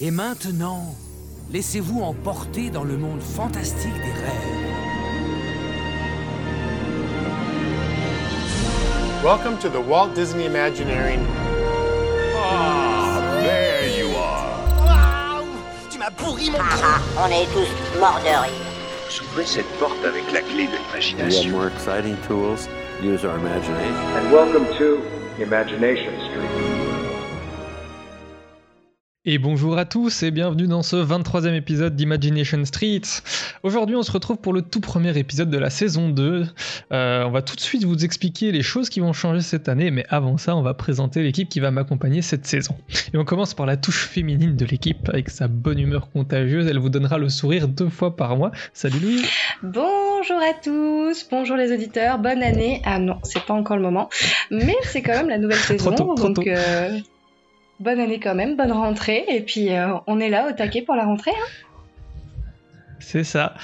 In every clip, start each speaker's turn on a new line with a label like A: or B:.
A: Et maintenant, laissez-vous emporter dans le monde fantastique des rêves.
B: Welcome to the Walt Disney Imagineering.
C: Ah, there you are.
D: Tu m'as pourri mon
E: On est tous morts de rire.
C: Ouvrez cette porte avec la clé de
F: We have
C: l'imagination.
F: more exciting tools. Use our imagination.
G: and welcome to Imagination Street.
H: Et bonjour à tous et bienvenue dans ce 23e épisode d'Imagination Street. Aujourd'hui on se retrouve pour le tout premier épisode de la saison 2. Euh, on va tout de suite vous expliquer les choses qui vont changer cette année, mais avant ça on va présenter l'équipe qui va m'accompagner cette saison. Et on commence par la touche féminine de l'équipe avec sa bonne humeur contagieuse, elle vous donnera le sourire deux fois par mois. Salut Louis
I: Bonjour à tous, bonjour les auditeurs, bonne année. Ah non, c'est pas encore le moment, mais c'est quand même la nouvelle saison,
H: tôt, trop
I: donc
H: tôt.
I: euh, bonne année quand même, bonne rentrée, et puis euh, on est là au taquet pour la rentrée. hein.
H: C'est ça.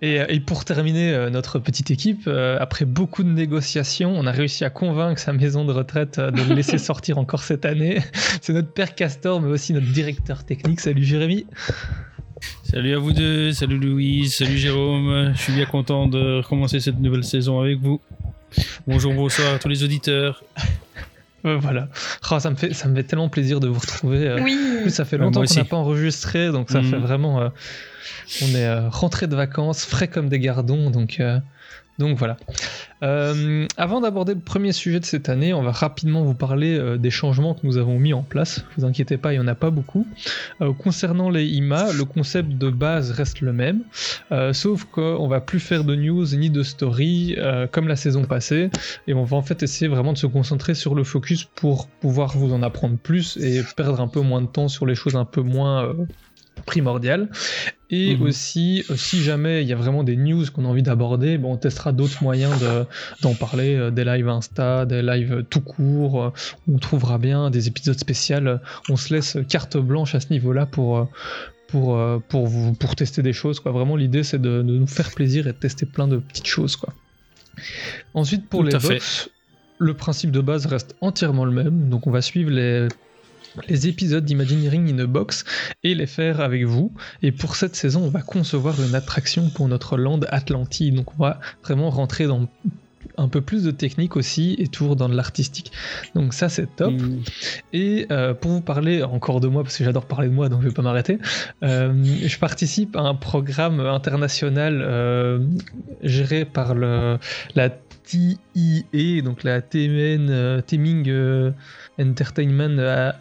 H: Et, et pour terminer euh, notre petite équipe, euh, après beaucoup de négociations, on a réussi à convaincre sa maison de retraite euh, de le laisser sortir encore cette année. C'est notre père Castor, mais aussi notre directeur technique. Salut Jérémy.
J: Salut à vous deux, salut Louise, salut Jérôme. Je suis bien content de recommencer cette nouvelle saison avec vous. Bonjour, bonsoir à tous les auditeurs.
H: Euh, voilà. Oh, ça, me fait, ça me fait tellement plaisir de vous retrouver. euh.
I: Oui,
H: En plus, ça fait
J: Ouais,
H: longtemps qu'on n'a pas enregistré, donc ça
J: Mhm.
H: fait vraiment. euh, on est euh, rentré de vacances, frais comme des gardons, donc. Donc voilà. Euh, avant d'aborder le premier sujet de cette année, on va rapidement vous parler euh, des changements que nous avons mis en place. Vous inquiétez pas, il n'y en a pas beaucoup. Euh, concernant les IMA, le concept de base reste le même, sauf qu'on va plus faire de news ni de story comme la saison passée, et on va en fait essayer vraiment de se concentrer sur le focus pour pouvoir vous en apprendre plus et perdre un peu moins de temps sur les choses un peu moins primordiales. Et
J: Mhm.
H: aussi, euh, si jamais il y a vraiment des news qu'on a envie d'aborder, bon, on testera d'autres moyens de- d'en parler, euh, des lives Insta, des lives tout court, euh, on trouvera bien des épisodes spéciaux, on se laisse carte blanche à ce niveau-là pour... pour, pour, vous, pour tester des choses. Quoi. Vraiment, l'idée, c'est de, de nous faire plaisir et de tester plein de petites choses. Quoi. Ensuite, pour
J: Tout
H: les box, le principe de base reste entièrement le même. Donc, on va suivre les, les épisodes d'Imagineering in a Box et les faire avec vous. Et pour cette saison, on va concevoir une attraction pour notre land Atlantide. Donc, on va vraiment rentrer dans un peu plus de technique aussi et toujours dans de l'artistique. Donc ça c'est top.
J: Mm.
H: Et euh, pour vous parler encore de moi, parce que j'adore parler de moi, donc je vais pas m'arrêter, euh, je participe à un programme international euh, géré par le, la TIE, donc la TMN, Teaming Entertainment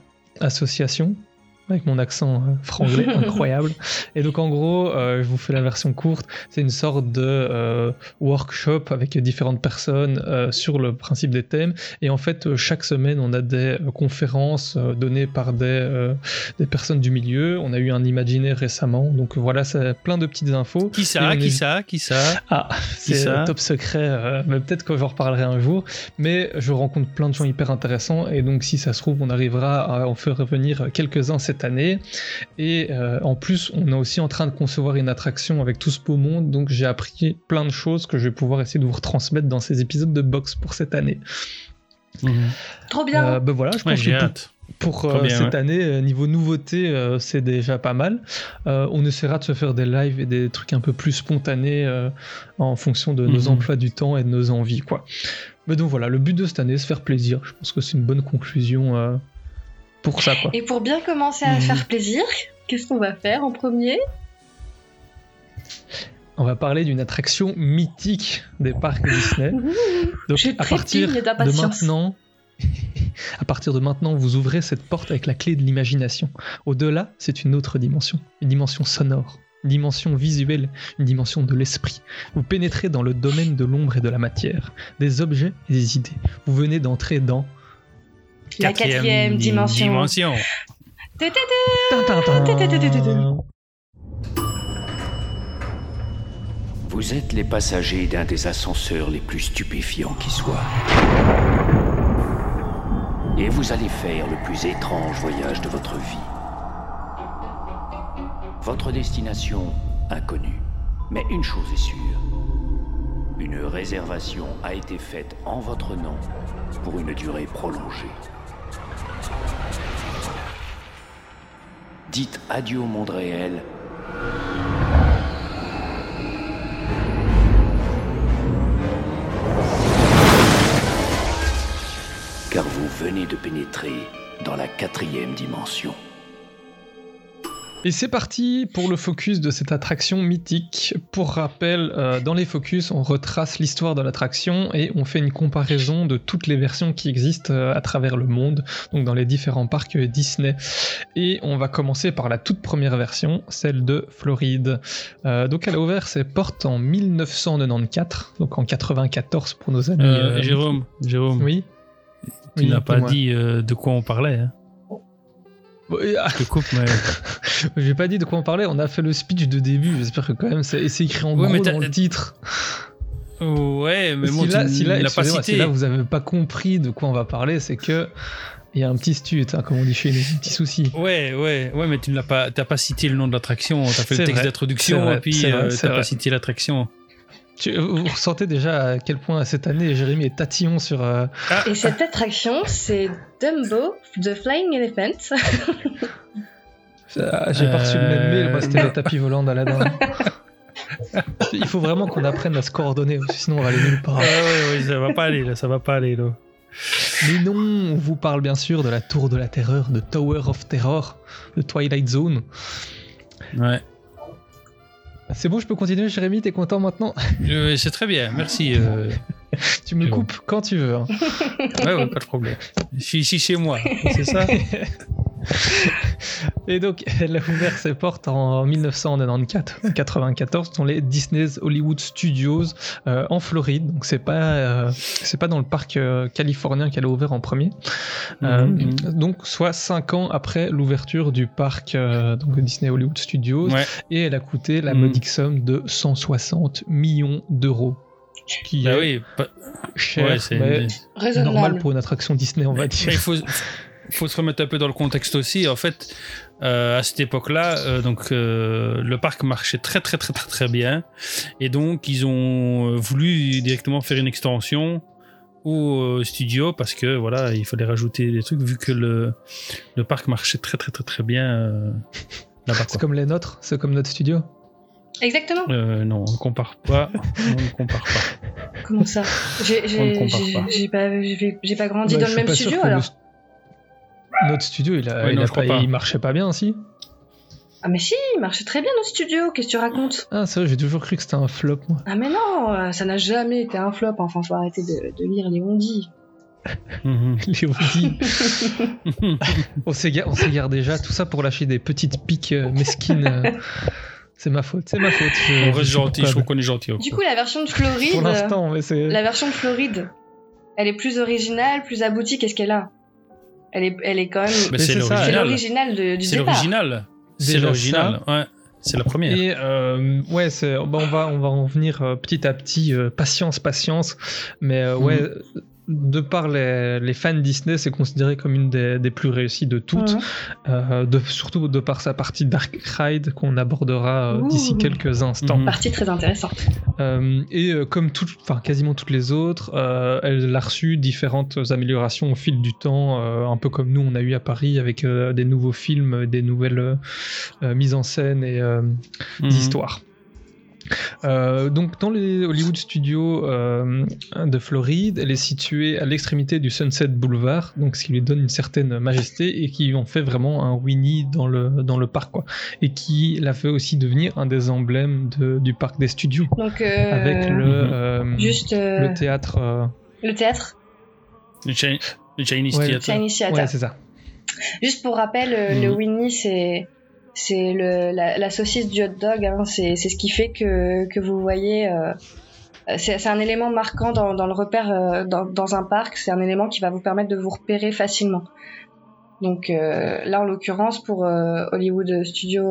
H: Association. Avec mon accent euh, franglais incroyable. Et donc en gros, euh, je vous fais la version courte. C'est une sorte de euh, workshop avec différentes personnes euh, sur le principe des thèmes. Et en fait, chaque semaine, on a des conférences données par des, des personnes du milieu. On a eu un imaginaire récemment. Donc voilà, c'est plein de petites infos.
J: Qui ça Qui
H: est-
J: ça Qui ça
H: ah, c'est top secret, mais peut-être que j'en reparlerai un jour. Mais je rencontre plein de gens hyper intéressants et donc si ça se trouve, on arrivera à en faire revenir quelques-uns cette année. Et euh, en plus, on est aussi en train de concevoir une attraction avec tout ce beau monde, donc j'ai appris plein de choses que je vais pouvoir essayer de vous retransmettre dans ces épisodes de box pour cette année.
I: trop bien.
H: Euh, ben voilà, je
J: Ouais,
H: pense que pour-
J: hâte.
H: pour
J: Trop
H: euh,
J: bien,
H: cette
J: ouais.
H: année, niveau nouveauté, euh, c'est déjà pas mal. Euh, on essaiera de se faire des lives et des trucs un peu plus spontanés euh, en fonction de nos
J: Mhm.
H: emplois du temps et de nos envies, quoi. Mais donc voilà, le but de cette année, c'est se faire plaisir. Je pense que c'est une bonne conclusion euh, pour ça, quoi.
I: Et pour bien commencer à
J: Mhm.
I: faire plaisir, qu'est-ce qu'on va faire en premier?
H: On va parler d'une attraction mythique des parcs Disney. Donc
I: J'ai
H: à partir de maintenant, à partir de maintenant, vous ouvrez cette porte avec la clé de l'imagination. Au-delà, c'est une autre dimension, une dimension sonore, une dimension visuelle, une dimension de l'esprit. Vous pénétrez dans le domaine de l'ombre et de la matière, des objets et des idées. Vous venez d'entrer dans
I: La quatrième dimension.
C: Vous êtes les passagers d'un des ascenseurs les plus stupéfiants qui soient. Et vous allez faire le plus étrange voyage de votre vie. Votre destination inconnue. Mais une chose est sûre. Une réservation a été faite en votre nom pour une durée prolongée. Dites adieu au monde réel. Car vous venez de pénétrer dans la quatrième dimension.
H: Et c'est parti pour le focus de cette attraction mythique. Pour rappel, euh, dans les focus, on retrace l'histoire de l'attraction et on fait une comparaison de toutes les versions qui existent euh, à travers le monde, donc dans les différents parcs Disney. Et on va commencer par la toute première version, celle de Floride. Euh, donc elle a ouvert ses portes en 1994, donc en 94 pour nos amis.
J: Jérôme, Jérôme,
H: Oui.
J: tu
H: Oui,
J: n'as pas dit de quoi on parlait. Hein.
H: Bon, ah,
J: Je te coupe, mais.
H: J'ai pas dit de quoi on parlait, on a fait le speech de début, j'espère que quand même c'est écrit en
J: Ouais,
H: gros dans le titre.
J: ouais, mais
H: si
J: bon,
H: là,
J: tu
H: si là,
J: l'as pas cité.
H: si là vous avez pas compris de quoi on va parler, c'est que il y a un petit stut, hein, comme on dit chez nous, un petit souci.
J: Ouais, ouais, ouais, mais tu ne l'as pas, t'as pas cité le nom de l'attraction, t'as fait le texte d'introduction et puis euh, t'as pas cité l'attraction.
H: Tu- vous ressentez déjà à quel point cette année Jérémy est tatillon sur. euh,
I: Et cette attraction, c'est Dumbo, The Flying Elephant.
H: ah, J'ai pas reçu le même mail, moi c'était
J: Euh.
H: le tapis volant d'Aladin. Il faut vraiment qu'on apprenne à se coordonner, sinon on va aller nulle part.
J: Ah ouais, ouais, ça va pas aller là, ça va pas aller là.
H: Mais non, on vous parle bien sûr de la Tour de la Terreur, de Tower of Terror, de Twilight Zone.
J: Ouais,
H: C'est bon, je peux continuer, Jérémy, t'es content maintenant
J: Euh, c'est très bien, merci. euh.
H: Tu me coupes quand tu veux. hein.
J: Ouais, ouais, pas de problème. Je suis ici chez moi, c'est ça
H: Et donc, elle a ouvert ses portes en 1994, 94, dans les Disney's Hollywood Studios euh, en Floride. Donc, c'est pas, euh, c'est pas dans le parc euh, californien qu'elle a ouvert en premier. Euh,
J: Mhm.
H: donc, soit 5 ans après l'ouverture du parc euh, donc Disney Hollywood Studios.
J: Ouais.
H: Et elle a coûté la
J: Mhm.
H: modique somme de 160 millions d'euros. Ce qui
J: Bah
H: est
J: oui, pas-
H: cher,
J: ouais, c'est.
H: normal pour une attraction Disney, on va dire.
J: il faut, faut se remettre un peu dans le contexte aussi. En fait, euh, à cette époque-là, euh, donc euh, le parc marchait très très très très très bien, et donc ils ont voulu directement faire une extension au euh, studio parce que voilà, il fallait rajouter des trucs vu que le le parc marchait très très très très bien euh, là-bas.
H: C'est comme les nôtres, c'est comme notre studio.
I: Exactement.
J: Euh, non, on ne compare pas. on ne compare pas.
I: Comment ça? J'ai
J: On ne
I: j'ai-
J: compare
I: j'ai-
J: pas.
I: j'ai pas, grandi
H: Bah,
I: dans le même studio alors.
H: Notre studio, il, a,
J: Ouais,
H: il,
J: non,
H: a
J: je crois
H: pas-
J: pas.
H: il marchait pas bien aussi.
I: Ah mais si, il marchait très bien notre studio, qu'est-ce que tu racontes?
H: Ah, c'est vrai, j'ai toujours cru que c'était un flop, moi.
I: Ah mais non, euh, ça n'a jamais été un flop, enfin faut arrêter de, de lire les ondis.
J: Mhm.
H: Les Audi. on s'égare on s'égare déjà, tout ça pour lâcher des petites piques euh, mesquines. euh. C'est ma faute, c'est ma faute. je-
J: On reste gentil, je est gentil.
I: Du coup la version de Floride,
H: Pour l'instant, mais c'est.
I: la version de Floride, elle est plus originale, plus aboutie qu'est-ce qu'elle a? Elle est, elle est quand même...
J: Mais c'est l'original.
I: l'original de- du
J: C'est l'original. C'est l'original. Ouais. C'est la première.
H: Et euh, ouais, bah, on va on va en venir euh, petit à petit, euh, patience, patience. Mais euh, ouais,
J: Mhm.
H: De par les, les fans Disney, c'est considéré comme une des, des plus réussies de toutes. Euh, de, surtout de par sa partie Dark Ride qu'on abordera euh, d'ici quelques instants.
J: Mhm.
I: Partie très intéressante.
H: Euh, et euh, comme tout, quasiment toutes les autres, euh, elle a reçu différentes améliorations au fil du temps, euh, un peu comme nous on a eu à Paris avec euh, des nouveaux films, des nouvelles mises en scène et euh,
J: Mhm.
H: Euh, donc dans les Hollywood Studios euh, de Floride, elle est située à l'extrémité du Sunset Boulevard, donc ce qui lui donne une certaine majesté et qui en fait vraiment un Winnie dans le, dans le parc, quoi. Et qui l'a fait aussi devenir un des emblèmes de- du parc des studios,
I: Donc euh,
H: avec le,
J: Mhm.
H: euh,
I: juste euh,
H: le théâtre. euh,
I: le théâtre,
J: Le, Chi- le Chinese
H: Ouais, le
J: Theatre.
I: Chinese Theatre.
H: Ouais, c'est ça.
I: Juste pour rappel, euh,
J: Mhm.
I: le Winnie, c'est c'est le la, la saucisse du hot dog. Hein, c'est c'est ce qui fait que que vous voyez. euh, c'est un élément marquant dans, dans le repère euh, dans, dans un parc. C'est un élément qui va vous permettre de vous repérer facilement. Donc euh, là, en l'occurrence, pour Hollywood Studio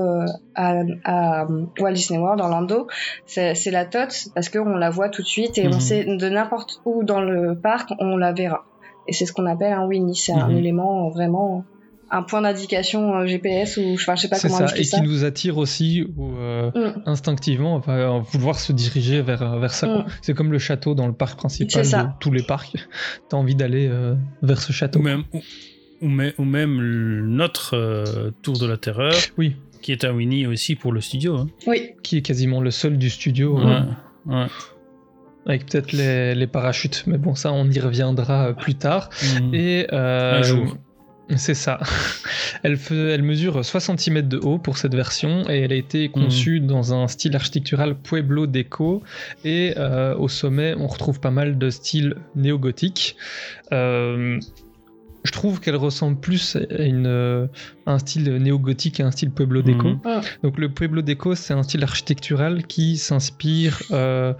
I: à, à Walt Disney World, Orlando, c'est c'est la TOTS parce qu'on la voit tout de suite et on
J: Mhm.
I: sait de n'importe où dans le parc, on la verra. Et c'est ce qu'on appelle un Winnie. C'est un
J: Mhm.
I: élément vraiment un point d'indication euh, GPS ou enfin je sais pas
H: C'est
I: comment
H: ça, et
I: ça.
H: qui nous attire aussi euh,
I: Mm.
H: instinctivement on va vouloir se diriger vers, vers ça.
I: Mm.
H: C'est comme le château dans le parc principal de tous les parcs. T'as envie d'aller euh, vers ce château.
J: Ou même, ou, ou, mê- ou même notre euh, Tour de la Terreur,
H: Oui,
J: qui est un Winnie aussi pour le studio. hein.
I: Oui.
H: qui est quasiment le seul du studio,
J: Ouais,
H: euh,
J: ouais.
H: avec peut-être les, les parachutes. Mais bon, ça, on y reviendra euh, plus tard.
J: Mhm.
H: Et euh,
J: Un jour.
H: C'est ça. Elle, fait- elle mesure 60 cm de haut pour cette version et elle a été conçue dans un style architectural Pueblo déco et euh, au sommet on retrouve pas mal de styles néo-gothique. Euh, je trouve qu'elle ressemble plus à, une, euh, à un style néo-gothique qu'à un style Pueblo déco.
J: Mhm.
H: Donc le Pueblo Déco, c'est un style architectural qui s'inspire. euh,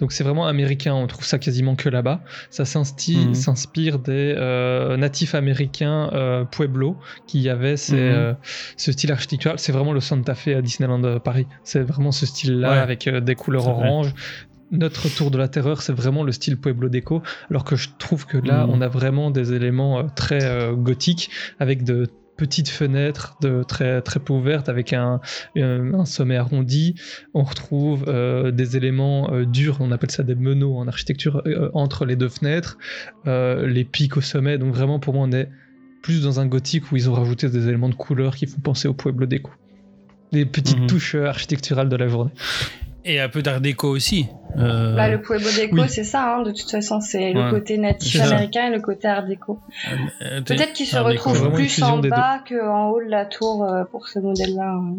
H: donc c'est vraiment américain. On trouve ça quasiment que là-bas. Ça
J: Mhm.
H: s'inspire des euh, natifs américains euh, Pueblo qui avaient ces,
J: Mhm.
H: euh, ce style architectural. C'est vraiment le Santa Fe à Disneyland Paris. C'est vraiment ce style-là
J: Ouais.
H: avec euh, des couleurs orange. Notre tour de la terreur, c'est vraiment le style Pueblo Déco, alors que je trouve que là,
J: Mhm.
H: on a vraiment des éléments euh, très euh, gothiques avec de petites fenêtres de très très peu ouvertes avec un, euh, un sommet arrondi. On retrouve euh, des éléments euh, durs, on appelle ça des meneaux en architecture euh, entre les deux fenêtres, les pics au sommet. Donc vraiment pour moi on est plus dans un gothique où ils ont rajouté des éléments de couleur qui font penser au Pueblo déco. Des petites
J: Mhm.
H: touches architecturales de la journée.
J: Et un peu d'art déco aussi. Euh,
I: Bah, le Pueblo Déco,
H: oui.
I: c'est ça, hein, de toute façon, c'est
J: Ouais.
I: le côté natif américain et le côté art déco.
J: euh,
I: Peut-être qu'il se retrouve plus en bas qu'en haut de la tour euh, pour ce modèle-là. hein.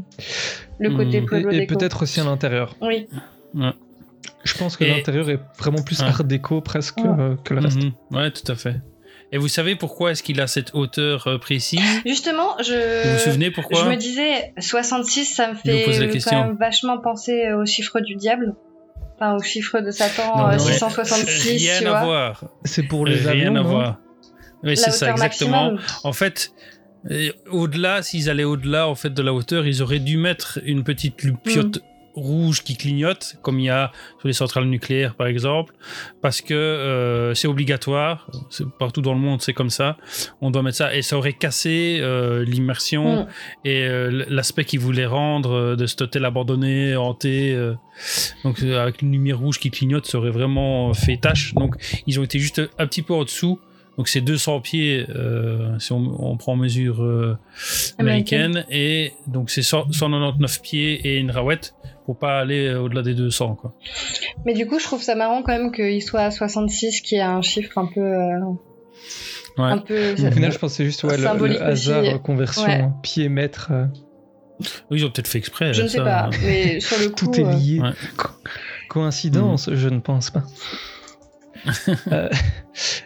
I: Le côté
J: Mhm.
I: Pueblo
H: Et, et
I: Déco.
H: peut-être aussi à l'intérieur.
I: Oui.
H: Je pense que
J: Et-
H: l'intérieur est vraiment plus
J: Ouais.
H: art déco presque
I: Ouais.
H: euh, que le reste.
J: Mhm. Ouais, tout à fait. Et vous savez pourquoi est-ce qu'il a cette hauteur euh, précise?
I: Justement, je.
J: Vous vous souvenez pourquoi?
I: Je me disais, 66, ça me fait euh, quand même vachement penser au chiffre du diable. Enfin, au chiffre de Satan,
H: Non,
I: euh,
H: non,
I: 666,
J: Rien
I: tu
J: à
I: vois.
J: voir.
H: C'est pour les
J: Rien
H: avions,
J: à
H: non?
J: voir. Oui,
I: La
J: c'est ça, exactement.
I: maximum.
J: En fait, euh, au-delà, s'ils allaient au-delà en fait de la hauteur, ils auraient dû mettre une petite lupiote
I: Mm.
J: Rouge qui clignote, comme il y a sur les centrales nucléaires par exemple, parce que euh, c'est obligatoire. C'est- Partout dans le monde, c'est comme ça. On doit mettre ça et ça aurait cassé euh, l'immersion
I: Mm.
J: et euh, l'aspect qu'ils voulaient rendre de cet hôtel abandonné, hanté. donc avec une lumière rouge qui clignote, ça aurait vraiment fait tâche. Donc ils ont été juste un petit peu en dessous. Donc c'est 200 pieds euh, si on, on prend en mesure euh, américaine et donc c'est 100 199 pieds et une rawette pour pas aller euh, au-delà des 200 quoi.
I: Mais du coup, je trouve ça marrant quand même qu'il soit à 66, qui est un chiffre un peu. euh,
J: Ouais.
I: Un peu.
H: Au final, je pense que c'est juste ouais, le- le, hasard
I: aussi.
H: conversion,
I: Ouais.
H: pied-mètre. euh,
J: Oui, ils ont peut-être fait exprès.
I: Je ne sais
J: ça.
I: pas, mais sur le coup.
H: Tout est lié.
J: Ouais.
H: Co- coïncidence, je ne pense pas. Euh,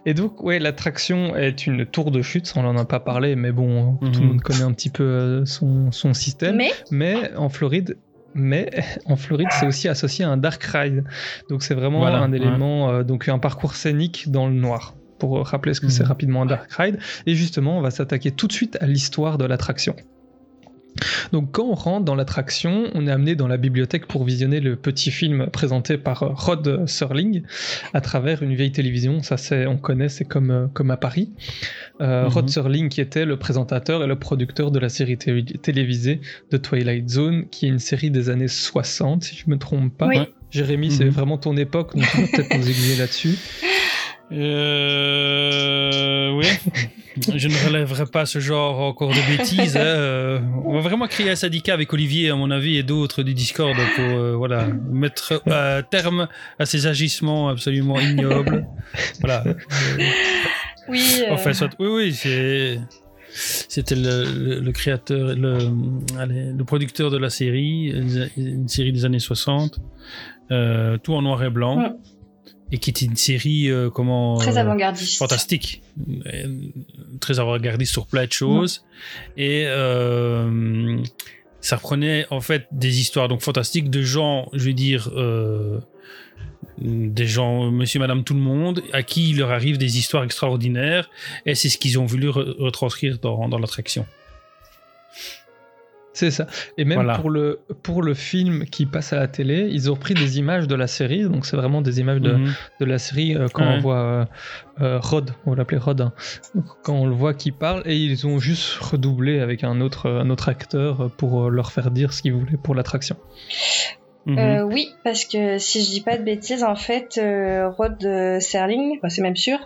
H: et donc, ouais, l'attraction est une tour de chute, on n'en a pas parlé, mais bon, tout le
J: Mhm.
H: monde connaît un petit peu euh, son, son système.
I: Mais
H: Mais en Floride, mais en Floride, c'est aussi associé à un dark ride. Donc c'est vraiment
J: Voilà,
H: un
J: ouais.
H: élément, euh, donc un parcours scénique dans le noir. Pour rappeler ce que
J: Mhm.
H: c'est rapidement un dark ride. Et justement, on va s'attaquer tout de suite à l'histoire de l'attraction. Donc quand on rentre dans l'attraction, on est amené dans la bibliothèque pour visionner le petit film présenté par Rod Serling à travers une vieille télévision. Ça, c'est, on connaît, c'est comme, euh, comme à Paris. Euh,
J: Mhm.
H: Rod Serling qui était le présentateur et le producteur de la série té- télévisée de Twilight Zone, qui est une série des années 60, si je me trompe pas.
I: Oui.
H: Jérémy, c'est
J: Mhm.
H: vraiment ton époque, donc tu vas peut-être nous aiguiller là-dessus.
J: Euh, oui. Je ne relèverai pas ce genre encore de bêtises. hein. Euh, On va vraiment créer un syndicat avec Olivier, à mon avis, et d'autres du Discord pour euh, voilà, mettre euh, terme à ces agissements absolument ignobles. Voilà.
I: Oui. euh,
J: Enfin, soit- oui, oui, c'est. C'était le, le- le créateur, le, allez, le producteur de la série, une, une série des années 60, euh, tout en noir et blanc,
I: Mm.
J: Et qui était une série euh, comment
I: Très
J: euh,
I: avant-gardiste.
J: fantastique, Euh, très avant-gardiste sur plein de choses, et euh, ça reprenait en fait des histoires donc fantastiques de gens, je vais dire. euh, des gens, monsieur, madame, tout le monde, à qui il leur arrive des histoires extraordinaires, et c'est ce qu'ils ont voulu re- retranscrire dans, dans l'attraction.
H: C'est ça. Et même
J: Voilà.
H: pour, le, pour le film qui passe à la télé, ils ont repris des images de la série, donc c'est vraiment des images de,
J: Mhm.
H: de la série euh, quand
J: Ouais.
H: on voit euh, euh, Rod, on va l'appeler Rod, hein. Quand on le voit qui parle, et ils ont juste redoublé avec un autre, un autre acteur pour leur faire dire ce qu'ils voulaient pour l'attraction.
J: Mhm.
I: Euh, oui, parce que si je dis pas de bêtises, en fait, euh, Rod euh, Serling, enfin, c'est même sûr,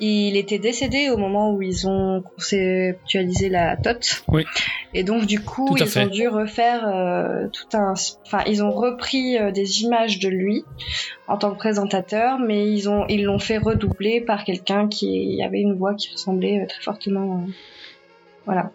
I: il était décédé au moment où ils ont conceptualisé la TOT.
J: Oui.
I: Et donc du coup, ils
J: fait.
I: ont dû refaire euh, tout un, enfin, ils ont repris euh, des images de lui en tant que présentateur, mais ils ont, ils l'ont fait redoubler par quelqu'un qui avait une voix qui ressemblait euh, très fortement. Voilà.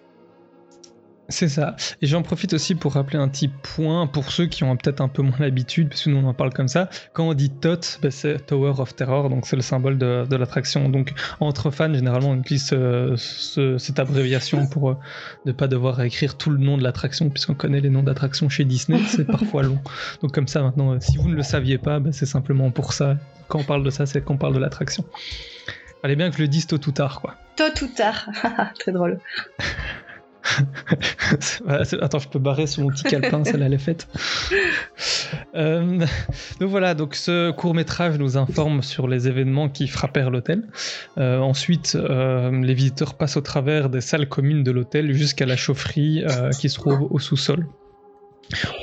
H: C'est ça. Et j'en profite aussi pour rappeler un petit point pour ceux qui ont peut-être un peu moins l'habitude, parce que nous on en parle comme ça. Quand on dit TOT, ben, c'est Tower of Terror, donc c'est le symbole de, l'attraction. Donc entre fans, généralement on utilise ce- ce- cette abréviation pour euh, ne pas devoir écrire tout le nom de l'attraction, puisqu'on connaît les noms d'attractions chez Disney, c'est parfois long. Donc comme ça maintenant, euh, si vous ne le saviez pas, ben, c'est simplement pour ça. Quand on parle de ça, c'est qu'on parle de l'attraction. Fallait bien que je le dise tôt ou tard, quoi.
I: Tôt ou tard. très drôle.
H: Attends, je peux barrer sur mon petit calepin, celle-là elle est faite. Euh, donc voilà, donc ce court métrage nous informe sur les événements qui frappèrent l'hôtel. Euh, ensuite, euh, les visiteurs passent au travers des salles communes de l'hôtel jusqu'à la chaufferie qui se trouve au sous-sol.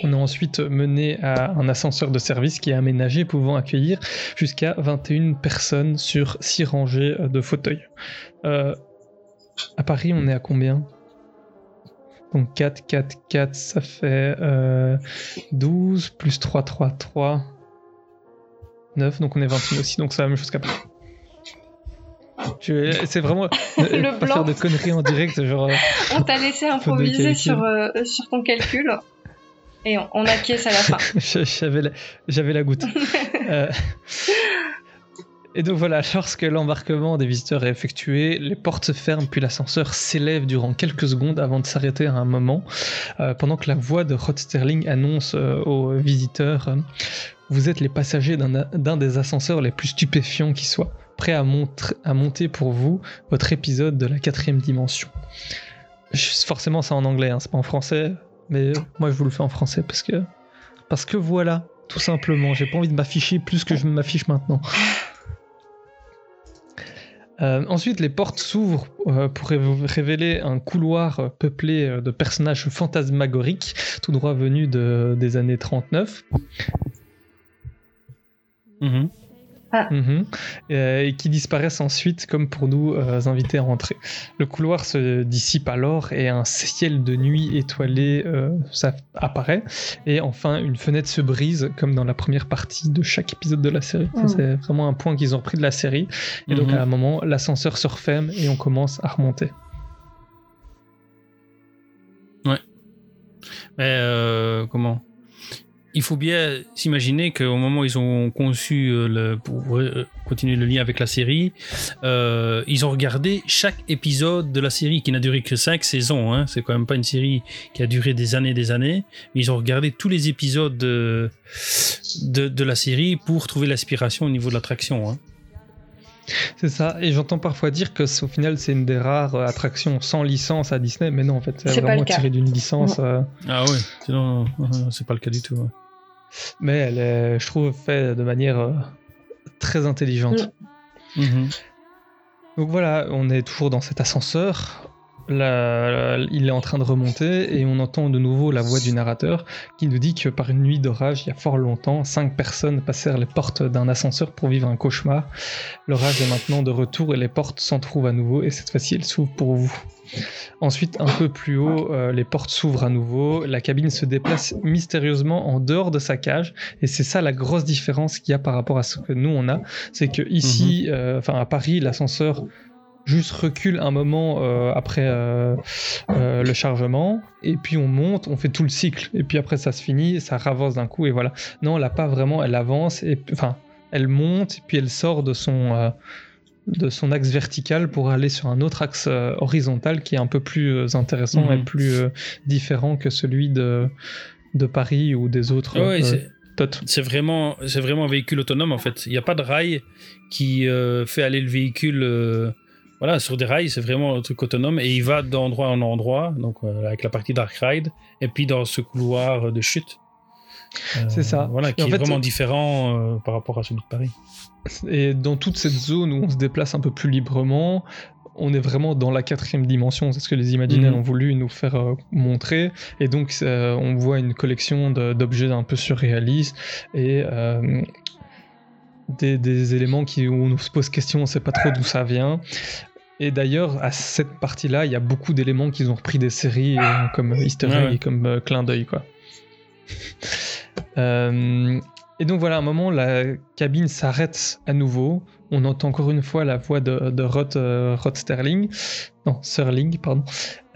H: On est ensuite mené à un ascenseur de service qui est aménagé pouvant accueillir jusqu'à 21 personnes sur 6 rangées de fauteuils. À Paris, on est à combien? Donc 4, 4, 4, ça fait euh, 12, plus 3, 3, 3, 9, donc on est 21 aussi, donc c'est la même chose qu'après. C'est vraiment
I: Le
H: pas
I: blanc.
H: faire de conneries en direct, genre euh,
I: On t'a laissé improviser sur, euh, sur ton calcul. Et on, on acquiesce à la fin.
H: j'avais la, goutte. Euh, Et donc voilà, lorsque l'embarquement des visiteurs est effectué, les portes se ferment puis l'ascenseur s'élève durant quelques secondes avant de s'arrêter à un moment, euh, pendant que la voix de Rod Sterling annonce euh, aux visiteurs euh, Vous êtes les passagers d'un des ascenseurs les plus stupéfiants qui soit, prêts à, monter pour vous votre épisode de la quatrième dimension. Forcément, c'est en anglais, hein, c'est pas en français, mais moi je vous le fais en français parce que, parce que voilà, tout simplement, j'ai pas envie de m'afficher plus que je m'affiche maintenant. Euh, ensuite, les portes s'ouvrent euh, pour rév- révéler un couloir euh, peuplé de personnages fantasmagoriques, tout droit venus de- des années 39.
J: Mhm.
H: Mhm. Euh, et qui disparaissent ensuite comme pour nous euh, inviter à rentrer. Le couloir se dissipe alors et un ciel de nuit étoilé euh, ça apparaît et enfin une fenêtre se brise comme dans la première partie de chaque épisode de la série.
I: Mhm.
H: c'est vraiment un point qu'ils ont repris de la série et donc
J: Mhm.
H: à un moment l'ascenseur se referme et on commence à remonter.
J: Mais euh, comment? Il faut bien s'imaginer qu'au moment où ils ont conçu euh, le, pour euh, continuer le lien avec la série, euh, ils ont regardé chaque épisode de la série qui n'a duré que 5 saisons. Hein. C'est quand même pas une série qui a duré des années et des années. Mais ils ont regardé tous les épisodes de, de, de la série pour trouver l'inspiration au niveau de l'attraction. Hein.
H: C'est ça, et j'entends parfois dire que au final c'est une des rares attractions sans licence à Disney, mais non en fait c'est vraiment tiré d'une licence. euh,
J: Ah ouais, sinon c'est pas le cas du tout. ouais.
H: Mais elle est, je trouve, faite de manière euh, très intelligente.
I: Mm.
J: Mhm.
H: Donc voilà, on est toujours dans cet ascenseur. Il est en train de remonter et on entend de nouveau la voix du narrateur qui nous dit que par une nuit d'orage, il y a fort longtemps, cinq personnes passèrent les portes d'un ascenseur pour vivre un cauchemar. L'orage est maintenant de retour et les portes s'en trouvent à nouveau et cette fois-ci elles s'ouvrent pour vous. Ensuite, un peu plus haut, euh, les portes s'ouvrent à nouveau, la cabine se déplace mystérieusement en dehors de sa cage et c'est ça la grosse différence qu'il y a par rapport à ce que nous on a, c'est que ici, euh, enfin à Paris, l'ascenseur juste recule un moment euh, après euh, euh, le chargement et puis on monte, on fait tout le cycle et puis après ça se finit, ça ravance d'un coup et voilà. Non, elle a pas vraiment, elle avance et enfin elle monte et puis elle sort de son de son axe vertical pour aller sur un autre axe horizontal qui est un peu plus intéressant
J: Mhm.
H: et plus euh, différent que celui de de Paris ou des autres euh,
J: c'est- vraiment, c'est vraiment un véhicule autonome en fait. Il n'y a pas de rail qui euh, fait aller le véhicule. euh, voilà, sur des rails, c'est vraiment un truc autonome et il va d'endroit en endroit, donc euh, avec la partie Dark Ride, et puis dans ce couloir de chute. Euh,
H: C'est ça.
J: Voilà, qui
H: en
J: est
H: fait,
J: vraiment différent euh, par rapport à celui de Paris.
H: Et dans toute cette zone où on se déplace un peu plus librement, on est vraiment dans la quatrième dimension. C'est ce que les imaginaires
J: Mhm.
H: ont voulu nous faire euh, montrer. Et donc, euh, on voit une collection d'objets un peu surréalistes. Et euh, des, des éléments qui, où on se pose question, on sait pas trop d'où ça vient. Et d'ailleurs, à cette partie-là, il y a beaucoup d'éléments qu'ils ont repris des séries euh, comme Easter egg
J: Ouais, ouais.
H: et comme euh, clin d'œil, quoi. Euh, et donc voilà, à un moment, la cabine s'arrête à nouveau. On entend encore une fois la voix de, de Rod, euh, Rod Sterling. Non, Serling, pardon.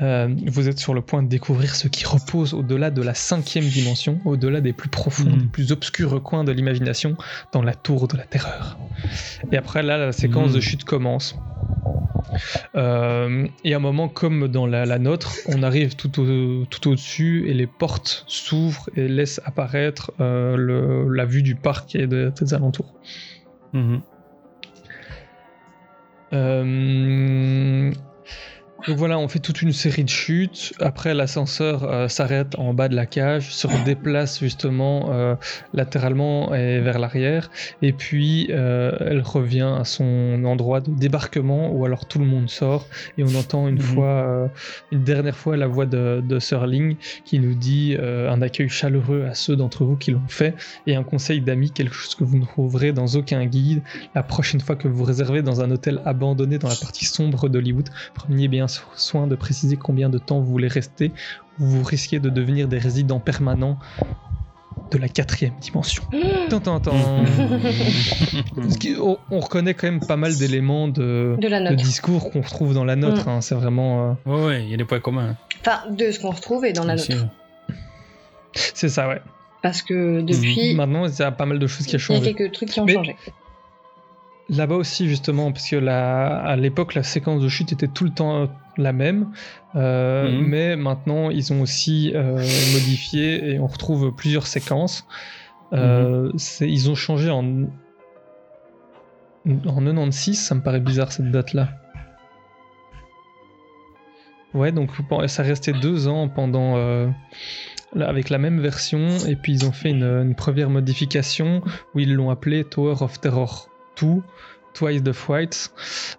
H: Euh, vous êtes sur le point de découvrir ce qui repose au-delà de la cinquième dimension, au-delà des plus profonds, des plus obscurs coins de l'imagination, dans la tour de la terreur. Et après, là, la séquence de chute commence. Euh, et à un moment, comme dans la, la nôtre, on arrive tout, au, tout au-dessus et les portes s'ouvrent et laissent apparaître euh, le- la vue du parc et de- des alentours.
J: Mhm.
H: Euh, Donc voilà, on fait toute une série de chutes. Après, l'ascenseur euh, s'arrête en bas de la cage, se redéplace justement euh, latéralement et vers l'arrière. Et puis, euh, elle revient à son endroit de débarquement où alors tout le monde sort. Et on entend une
J: Mhm.
H: fois, une dernière fois, la voix de, de Serling qui nous dit un accueil chaleureux à ceux d'entre vous qui l'ont fait et un conseil d'amis, quelque chose que vous ne trouverez dans aucun guide. La prochaine fois que vous réservez dans un hôtel abandonné dans la partie sombre d'Hollywood, prenez bien soin de préciser combien de temps vous voulez rester ou vous risquez de devenir des résidents permanents de la quatrième dimension. Tant, on, on reconnaît quand même pas mal d'éléments de, discours qu'on retrouve dans la nôtre. hein. C'est vraiment... euh,
J: Ouais, ouais, il y a des points communs.
I: Enfin, de ce qu'on retrouve et dans la
J: bien
I: nôtre.
H: C'est ça, ouais.
I: Parce que depuis,
H: Maintenant, il y a pas mal de choses qui ont
I: il y a
H: changé.
I: quelques trucs qui ont
H: Mais-
I: changé.
H: Là-bas aussi, justement, parce que la, à l'époque, la séquence de chute était tout le temps euh, la même, euh,
J: Mhm.
H: mais maintenant, ils ont aussi euh, modifié et on retrouve plusieurs séquences. Euh, c'est- ils ont changé en, en 96, ça me paraît bizarre cette date-là. Ouais, donc ça restait deux ans pendant avec la même version, et puis ils ont fait une, une première modification où ils l'ont appelé Tower of Terror 2, Twice the Fright,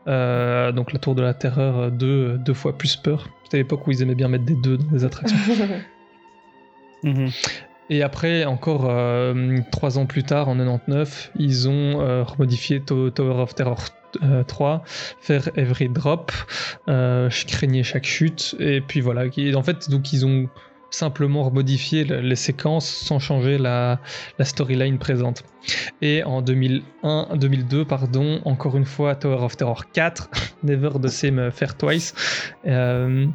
H: euh, donc la tour de la terreur 2, deux fois plus peur. C'était l'époque où ils aimaient bien mettre des deux dans les attractions.
J: Mhm.
H: Et après, encore euh, trois ans plus tard, en 99, ils ont euh, remodifié To- Tower of Terror euh, 3, faire Every Drop, euh, craigner chaque chute, et puis voilà. En fait, donc ils ont simplement remodifié le- les séquences sans changer la, storyline présente. Et en 2001, 2002, pardon, encore une fois, Tower of Terror 4, Never the Same Fair Twice. Euh,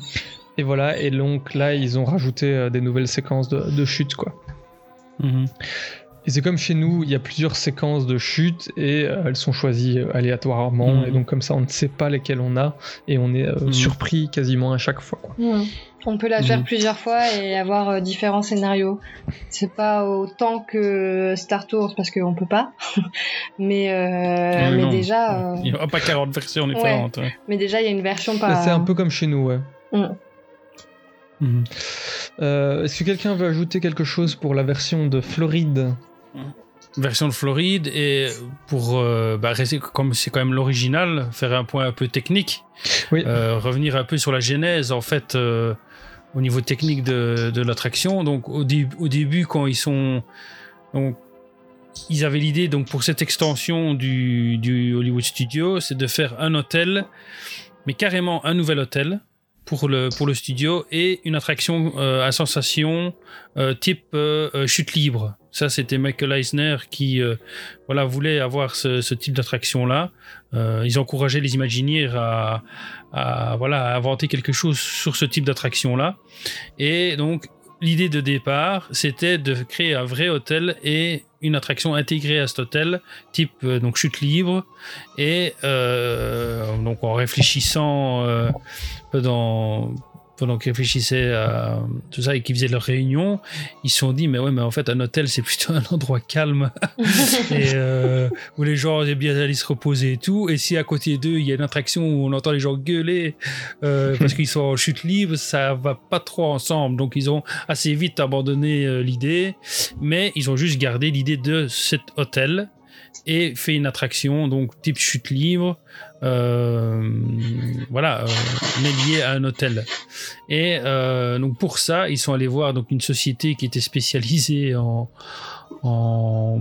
H: et voilà, et donc là, ils ont rajouté euh, des nouvelles séquences de, chute, quoi.
J: Mhm.
H: Et c'est comme chez nous, il y a plusieurs séquences de chute et euh, elles sont choisies euh, aléatoirement.
J: Mhm.
H: Et donc, comme ça, on ne sait pas lesquelles on a et on est euh,
J: Mhm.
H: surpris quasiment à chaque fois. quoi.
I: On peut la faire
J: Mhm.
I: plusieurs fois et avoir euh, différents scénarios. C'est pas autant que Star Tours parce qu'on peut pas, mais euh,
J: Oui,
I: mais
J: non.
I: déjà, euh,
J: Il n'y aura pas 40 versions différentes. ouais.
I: mais déjà il y a une version pas.
H: C'est un peu comme chez nous, ouais. Euh, Est-ce que quelqu'un veut ajouter quelque chose pour la version de Floride?
J: Version de Floride et pour euh, bah, rester comme c'est quand même l'original, faire un point un peu technique,
H: Oui.
J: euh, revenir un peu sur la genèse en fait euh, au niveau technique de, de l'attraction. Donc au, dé- au début quand ils sont donc ils avaient l'idée donc pour cette extension du, du Hollywood Studio, c'est de faire un hôtel, mais carrément un nouvel hôtel pour le pour le studio et une attraction à sensation type chute libre. Ça, c'était Michael Eisner qui euh, voilà, voulait avoir ce, type d'attraction-là. Euh, ils encourageaient les Imagineers à, voilà, à inventer quelque chose sur ce type d'attraction-là. Et donc, l'idée de départ, c'était de créer un vrai hôtel et une attraction intégrée à cet hôtel, type euh, donc chute libre. Et donc, en réfléchissant euh, dans pendant qu'ils réfléchissaient à tout ça et qu'ils faisaient leur réunion, ils se sont dit mais ouais mais en fait un hôtel c'est plutôt un endroit calme. Et euh, où les gens aiment bien aller se reposer et tout. Et si à côté d'eux il y a une attraction où on entend les gens gueuler euh, parce qu'ils sont en chute libre ça va pas trop ensemble. Donc ils ont assez vite abandonné euh, l'idée. Mais ils ont juste gardé l'idée de cet hôtel et fait une attraction donc type chute libre euh, voilà euh, mais liée à un hôtel et euh, donc pour ça ils sont allés voir donc une société qui était spécialisée en en,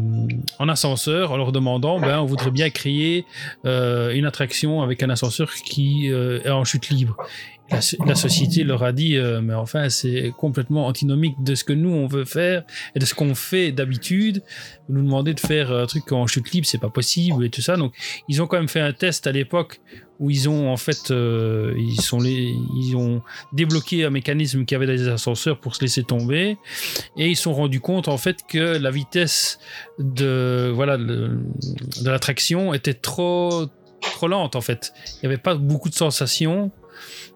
J: en ascenseur en leur demandant ben, on voudrait bien créer une attraction avec un ascenseur qui est en chute libre. La, société leur a dit euh, mais enfin c'est complètement antinomique de ce que nous on veut faire et de ce qu'on fait d'habitude. Vous nous demandez de faire un truc en chute libre, c'est pas possible et tout ça. Donc ils ont quand même fait un test à l'époque où ils ont en fait euh, ils sont les ils ont débloqué un mécanisme qui avait des ascenseurs pour se laisser tomber et ils sont rendus compte en fait que la vitesse de voilà de l'attraction était trop trop lente en fait il n'y avait pas beaucoup de sensations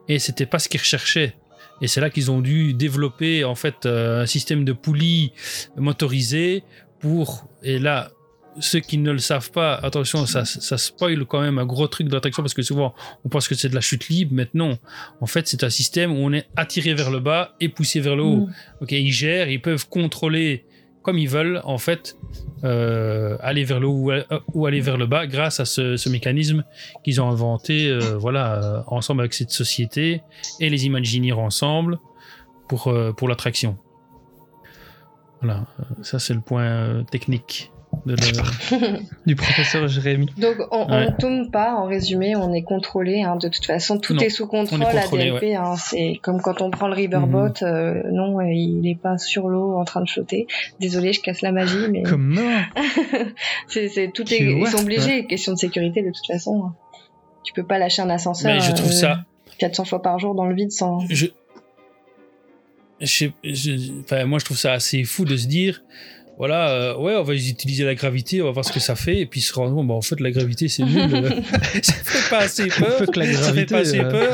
J: et c'était pas ce qu'ils recherchaient et c'est là qu'ils ont dû développer en fait euh, un système de poulies motorisées pour et là ceux qui ne le savent pas, attention, ça, ça spoil quand même un gros truc de l'attraction parce que souvent on pense que c'est de la chute libre, mais non. En fait, c'est un système où on est attiré vers le bas et poussé vers le haut. Ok, ils gèrent, ils peuvent contrôler comme ils veulent, en fait, euh, aller vers le haut ou, aller vers le bas grâce à ce, mécanisme qu'ils ont inventé, euh, voilà, euh, ensemble avec cette société et les Imagineers ensemble pour, l'attraction. Voilà, ça c'est le point technique de le-
H: Du professeur Jérémy.
I: Donc on,
J: Ouais.
I: ne tombe pas, en résumé, on est contrôlé. hein. de toute façon, tout
J: Non,
I: est sous contrôle
J: est
I: à DLP. hein. C'est comme quand on prend le riverboat.
J: Mhm.
I: euh, non, il n'est pas sur l'eau en train de flotter. Désolé, je casse la magie, mais
H: Comment
I: c'est tout est, ils sont obligés. Question de sécurité, de toute façon. hein. Tu peux pas lâcher un ascenseur
J: Mais je trouve
I: euh,
J: ça
I: 400 fois par jour dans le vide sans.
J: je, je, je- enfin, moi je trouve ça assez fou de se dire voilà euh, ouais on va utiliser la gravité on va voir ce que ça fait et puis se rendre compte bah, en fait la gravité c'est nul euh, ça fait pas assez peur
H: Fuck la
J: ça fait
H: gravité,
J: pas assez
H: euh.
J: peur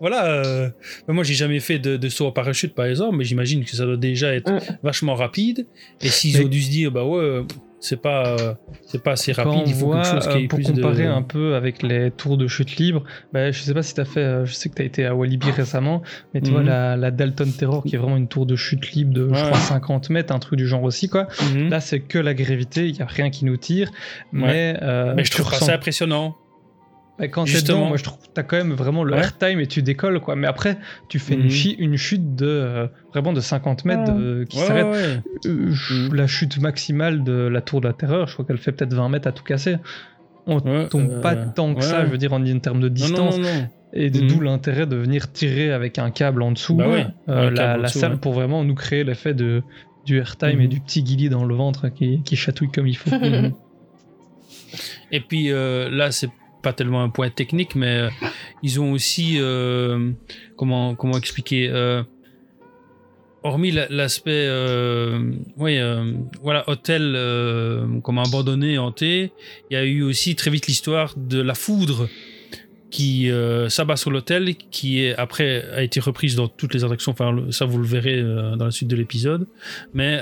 J: voilà euh, bah, moi j'ai jamais fait de, de saut en parachute par exemple mais j'imagine que ça doit déjà être
I: Mm.
J: vachement rapide et s'ils
H: Mais-
J: ont dû se dire bah ouais c'est pas euh, c'est pas assez
H: Quand
J: rapide
H: on
J: il faut
H: voit,
J: quelque chose qui
H: euh, pour comparer
J: de
H: un peu avec les tours de chute libre, bah, je sais pas si tu as fait, euh, je sais que tu as été à Walibi récemment, mais tu
J: Mhm.
H: vois la, la Dalton Terror qui est vraiment une tour de chute libre de je crois 50 mètres, un truc du genre aussi quoi.
J: Mhm.
H: Là c'est que la gravité, il y a rien qui nous tire, mais, euh,
J: mais je trouve pas ça impressionnant
H: bah, quand t'es
J: justement.
H: dedans, moi je trouve que t'as quand même vraiment le
J: Ouais.
H: airtime et tu décolles quoi. Mais après tu fais
J: Mhm.
H: une, chi- une chute de euh, vraiment de 50 mètres de- qui s'arrête.
J: ouais, ouais.
H: Euh,
J: Mhm.
H: La chute maximale de la tour de la terreur, je crois qu'elle fait peut-être 20 mètres à tout casser. On
J: Ouais,
H: tombe
J: euh,
H: pas tant que
J: ouais.
H: ça, je veux dire, en, en termes de distance.
J: non, non, non.
H: Et de-
J: Mhm.
H: d'où l'intérêt de venir tirer avec un câble en dessous
J: Bah
H: euh, la,
J: en
H: la
J: dessous,
H: salle
J: ouais.
H: pour vraiment nous créer l'effet de du airtime
J: Mhm.
H: et du petit guilly dans le ventre qui, qui chatouille comme il faut.
J: Mhm. Et puis euh, là, c'est pas tellement un point technique, mais euh, ils ont aussi euh, comment comment expliquer. euh, hormis la- l'aspect, oui, voilà, hôtel comme abandonné, hanté, il y a eu aussi très vite l'histoire de la foudre qui s'abat sur l'hôtel, qui est après a été reprise dans toutes les attractions. Enfin, ça vous le verrez dans la suite de l'épisode. Mais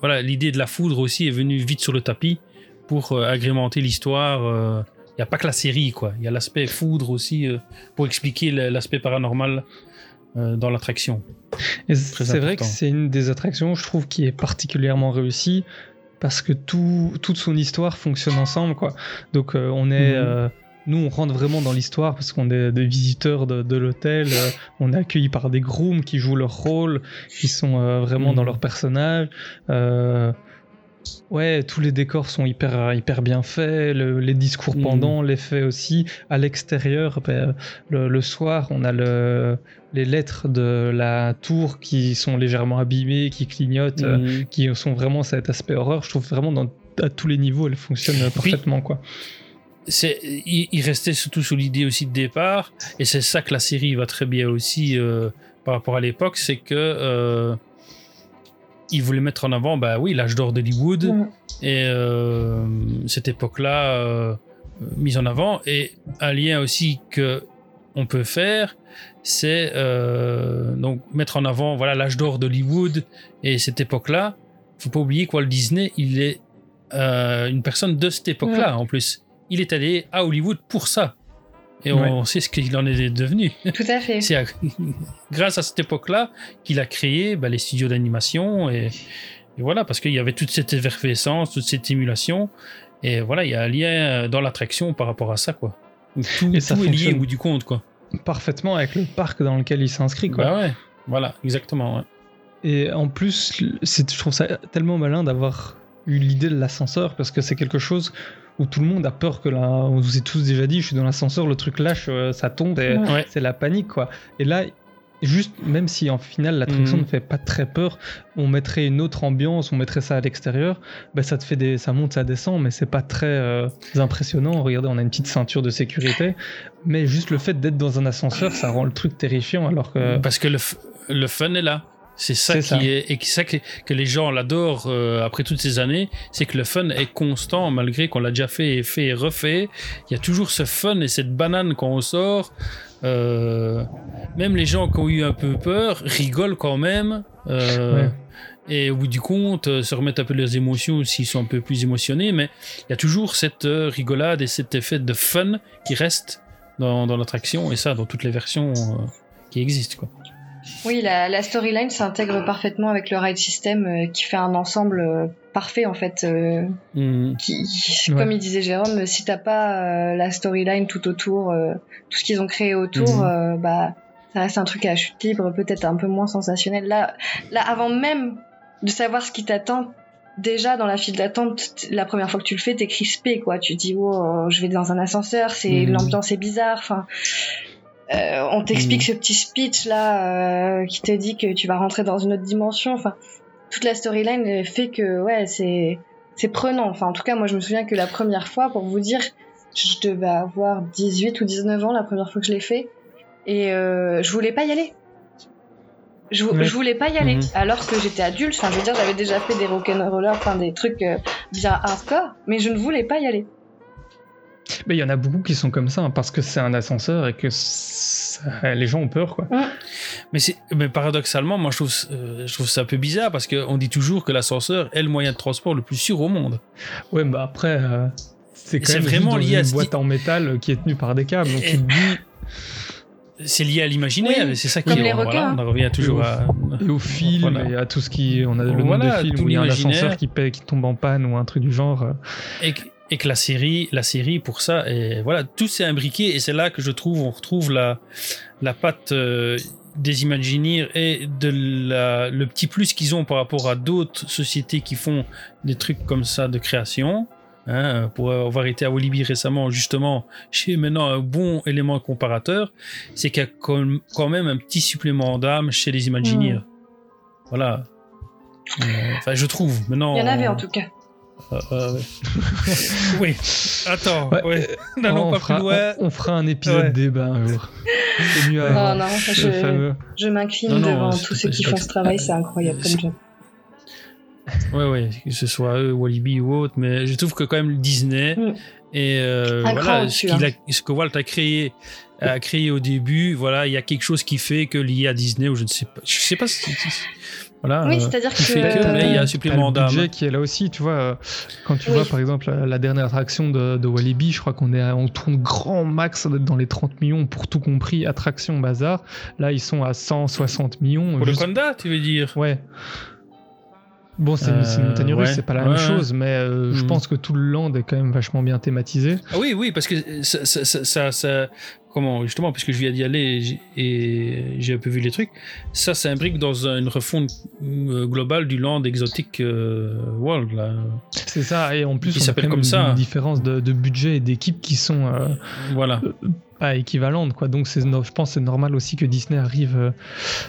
J: voilà, l'idée de la foudre aussi est venue vite sur le tapis pour agrémenter l'histoire. Il n'y a pas que la série, quoi. Il y a l'aspect foudre aussi euh, pour expliquer l'aspect paranormal euh, dans l'attraction.
H: C'est vrai que c'est une des attractions, je trouve, qui est particulièrement réussie parce que tout, toute son histoire fonctionne ensemble, quoi. Donc euh, on est,
J: Mhm.
H: nous, on rentre vraiment dans l'histoire parce qu'on est des visiteurs de, de l'hôtel. on est accueillis par des grooms qui jouent leur rôle, qui sont vraiment
J: Mhm.
H: dans leur personnage. Euh, Ouais, tous les décors sont hyper, hyper bien faits, le- les discours
J: Mhm.
H: pendant, l'effet aussi. À l'extérieur, ben, le, le soir, on a le, les lettres de la tour qui sont légèrement abîmées, qui clignotent, euh,
J: Mhm.
H: qui sont vraiment cet aspect horreur. Je trouve vraiment dans, à tous les niveaux, elles fonctionnent parfaitement. Quoi.
J: c'est il, il restait surtout sur l'idée aussi de départ et c'est ça que la série va très bien aussi euh, par rapport à l'époque c'est que euh, il voulait mettre en avant bah oui l'âge d'or d'Hollywood. Et euh, cette époque là mise en avant. Et un lien aussi que on peut faire c'est euh, donc mettre en avant voilà l'âge d'or d'Hollywood et cette époque là faut pas oublier que Walt Disney il est euh, une personne de cette époque là en plus. Il est allé à Hollywood pour ça. Et
H: Ouais.
J: on sait ce qu'il en est devenu.
I: Tout à fait.
J: C'est à- grâce à cette époque-là qu'il a créé bah, les studios d'animation. Et, et voilà, parce qu'il y avait toute cette effervescence, toute cette émulation. Et voilà, il y a un lien dans l'attraction par rapport à ça. quoi. Tout,
H: Et ça
J: tout est lié au bout du compte. quoi.
H: Parfaitement avec le parc dans lequel il s'inscrit. quoi.
J: Bah ouais, voilà, exactement. ouais.
H: Et en plus, c'est- je trouve ça tellement malin d'avoir eu l'idée de l'ascenseur parce que c'est quelque chose où tout le monde a peur que là, on vous a tous déjà dit, je suis dans l'ascenseur, le truc lâche, euh, ça tombe,
J: Ouais.
H: c'est la panique quoi. Et là, juste, même si en final l'attraction
J: Mhm.
H: ne fait pas très peur, on mettrait une autre ambiance, on mettrait ça à l'extérieur, bah, ça te fait des, ça monte, ça descend, mais c'est pas très euh, impressionnant. Regardez, on a une petite ceinture de sécurité, mais juste le fait d'être dans un ascenseur, ça rend le truc terrifiant alors que.
J: Parce que le, le fun est là. C'est ça qui
H: ça.
J: est et qui- ça que, que les gens l'adorent euh, après toutes ces années, c'est que le fun est constant malgré qu'on l'a déjà fait et fait et refait. Il y a toujours ce fun et cette banane quand on sort. Euh, même les gens qui ont eu un peu peur rigolent quand même. euh,
H: Ouais.
J: Et au bout du compte, se remettent un peu leurs émotions s'ils sont un peu plus émotionnés. Mais il y a toujours cette rigolade et cet effet de fun qui reste dans, dans l'attraction. Et ça, dans toutes les versions qui existent. Quoi.
I: Oui, la, la storyline s'intègre parfaitement avec le ride system euh, qui fait un ensemble euh, parfait en fait. euh, qui,
H: Ouais.
I: Comme il disait Jérôme, si t'as pas la storyline tout autour, tout ce qu'ils ont créé autour, euh, bah ça reste un truc à chute libre, peut-être un peu moins sensationnel. Là, là, avant même de savoir ce qui t'attend, déjà dans la file d'attente, la première fois que tu le fais, t'es crispé quoi. Tu te dis oh, je vais dans un ascenseur, c'est
H: Mhm.
I: l'ambiance est bizarre. Enfin, euh, on t'explique ce petit speech là euh, qui te dit que tu vas rentrer dans une autre dimension. Enfin, toute la storyline fait que ouais, c'est c'est prenant. Enfin, en tout cas, moi, je me souviens que la première fois, pour vous dire, je devais avoir 18 ou 19 ans la première fois que je l'ai fait, et euh, je voulais pas y aller. Je, voulais pas y aller,
J: Mhm.
I: alors que j'étais adulte. Enfin, je veux dire, j'avais déjà fait des rock'n'rollers, enfin des trucs bien hardcore, mais je ne voulais pas y aller.
H: Mais il y en a beaucoup qui sont comme ça, hein, parce que c'est un ascenseur et que ça- les gens ont peur, quoi.
J: Mais, c'est- mais paradoxalement, moi je trouve, euh, je trouve ça un peu bizarre parce qu'on dit toujours que l'ascenseur est le moyen de transport le plus sûr au monde.
H: Ouais, bah après, euh, c'est quand même
J: vraiment lié à
H: une
J: ce
H: boîte en métal euh, qui est tenue par des câbles. Donc
J: Et- C'est lié à l'imaginaire
I: Oui,
J: et c'est ça qui
I: comme
J: est-
I: les
J: voilà, on en revient toujours
H: Et au-
J: à.
H: et au film,
J: Voilà.
H: et à tout ce qui. On a le nombre
J: Voilà,
H: de films où il y a un
J: l'imaginaire.
H: ascenseur qui, tombe en panne ou un truc du genre.
J: et, et que la série, la série pour ça, et voilà, tout s'est imbriqué et c'est là que je trouve, on retrouve la, la patte euh, des Imagineers et de la, le petit plus qu'ils ont par rapport à d'autres sociétés qui font des trucs comme ça de création. Hein, pour avoir été à Walibi récemment, justement, j'ai maintenant un bon élément comparateur, c'est qu'il y a quand même un petit supplément d'âme chez les Imagineers. Voilà. Euh, Enfin, je trouve. Maintenant,
I: Il y en avait en tout cas.
J: Euh, euh, oui. Attends.
H: Ouais,
J: Ouais. N'allons
H: on,
J: pas
H: fera,
J: plus loin.
H: on, on fera un épisode
J: Ouais.
H: débat un jour. C'est mieux
I: Non,
H: avant.
I: non, je,
H: fameux.
I: je m'incline devant tous ceux qui font ce travail, c'est incroyable comme job.
J: Ouais, ouais, que ce soit eux, Walibi ou autre, mais je trouve que quand même Disney
I: Mm.
J: et euh, voilà, ce, a- que Walt a créé, a créé au début, voilà, il y a quelque chose qui fait que lié à Disney ou je ne sais pas, je sais pas si, si- voilà,
I: Oui,
J: euh,
I: c'est-à-dire que.
J: que, mais il y a un supplément
H: le budget
J: d'âme.
H: qui est là aussi, tu vois. euh, Quand tu
I: Oui.
H: vois par exemple la, dernière attraction de, de Walibi, je crois qu'on est on tourne grand max dans les 30 millions pour tout compris, attraction bazar. Là ils sont à 160 millions.
J: Pour le Conda, tu veux dire?
H: Ouais. Bon, c'est
J: Euh,
H: c'est une montagne russe,
J: ouais.
H: c'est pas la
J: Ouais,
H: même chose, mais euh, je
J: Mhm.
H: pense que tout le land est quand même vachement bien thématisé.
J: Ah oui, oui, parce que ça, ça, ça, ça- ça- comment, justement, puisque je viens d'y aller et j'ai- un peu vu les trucs, ça s'imbrique dans un- une refonte euh, globale du land exotique euh, world.
H: C'est ça, et en plus, a
J: s'appelle comme ça.
H: une différence de, de budget et d'équipe qui sont
J: Voilà.
H: Pas équivalentes, quoi. Donc, c'est no- je pense que c'est normal aussi que Disney arrive euh,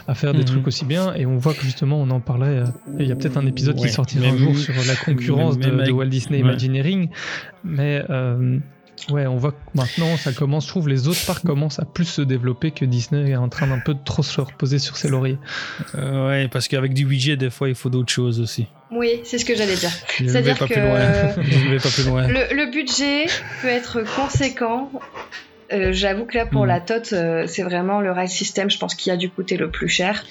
H: à faire des
J: Mhm.
H: trucs aussi bien. Et on voit que justement, on en parlait. euh, il y a peut-être un épisode
J: Ouais,
H: qui sortira un jour sur la concurrence de, Walt Disney
J: ouais.
H: Imagineering. Mais euh, ouais, on voit que maintenant, ça commence. Je trouve les autres parcs commencent à plus se développer que Disney est en train d'un peu de trop se reposer sur ses lauriers.
J: Euh, ouais, parce qu'avec du budget, des fois, il faut d'autres choses aussi.
I: Oui, c'est ce que j'allais dire. C'est-à-dire
J: pas
I: que
J: plus loin. Je ne vais pas plus loin.
I: le, le budget peut être conséquent. Euh, J'avoue que là, pour
J: Mhm.
I: la TOT, euh, c'est vraiment le rail system, je pense, qui a dû coûter le plus cher.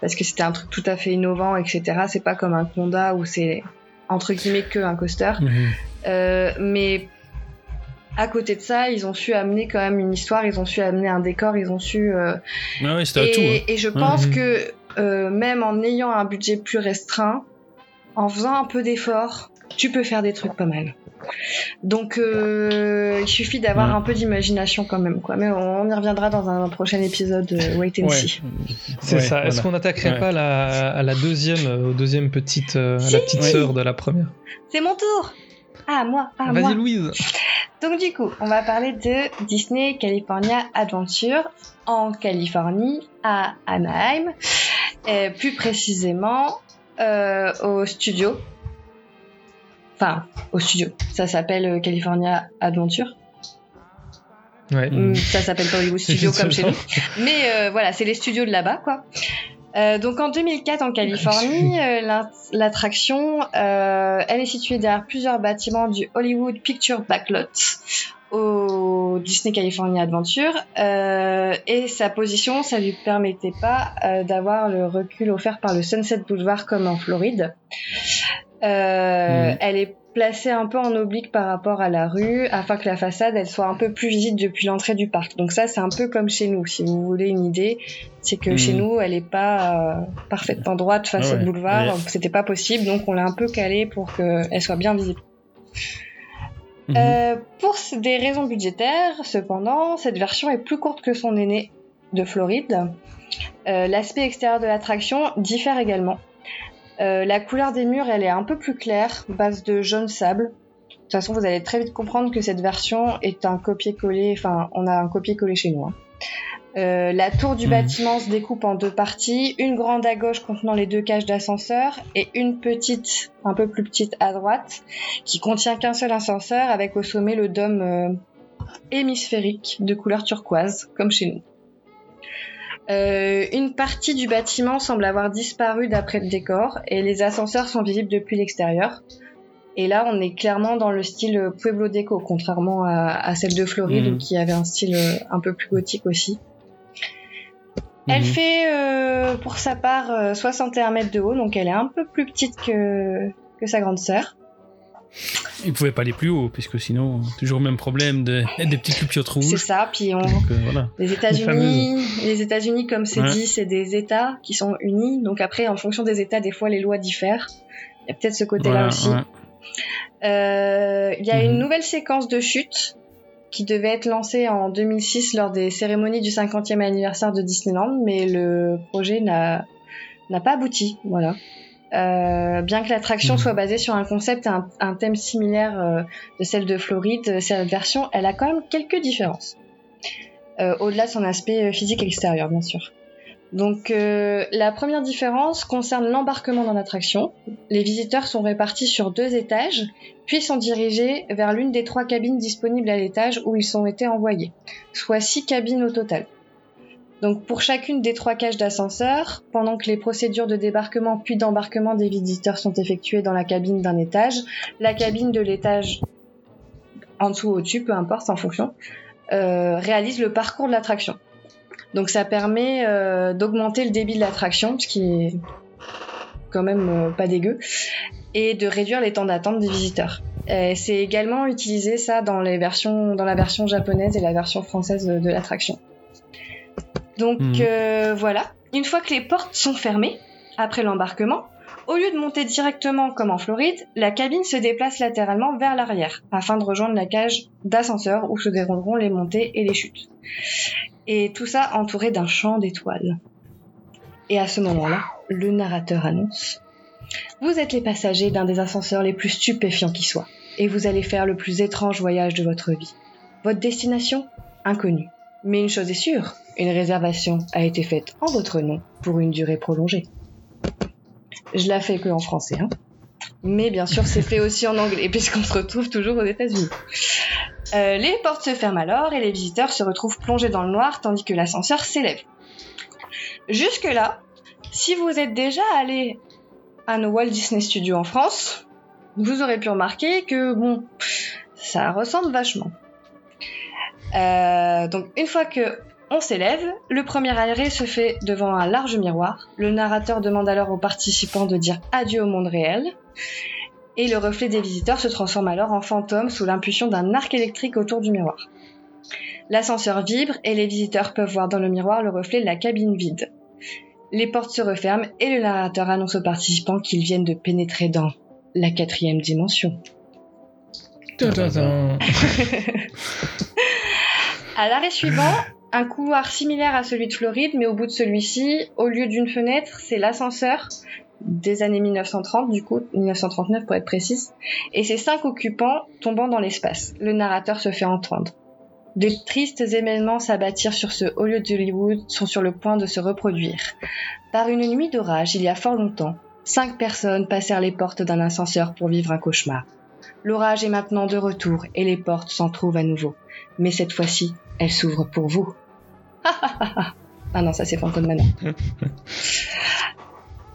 I: Parce que c'était un truc tout à fait innovant, etc. C'est pas comme un Conda où c'est entre guillemets que un coaster.
J: Mhm.
I: Euh, mais à côté de ça, ils ont su amener quand même une histoire, ils ont su amener un décor, ils ont su. euh,
J: Ouais, c'était
I: et,
J: tout. hein.
I: et je pense
H: Mhm.
I: que même en ayant un budget plus restreint, en faisant un peu d'effort, tu peux faire des trucs pas mal. Donc euh, il suffit d'avoir
J: Ouais.
I: un peu d'imagination quand même, quoi. Mais on y reviendra dans un prochain épisode de Wait and
J: Ouais.
I: See.
H: C'est
J: Ouais,
H: ça. Est-ce qu'on n'attaquerait
J: Ouais.
H: pas la, à la deuxième, euh, au deuxième petite, euh, à la petite
J: Oui.
H: sœur de la première?
I: C'est mon tour. Ah moi, ah moi.
H: Vas-y Louise.
I: Donc du coup, on va parler de Disney California Adventure en Californie, à Anaheim, et plus précisément euh, au studio. Enfin, au studio. Ça s'appelle euh, California Adventure.
H: Ouais.
I: Mm, Ça s'appelle pas Hollywood Studio comme chez nous. Mais euh, voilà, c'est les studios de là-bas, quoi. Euh, donc en 2004 en Californie, euh, l'int- l'attraction, euh, elle est située derrière plusieurs bâtiments du Hollywood Picture Backlot au Disney California Adventure euh, et sa position, ça lui permettait pas euh, d'avoir le recul offert par le Sunset Boulevard comme en Floride. Euh,
J: Mhm.
I: Elle est placée un peu en oblique par rapport à la rue afin que la façade elle soit un peu plus visible depuis l'entrée du parc. Donc ça c'est un peu comme chez nous. Si vous voulez une idée, c'est que chez nous elle est pas euh, parfaitement droite face
J: Ah
I: au boulevard.
J: Ouais.
I: C'était pas possible donc on l'a un peu calé pour qu'elle soit bien visible.
J: Mhm.
I: Euh, pour des raisons budgétaires, cependant, cette version est plus courte que son aîné de Floride. Euh, L'aspect extérieur de l'attraction diffère également. Euh, la couleur des murs, elle est un peu plus claire, base de jaune sable. De toute façon, vous allez très vite comprendre que cette version est un copier-coller, enfin, on a un copier-coller chez nous. hein. Euh, la tour du
J: Mhm.
I: bâtiment se découpe en deux parties, une grande à gauche contenant les deux cages d'ascenseur et une petite, un peu plus petite à droite, qui contient qu'un seul ascenseur avec au sommet le dôme euh, hémisphérique de couleur turquoise, comme chez nous. Euh, une partie du bâtiment semble avoir disparu d'après le décor et les ascenseurs sont visibles depuis l'extérieur. Et là, on est clairement dans le style Pueblo Déco, contrairement à, à celle de Floride
J: Mhm.
I: qui avait un style euh, un peu plus gothique aussi. Elle
J: Mhm.
I: fait euh, pour sa part euh, 61 mètres de haut, donc elle est un peu plus petite que, que sa grande sœur.
J: Il pouvait pas aller plus haut, puisque sinon, toujours le même problème de, des petites coupures
I: C'est
J: rouges.
I: ça, puis on,
J: Donc euh, voilà.
I: les États-Unis, les États-Unis, comme c'est
J: Ouais.
I: dit, c'est des États qui sont unis. Donc après, en fonction des États, des fois les lois diffèrent. Il y a peut-être ce côté-là
J: Voilà,
I: aussi.
J: ouais.
I: Euh, Il y a
J: Mhm.
I: une nouvelle séquence de chute qui devait être lancée en 2006 lors des cérémonies du 50e anniversaire de Disneyland, mais le projet n'a n'a pas abouti. Voilà. Euh, bien que l'attraction
J: Mhm.
I: soit basée sur un concept et un, un thème similaire euh, de celle de Floride, cette version, elle a quand même quelques différences. Euh, Au-delà de son aspect euh, physique extérieur, bien sûr. Donc euh, la première différence concerne l'embarquement dans l'attraction. Les visiteurs sont répartis sur deux étages, puis sont dirigés vers l'une des trois cabines disponibles à l'étage où ils ont été envoyés, soit six cabines au total. Donc pour chacune des trois cages d'ascenseur, pendant que les procédures de débarquement puis d'embarquement des visiteurs sont effectuées dans la cabine d'un étage, la cabine de l'étage en dessous ou au-dessus, peu importe en fonction, euh, réalise le parcours de l'attraction. Donc ça permet euh, d'augmenter le débit de l'attraction, ce qui est quand même euh, pas dégueu, et de réduire les temps d'attente des visiteurs. C'est également utilisé ça dans les versions, dans la version japonaise et la version française de l'attraction. Donc
J: Mhm.
I: euh, voilà. Une fois que les portes sont fermées après l'embarquement, au lieu de monter directement comme en Floride, la cabine se déplace latéralement vers l'arrière afin de rejoindre la cage d'ascenseur où se dérouleront les montées et les chutes. Et tout ça entouré d'un champ d'étoiles. Et à ce moment-là, le narrateur annonce Vous êtes les passagers d'un des ascenseurs les plus stupéfiants qui soit, et vous allez faire le plus étrange voyage de votre vie. Votre destination? Inconnue. Mais une chose est sûre, une réservation a été faite en votre nom pour une durée prolongée. Je la fais que en français, hein. Mais bien sûr, c'est fait aussi en anglais, puisqu'on se retrouve toujours aux États-Unis. Euh, les portes se ferment alors et les visiteurs se retrouvent plongés dans le noir tandis que l'ascenseur s'élève. Jusque-là, si vous êtes déjà allé à nos Walt Disney Studios en France, vous aurez pu remarquer que bon, ça ressemble vachement. Euh, donc une fois que on s'élève, le premier arrêt se fait devant un large miroir. Le narrateur demande alors aux participants de dire adieu au monde réel. Et le reflet des visiteurs se transforme alors en fantôme sous l'impulsion d'un arc électrique autour du miroir. L'ascenseur vibre et les visiteurs peuvent voir dans le miroir le reflet de la cabine vide. Les portes se referment et le narrateur annonce aux participants qu'ils viennent de pénétrer dans la quatrième dimension. À l'arrêt suivant, un couloir similaire à celui de Floride, mais au bout de celui-ci, au lieu d'une fenêtre, c'est l'ascenseur des années 1930, du coup, 1939 pour être précise, et ses cinq occupants tombant dans l'espace. Le narrateur se fait entendre. De tristes événements s'abattirent sur ce haut lieu d'Hollywood sont sur le point de se reproduire. Par une nuit d'orage, il y a fort longtemps, cinq personnes passèrent les portes d'un ascenseur pour vivre un cauchemar. L'orage est maintenant de retour et les portes s'en trouvent à nouveau. Mais cette fois-ci, elles s'ouvrent pour vous. ah non, ça c'est Fantôme Manon.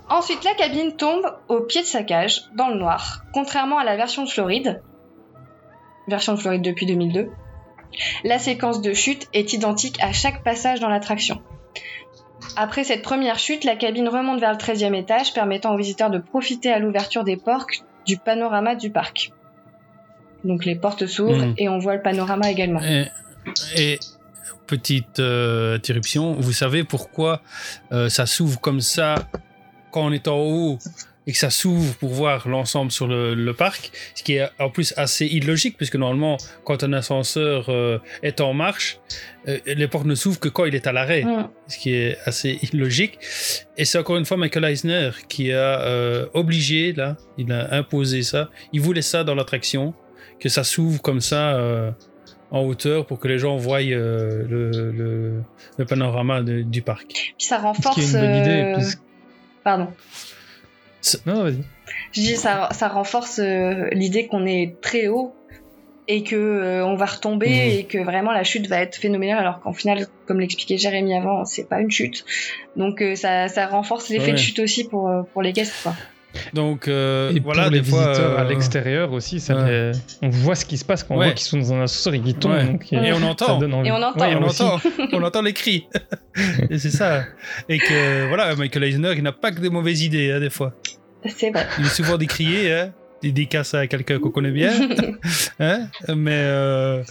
I: Ensuite, la cabine tombe au pied de sa cage, dans le noir. Contrairement à la version de Floride, version de Floride depuis 2002, la séquence de chute est identique à chaque passage dans l'attraction. Après cette première chute, la cabine remonte vers le 13e étage, permettant aux visiteurs de profiter à l'ouverture des portes du panorama du parc. Donc les portes s'ouvrent
J: Mhm.
I: et on voit le panorama également.
J: Et, et petite euh, interruption, vous savez pourquoi euh, ça s'ouvre comme ça quand on est en haut et que ça s'ouvre pour voir l'ensemble sur le, le parc, ce qui est en plus assez illogique puisque normalement quand un ascenseur euh, est en marche, euh, les portes ne s'ouvrent que quand il est à l'arrêt,
I: Mm.
J: ce qui est assez illogique. Et c'est encore une fois Michael Eisner qui a euh, obligé là, il a imposé ça, il voulait ça dans l'attraction, que ça s'ouvre comme ça. En hauteur pour que les gens voient euh, le, le- le panorama de- du parc.
I: Puis ça
H: Ce
I: renforce.
H: qui est une bonne idée.
I: euh, Pardon.
H: Non, vas-y.
I: Je dis ça, ça renforce euh, l'idée qu'on est très haut et que euh, on va retomber
J: Mhm.
I: et que vraiment la chute va être phénoménale alors qu'en final, comme l'expliquait Jérémy avant, c'est pas une chute. Donc euh, ça, ça renforce l'effet
J: Ouais.
I: de chute aussi pour, pour les guests. Quoi.
J: Donc euh,
H: Et
J: voilà,
H: pour les
J: des fois,
H: visiteurs à
J: euh,
H: l'extérieur aussi, ça
J: ouais.
H: les- on voit ce qui se passe quand on
J: Ouais.
H: voit qu'ils sont dans un ascenseur et qu'ils tombent.
J: Ouais.
H: donc,
J: Et
H: euh,
J: on entend.
I: Et on entend.
H: Ouais,
J: on entend, on entend les cris. et c'est ça. Et que voilà, Michael Eisner, il n'a pas que des mauvaises idées, hein, des fois.
I: C'est vrai.
J: Il est souvent décrié, hein. Il décasse à quelqu'un qu'on connaît bien. hein. Mais euh,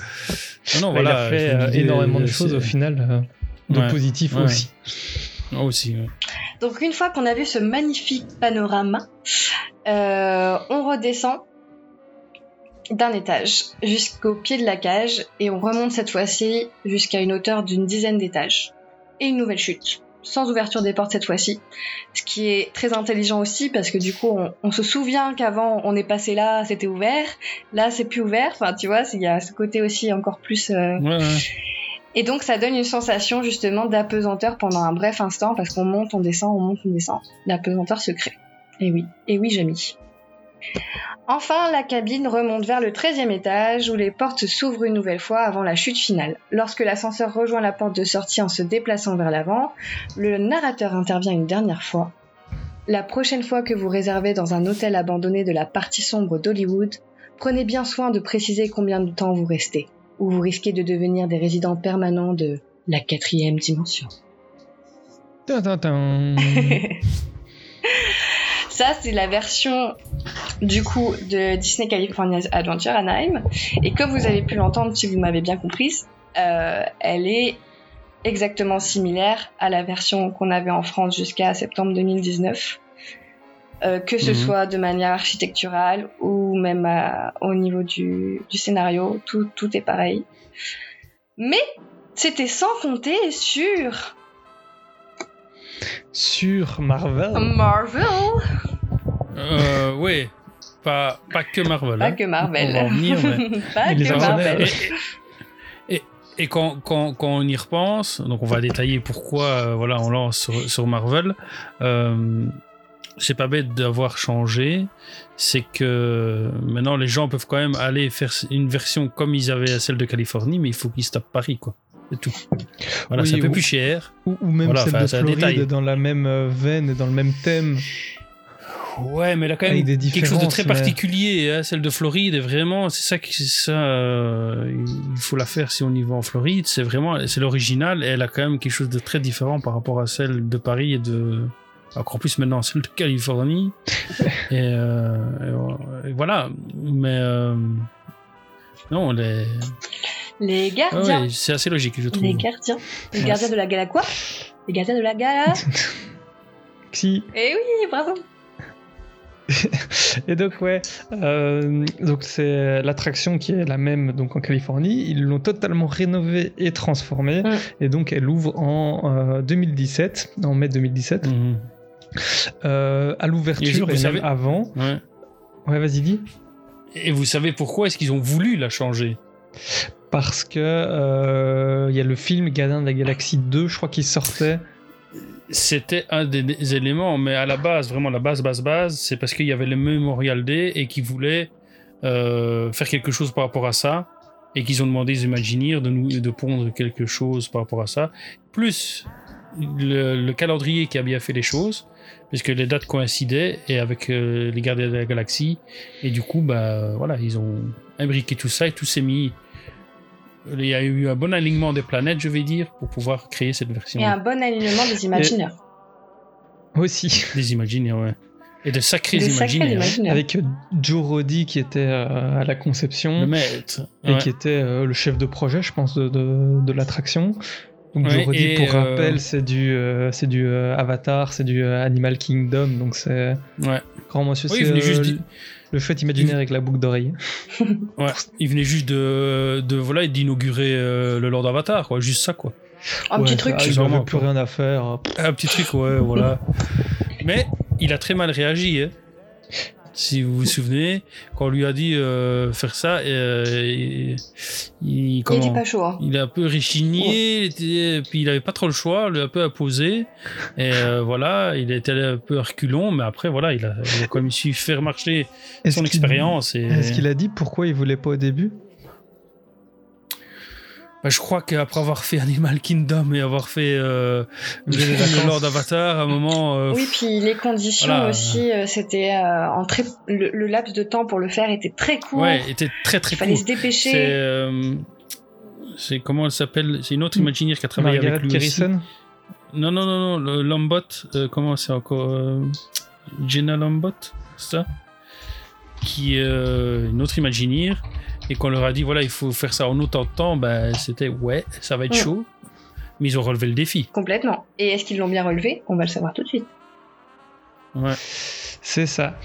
J: non, voilà.
H: il a fait euh, énormément de choses au final, euh, de
J: Ouais.
H: positif
J: Ouais.
H: aussi.
J: Aussi. ouais.
I: Donc une fois qu'on a vu ce magnifique panorama, euh, on redescend d'un étage jusqu'au pied de la cage et on remonte cette fois-ci jusqu'à une hauteur d'une dizaine d'étages. Et une nouvelle chute, sans ouverture des portes cette fois-ci. Ce qui est très intelligent aussi parce que du coup on, on se souvient qu'avant on est passé là, c'était ouvert, là c'est plus ouvert, enfin tu vois, il y a ce côté aussi encore plus... euh,
J: Ouais, ouais.
I: Et donc ça donne une sensation justement d'apesanteur pendant un bref instant parce qu'on monte, on descend, on monte, on descend. L'apesanteur se crée. Et oui, et oui, Jamie. Enfin, la cabine remonte vers le 13e étage où les portes s'ouvrent une nouvelle fois avant la chute finale. Lorsque l'ascenseur rejoint la porte de sortie en se déplaçant vers l'avant, le narrateur intervient une dernière fois. La prochaine fois que vous réservez dans un hôtel abandonné de la partie sombre d'Hollywood, prenez bien soin de préciser combien de temps vous restez ou vous risquez de devenir des résidents permanents de la quatrième dimension. Ça, c'est la version du coup de Disney California Adventure Anaheim. Et comme vous avez pu l'entendre, si vous m'avez bien comprise, euh, elle est exactement similaire à la version qu'on avait en France jusqu'à septembre 2019. Euh, que ce
J: Mhm.
I: soit de manière architecturale ou même à- au niveau du, du scénario, tout, tout est pareil. Mais c'était sans compter sur
H: Sur Marvel.
I: Marvel,
J: Euh, ouais. Pas, pas que Marvel.
I: pas
J: hein.
I: que Marvel.
J: On va en venir, mais-
I: pas
H: Et
I: que. Marvel.
J: Et, et- et quand, quand, quand on y repense, donc on va détailler pourquoi euh, voilà, on lance sur, sur Marvel. euh, c'est pas bête d'avoir changé. C'est que maintenant les gens peuvent quand même aller faire une version comme ils avaient celle de Californie, mais il faut qu'ils se tapent Paris, quoi. C'est tout. Voilà,
H: Oui,
J: c'est un peu
H: ou-
J: plus cher.
H: Ou, ou même
J: Voilà,
H: celle de Floride
J: détail.
H: dans la même euh, veine et dans le même thème.
J: Ouais, mais a quand même
H: Avec des
J: quelque chose de très
H: mais-
J: particulier. hein, celle de Floride est vraiment, c'est ça qui, ça, euh, il faut la faire si on y va en Floride. C'est vraiment, c'est l'original. et Elle a quand même quelque chose de très différent par rapport à celle de Paris et de, encore plus maintenant celle de Californie. et, euh, et, voilà. Mais euh, non, les,
I: Les
J: ah
I: gardiens.
J: ouais, c'est assez logique, je trouve.
I: Les gardiens. Les gardiens de la gala quoi? Les gardiens de la gala
H: Si.
I: Eh oui, bravo
H: Et donc ouais, euh, donc c'est l'attraction qui est la même donc en Californie. Ils l'ont totalement rénovée et transformée,
I: Mm.
H: et donc elle ouvre en euh, 2017, en mai 2017,
J: Mhm.
H: Euh, à l'ouverture
J: vous
H: et,
J: savez-
H: même avant.
J: Ouais.
H: Ouais, vas-y dis.
J: Et vous savez pourquoi est-ce qu'ils ont voulu la changer?
H: Parce que euh, il y a le film Gardien de la Galaxie 2, je crois qu'il sortait.
J: C'était un des, des éléments, mais à la base, vraiment la base, base, base, c'est parce qu'il y avait le Memorial Day et qu'ils voulaient euh, faire quelque chose par rapport à ça et qu'ils ont demandé aux Imagineers de nous de pondre quelque chose par rapport à ça. Plus le, le calendrier qui a bien fait les choses, puisque les dates coïncidaient et avec euh, les Gardiens de la Galaxie et du coup, bah voilà, ils ont imbriqué tout ça et tout s'est mis. Il y a eu un bon alignement des planètes, je vais dire, pour pouvoir créer cette version.
I: Et un bon alignement des Imagineers.
H: Aussi.
J: Des Imagineers, ouais. Et de sacrés.
H: Avec euh, Joe Roddy qui était euh, à la conception.
J: Le maître.
H: et
J: Ouais.
H: qui était euh, le chef de projet, je pense, de, de, de l'attraction. Donc, je redis
J: et,
H: pour
J: euh,
H: rappel, c'est du, euh, c'est du euh, Avatar, c'est du euh, Animal Kingdom, donc c'est
J: Ouais.
H: grand monsieur.
J: Oui,
H: c'est euh,
J: juste di-
H: le chouette imaginaire avec la boucle d'oreille.
J: Ouais. Il venait juste de, de voilà, d'inaugurer euh, le Lord Avatar, quoi. Juste ça, quoi.
I: Un
H: Ouais,
I: petit truc.
H: ah, il n'avait plus rien à faire.
J: Un petit truc, ouais, voilà. Mais il a très mal réagi, hein. Si vous vous souvenez, quand on lui a dit euh, faire ça, euh, il, il-
I: Il
J: comment
I: était pas chaud. Hein.
J: Il a un peu réchigné, il était- puis il avait pas trop le choix, lui a un peu imposé. Et euh, voilà, il était allé un peu à reculons, mais après, voilà, il a, il a quand même su faire marcher son expérience. Et...
H: Est-ce qu'il a dit pourquoi il voulait pas au début?
J: Bah, je crois qu'après avoir fait Animal Kingdom et avoir fait euh, le, Lord Avatar, à un moment. euh,
I: Oui, puis les conditions
J: Voilà.
I: aussi, euh, c'était euh, en très le, le laps de temps pour le faire était très court.
J: ouais, était très très
I: Il fallait se dépêcher.
J: C'est. euh, c'est comment elle s'appelle? C'est une autre Imagineer qui a travaillé
H: Margaret
J: avec lui aussi.
H: Kerrison
J: Non, non, non, non, le Lambot, euh, comment c'est encore euh, Jenna Lambot, c'est ça? Qui est euh, une autre Imagineer, et qu'on leur a dit, voilà, il faut faire ça en autant de temps, ben, c'était, ouais, ça va être chaud, mais ils ont relevé le défi.
I: Complètement. Et est-ce qu'ils l'ont bien relevé? On va le savoir tout de suite.
J: Ouais.
H: C'est ça.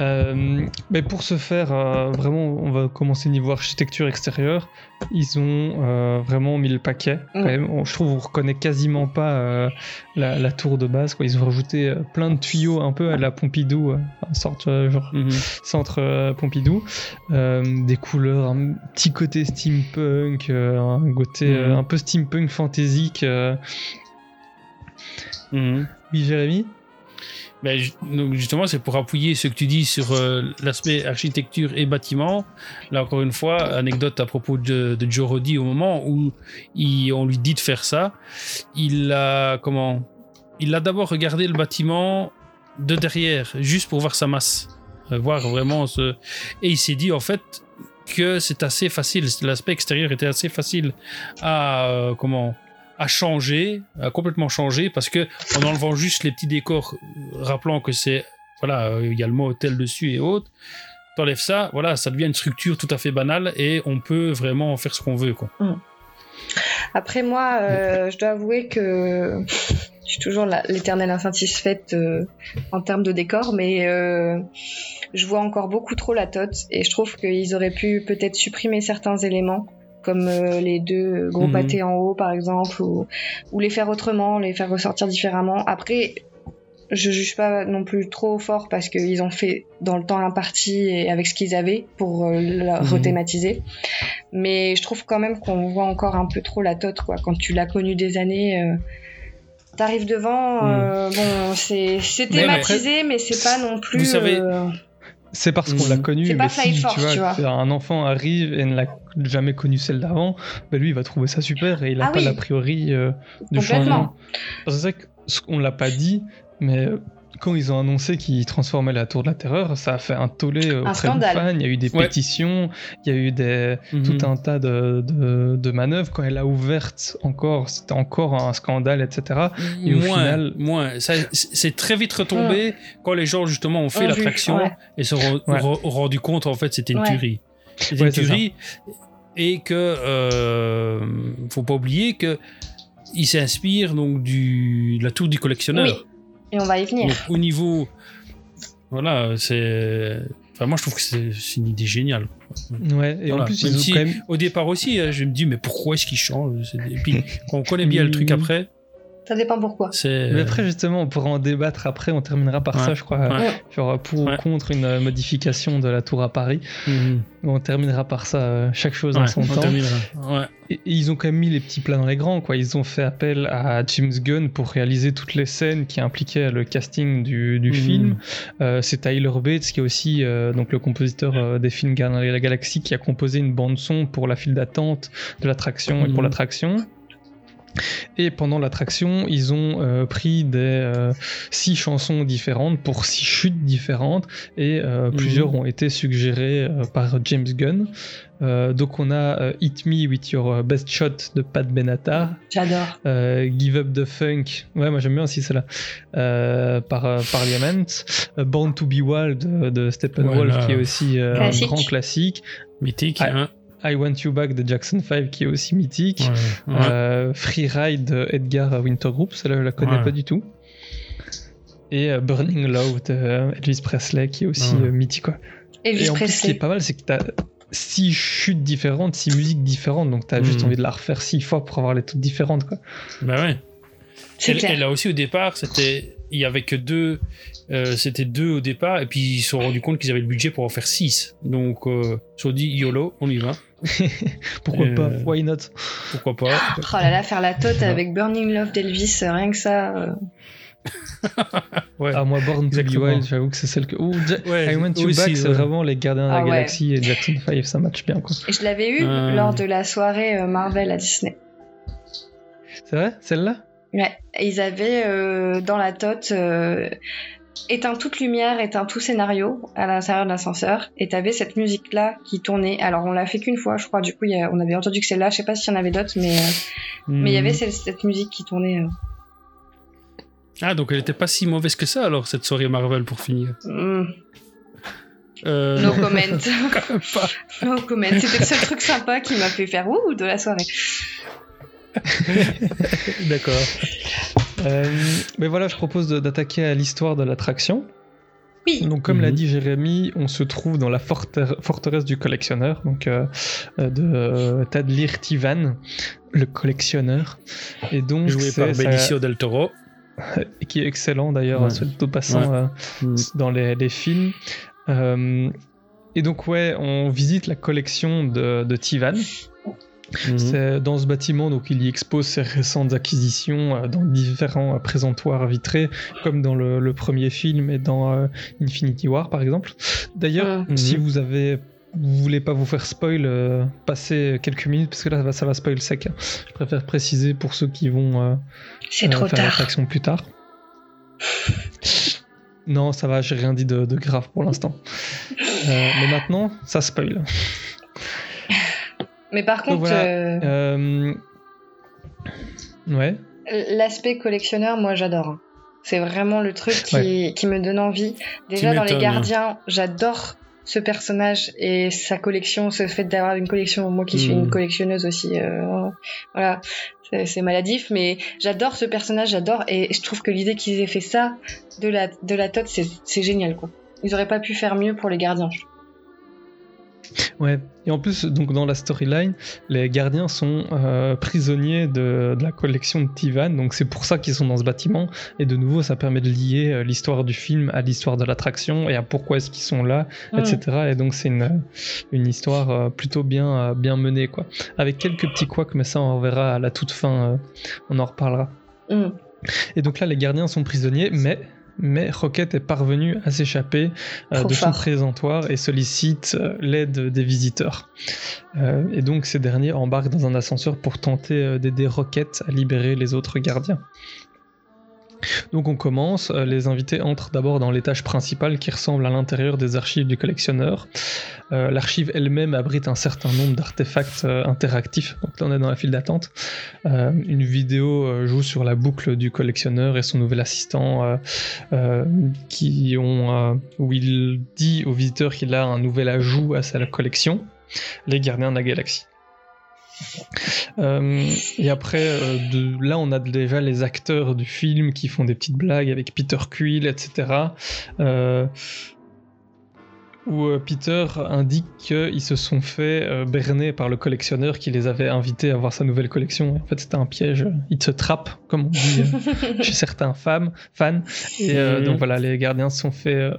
H: Euh, mais pour ce faire, euh, vraiment, on va commencer niveau architecture extérieure. Ils ont euh, vraiment mis le paquet. quand
I: Mm.
H: même. On- je trouve on reconnaît quasiment pas la, la tour de base. Quoi. Ils ont rajouté plein de tuyaux un peu à la Pompidou, une sorte genre
J: Mhm.
H: centre Pompidou, des couleurs, un petit côté steampunk, un côté
J: Mhm.
H: un peu steampunk fantaisique. euh.
J: Mhm.
H: Oui, Jérémy?
J: Ben, justement, c'est pour appuyer ce que tu dis sur euh, l'aspect architecture et bâtiment. Là, encore une fois, anecdote à propos de, Joe Roddy, au moment où on lui dit de faire ça, il a comment? Il a d'abord regardé le bâtiment de derrière, juste pour voir sa masse, euh, voir vraiment. Et il s'est dit en fait que c'est assez facile. L'aspect extérieur était assez facile à euh, comment à changer, à complètement changer, parce que en enlevant juste les petits décors, euh, rappelant que c'est voilà, euh, il y a le mot hôtel dessus et autres. T'enlèves ça, voilà, ça devient une structure tout à fait banale et on peut vraiment en faire ce qu'on veut, quoi.
I: Après moi, euh, je dois avouer que je suis toujours l'éternelle insatisfaite en termes de décor, mais je vois encore beaucoup trop la tote et je trouve qu'ils auraient pu peut-être supprimer certains éléments comme euh, les deux gros
J: Mhm.
I: pâtés en haut par exemple ou, ou les faire autrement, les faire ressortir différemment. Après, je juge pas non plus trop fort parce qu'ils ont fait dans le temps imparti et avec ce qu'ils avaient pour euh, la
J: Mhm.
I: rethématiser. Mais je trouve quand même qu'on voit encore un peu trop la tote quoi. Quand tu l'as connu des années, euh, t'arrives devant, euh, bon c'est c'est
J: Mais
I: thématisé, mais c'est pas non plus.
J: vous savez-
I: euh,
H: C'est parce qu'on l'a
J: Mhm.
H: connu,
I: C'est
H: mais
I: pas
H: si tu vois,
I: tu vois.
H: un enfant arrive et ne l'a jamais connu celle d'avant, bah lui il va trouver ça super et il a
I: Ah
H: pas
I: oui.
H: l'a priori euh, du
I: Complètement.
H: changement. C'est vrai qu'on l'a pas dit, mais euh, quand ils ont annoncé qu'ils transformaient la Tour de la Terreur, ça a fait un tollé euh,
I: Un
H: auprès des fans. Il y a eu des
J: Ouais.
H: pétitions, il y a eu des,
J: Mhm.
H: tout un tas de, de, de manœuvres. Quand elle a ouverte encore, c'était encore un scandale, etc. Et au
J: moins,
H: final-
J: moins. Ça, c'est très vite retombé quand les gens justement ont fait l'attraction
I: ouais.
J: et se sont
H: Ouais.
J: re- rendu compte en fait c'était une
I: Ouais.
J: tuerie. C'était
H: Ouais,
J: une tuerie et que euh, faut pas oublier que il s'inspire donc du de la tour du collectionneur.
I: Oui. Et on va y venir.
J: Donc, au niveau Voilà, c'est. Enfin, moi, je trouve que c'est une idée géniale.
H: Ouais, et en plus,
J: Même
H: ils ont
J: si,
H: quand même.
J: Au départ aussi, euh, je me dis, mais pourquoi est-ce qu'ils changent Et puis, quand on connaît bien le truc
H: Mhm.
J: après,
I: Ça dépend pourquoi.
H: Mais après, justement, on pourra en débattre après, on terminera par
J: Ouais.
H: ça, je crois.
J: Ouais.
H: Genre pour ou contre une euh, modification de la tour à Paris.
J: Mhm.
H: On terminera par ça, euh, chaque chose en son
J: on
H: temps.
J: terminera.
H: Et, et ils ont quand même mis les petits plats dans les grands, quoi. Ils ont fait appel à James Gunn pour réaliser toutes les scènes qui impliquaient le casting du, du
J: Mhm.
H: film. Euh, c'est Tyler Bates qui est aussi euh, donc le compositeur euh, des films Gardiens de la Galaxie qui a composé une bande son pour la file d'attente de l'attraction et pour
J: Mhm.
H: l'attraction. Et pendant l'attraction, ils ont euh, pris des euh, six chansons différentes pour six chutes différentes et euh,
J: Mhm.
H: plusieurs ont été suggérées euh, par James Gunn. Euh, donc on a euh, Hit Me With Your Best Shot de Pat Benatar,
I: J'adore.
H: euh, Give Up the Funk, ouais moi j'aime bien aussi celle-là, euh, par euh, Parliament, Born to Be Wild de, de Steppenwolf
J: Voilà.
H: qui est aussi euh, un grand classique,
J: Mythique.
H: Ah,
J: hein.
H: I Want You Back de Jackson 5 qui est aussi mythique,
J: Ouais. Ouais.
H: euh, Free Ride de Edgar Wintergroup, celle-là je la connais
J: Ouais.
H: pas du tout. Et euh, Burning Love de euh, Elvis Presley qui est aussi
J: Ouais.
H: euh, mythique quoi.
I: Elvis
H: Et en plus, ce qui est pas mal, c'est que t'as six chutes différentes, six musiques différentes, donc t'as juste
J: Mhm.
H: envie de la refaire six fois pour avoir les toutes différentes, quoi.
J: Bah ouais.
I: C'est
J: Et,
I: clair.
J: et là aussi, au départ, c'était. Il y avait que deux. Euh, c'était deux au départ, et puis ils se sont rendus compte qu'ils avaient le budget pour en faire six. Donc, euh, ils se sont dit YOLO, on y va.
H: Pourquoi
J: Euh,
H: pas Why not?
J: Pourquoi pas
I: Oh là là, faire la tote avec Burning Love d'Elvis, euh, rien que ça. euh,
J: Ouais.
H: Ah, moi, Born to Be. Wild, j'avoue que c'est celle que. Ou Ja-
J: Ouais,
H: I Want You
J: aussi,
H: Back, c'est
J: ouais.
H: vraiment les gardiens de la
I: Ah ouais.
H: galaxie et Jackson 5, ça match bien, quoi.
I: Et je l'avais eu
J: Euh.
I: lors de la soirée euh, Marvel à Disney.
H: C'est vrai? Celle-là?
I: Ouais. Ils avaient euh, dans la tote euh, éteint toute lumière, éteint tout scénario à l'intérieur de l'ascenseur. Et t'avais cette musique-là qui tournait. Alors on l'a fait qu'une fois, je crois. Du coup, il y a- on avait entendu que celle-là. Je sais pas s'il y en avait d'autres, mais euh, mais il y
J: Hmm.
I: avait cette, cette musique qui tournait. euh.
J: Ah, donc elle était pas si mauvaise que ça, alors, cette soirée Marvel, pour finir.
I: Mm.
J: Euh,
I: No comment. no comment. C'était le seul truc sympa qui m'a fait faire ouh de la soirée.
J: D'accord.
H: Euh, Mais voilà, je propose d'attaquer à l'histoire de l'attraction.
I: Oui.
H: Donc, comme l'a
J: Mhm.
H: dit Jérémy, on se trouve dans la forter- forteresse du collectionneur, donc euh, euh, de euh, Tadlir Tivan, le collectionneur. Et donc,
J: Joué par
H: ça-
J: Benicio del Toro.
H: qui est excellent d'ailleurs,
J: Ouais.
H: au passant,
J: Ouais.
H: euh,
J: Hmm.
H: dans les, les films. Euh, et donc, ouais, on visite la collection de, de Tivan.
J: Mhm.
H: C'est dans ce bâtiment, donc il y expose ses récentes acquisitions euh, dans différents euh, présentoirs vitrés, comme dans le, le premier film et dans euh, Infinity War par exemple. D'ailleurs,
J: Mhm.
H: si vous avez vous voulez pas vous faire spoil, euh, passez quelques minutes parce que là ça va, ça va spoil sec. hein. Je préfère préciser pour ceux qui vont euh, euh,
I: trop
H: faire l'attraction plus tard. non, ça va, j'ai rien dit de, de grave pour l'instant. Euh, mais maintenant, ça spoil.
I: Mais par contre,
H: voilà,
I: euh,
H: Euh, Ouais.
I: l'aspect collectionneur, moi j'adore. C'est vraiment le truc qui,
H: Ouais.
I: qui me donne envie. Déjà dans les gardiens, j'adore ce personnage et sa collection, ce fait d'avoir une collection, moi qui suis une collectionneuse aussi, euh, voilà, c'est maladif, mais j'adore ce personnage, j'adore, et je trouve que l'idée qu'ils aient fait ça de la, de la tote, c'est génial, quoi. Ils auraient pas pu faire mieux pour les gardiens. je.
H: Ouais, et en plus, donc dans la storyline, les gardiens sont euh, prisonniers de, de la collection de Tivan, donc c'est pour ça qu'ils sont dans ce bâtiment. Et de nouveau, ça permet de lier euh, l'histoire du film à l'histoire de l'attraction et à pourquoi est-ce qu'ils sont là, etc. Et donc c'est une, une histoire euh, plutôt bien, bien menée, quoi. Avec quelques petits couacs, mais ça on verra à la toute fin, on en reparlera.
I: Mm.
H: Et donc là, les gardiens sont prisonniers, mais, mais Rocket est parvenu à s'échapper euh, de son présentoir et sollicite euh, l'aide des visiteurs. Euh, et donc ces derniers embarquent dans un ascenseur pour tenter d'aider Rocket à libérer les autres gardiens. Donc on commence, euh, les invités entrent d'abord dans l'étage principal qui ressemble à l'intérieur des archives du collectionneur. Euh, L'archive elle-même abrite un certain nombre d'artefacts euh, interactifs, donc là on est dans la file d'attente. Une vidéo joue sur la boucle du collectionneur et son nouvel assistant qui où il dit aux visiteurs qu'il a un nouvel ajout à sa collection, les gardiens de la galaxie. Euh, et après, euh, là, on a déjà les acteurs du film qui font des petites blagues avec Peter Quill, etc. Euh, où Peter indique qu'ils se sont fait berner par le collectionneur qui les avait invités à voir sa nouvelle collection. En fait, c'était un piège. Il se trappe, comme on dit chez certains fans. Et donc voilà, les gardiens se sont fait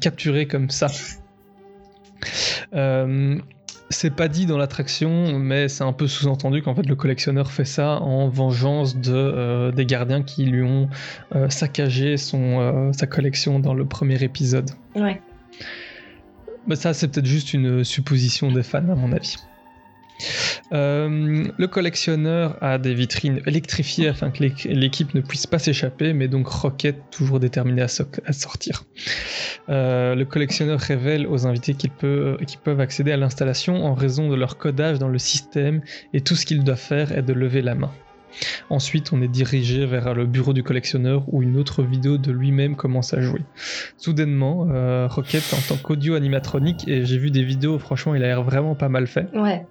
H: capturer comme ça. C'est pas dit dans l'attraction, mais c'est un peu sous-entendu qu'en fait le collectionneur fait ça en vengeance de, euh, des gardiens qui lui ont euh, saccagé son, euh, sa collection dans le premier épisode.
I: Ouais.
H: Mais ça, c'est peut-être juste une supposition des fans, à mon avis. Euh, le collectionneur a des vitrines électrifiées afin que l'équ- l'équipe ne puisse pas s'échapper, mais donc Rocket toujours déterminé à, so- à sortir. Euh, le collectionneur révèle aux invités qu'ils peut- qu'ils peuvent accéder à l'installation en raison de leur codage dans le système et tout ce qu'ils doivent faire est de lever la main. Ensuite, on est dirigé vers le bureau du collectionneur où une autre vidéo de lui-même commence à jouer. Soudainement, euh, Rocket en tant qu'audio animatronique, et j'ai vu des vidéos, franchement, il a l'air vraiment pas mal fait.
I: Ouais.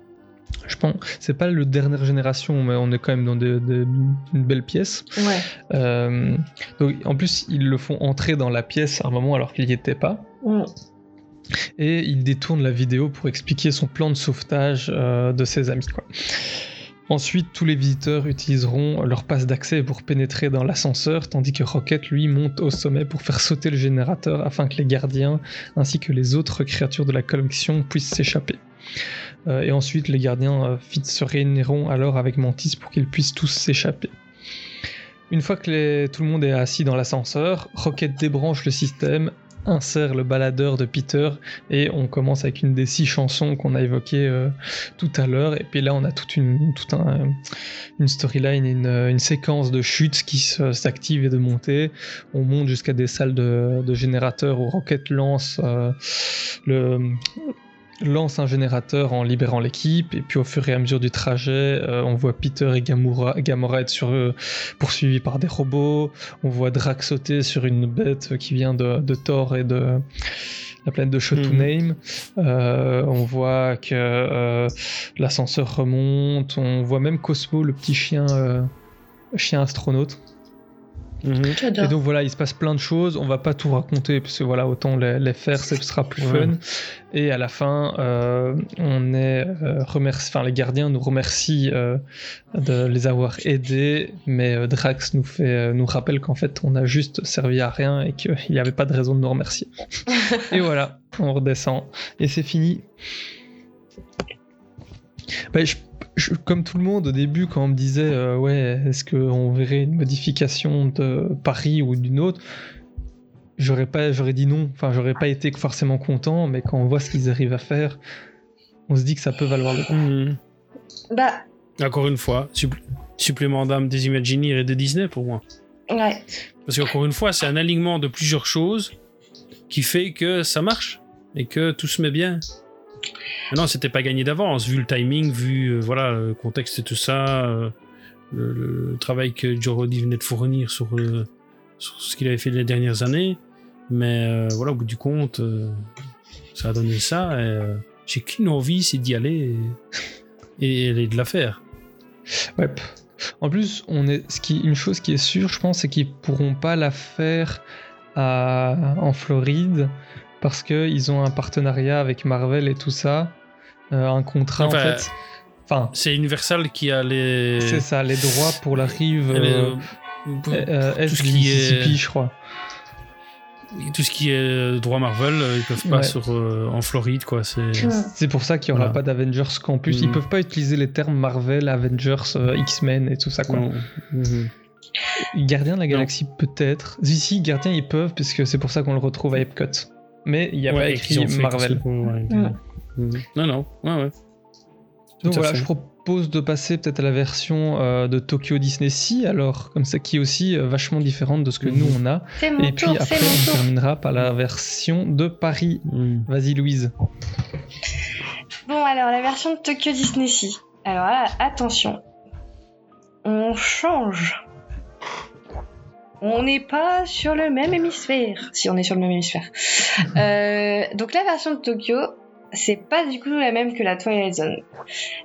H: Je pense, c'est pas le dernière génération, mais on est quand même dans de- de- une belle pièce.
I: Ouais.
H: Euh, donc, en plus, ils le font entrer dans la pièce à un moment alors qu'il n'y était pas. Et il détourne la vidéo pour expliquer son plan de sauvetage euh, de ses amis. Quoi. Ensuite, tous les visiteurs utiliseront leur passe d'accès pour pénétrer dans l'ascenseur, tandis que Rocket, lui, monte au sommet pour faire sauter le générateur afin que les gardiens ainsi que les autres créatures de la collection puissent s'échapper. Euh, et ensuite, les gardiens euh, se réuniront alors avec Mantis pour qu'ils puissent tous s'échapper. Une fois que tout le monde est assis dans l'ascenseur, Rocket débranche le système, insère le baladeur de Peter et on commence avec une des six chansons qu'on a évoquées euh, tout à l'heure. Et puis là, on a toute une, une storyline, une, séquence de chutes qui s'active et de montée. On monte jusqu'à des salles de, générateurs où Rocket lance le lance un générateur en libérant l'équipe et puis au fur et à mesure du trajet euh, on voit Peter et Gamora, Gamora être sur poursuivis par des robots. On voit Drax sauter sur une bête qui vient de, de Thor et de la planète de Shotunheim Euh, on voit que euh, l'ascenseur remonte. On voit même Cosmo le petit chien euh, chien astronaute
I: J'adore.
H: et donc voilà, il se passe plein de choses. On va pas tout raconter parce que voilà, autant les, les faire, ce sera plus
J: Ouais.
H: fun. Et à la fin, euh, on est euh, remercie, enfin les gardiens nous remercient euh, de les avoir aidés, mais euh, Drax nous fait, euh, nous rappelle qu'en fait, on a juste servi à rien et qu'il n'y avait pas de raison de nous remercier. et voilà, on redescend et c'est fini. Bah, je- je- comme tout le monde au début, quand on me disait euh, ouais, est-ce qu'on verrait une modification de Paris ou d'une autre, j'aurais pas, j'aurais dit non. Enfin, j'aurais pas été forcément content, mais quand on voit ce qu'ils arrivent à faire, on se dit que ça peut valoir le coup.
J: Mhm.
I: Bah,
J: Encore une fois, supplé- supplément d'âme des Imagineers et de Disney pour moi.
I: ouais.
J: Parce qu'encore une fois, c'est un alignement de plusieurs choses qui fait que ça marche et que tout se met bien. Non, c'était pas gagné d'avance, vu le timing, vu euh, voilà le contexte et tout ça, euh, le, travail que Joe venait de fournir sur, euh, sur ce qu'il avait fait les dernières années. Mais voilà, au bout du compte, ça a donné ça. J'ai qu'une envie, c'est d'y aller et, de la faire.
H: Ouais. En plus, on est, une chose qui est sûre, je pense, c'est qu'ils pourront pas la faire en Floride parce qu'ils ont un partenariat avec Marvel et tout ça, euh, un contrat
J: Enfin,
H: en fait. Enfin,
J: C'est Universal qui a les.
H: c'est ça, les droits pour la rive
J: les-
H: euh,
J: pour-
H: euh, est
J: tout ce qui est-
H: Mississippi, je crois.
J: tout ce qui est droit Marvel, euh, ils peuvent pas
H: Ouais.
J: sur, euh, en Floride, quoi. C'est.
H: C'est pour ça qu'il n'y aura
J: Voilà.
H: pas d'Avengers Campus. Ils
J: Mhm.
H: peuvent pas utiliser les termes Marvel, Avengers, euh, X-Men et tout ça. Quoi. Gardien de la Galaxie, peut-être. Si, si, Gardien, ils peuvent, parce que c'est pour ça qu'on le retrouve à Epcot. Mais il n'y a
J: Ouais,
H: pas écrit Marvel.
J: Mhm. Non, non, ouais, ouais. Tout
H: Donc voilà, je propose de passer peut-être à la version euh, de Tokyo Disney Sea, alors comme ça qui est aussi euh, vachement différente de ce que
J: Mhm.
H: nous on a.
I: Mon
H: Et puis après,
I: mon
H: on
I: tour.
H: terminera par la version de Paris.
J: Mhm.
H: Vas-y Louise.
I: Bon, alors, la version de Tokyo Disney Sea. Alors là, attention. On change. On n'est pas sur le même hémisphère. Si, on est sur le même hémisphère. Euh, donc la version de Tokyo, c'est pas du coup la même que la Twilight Zone.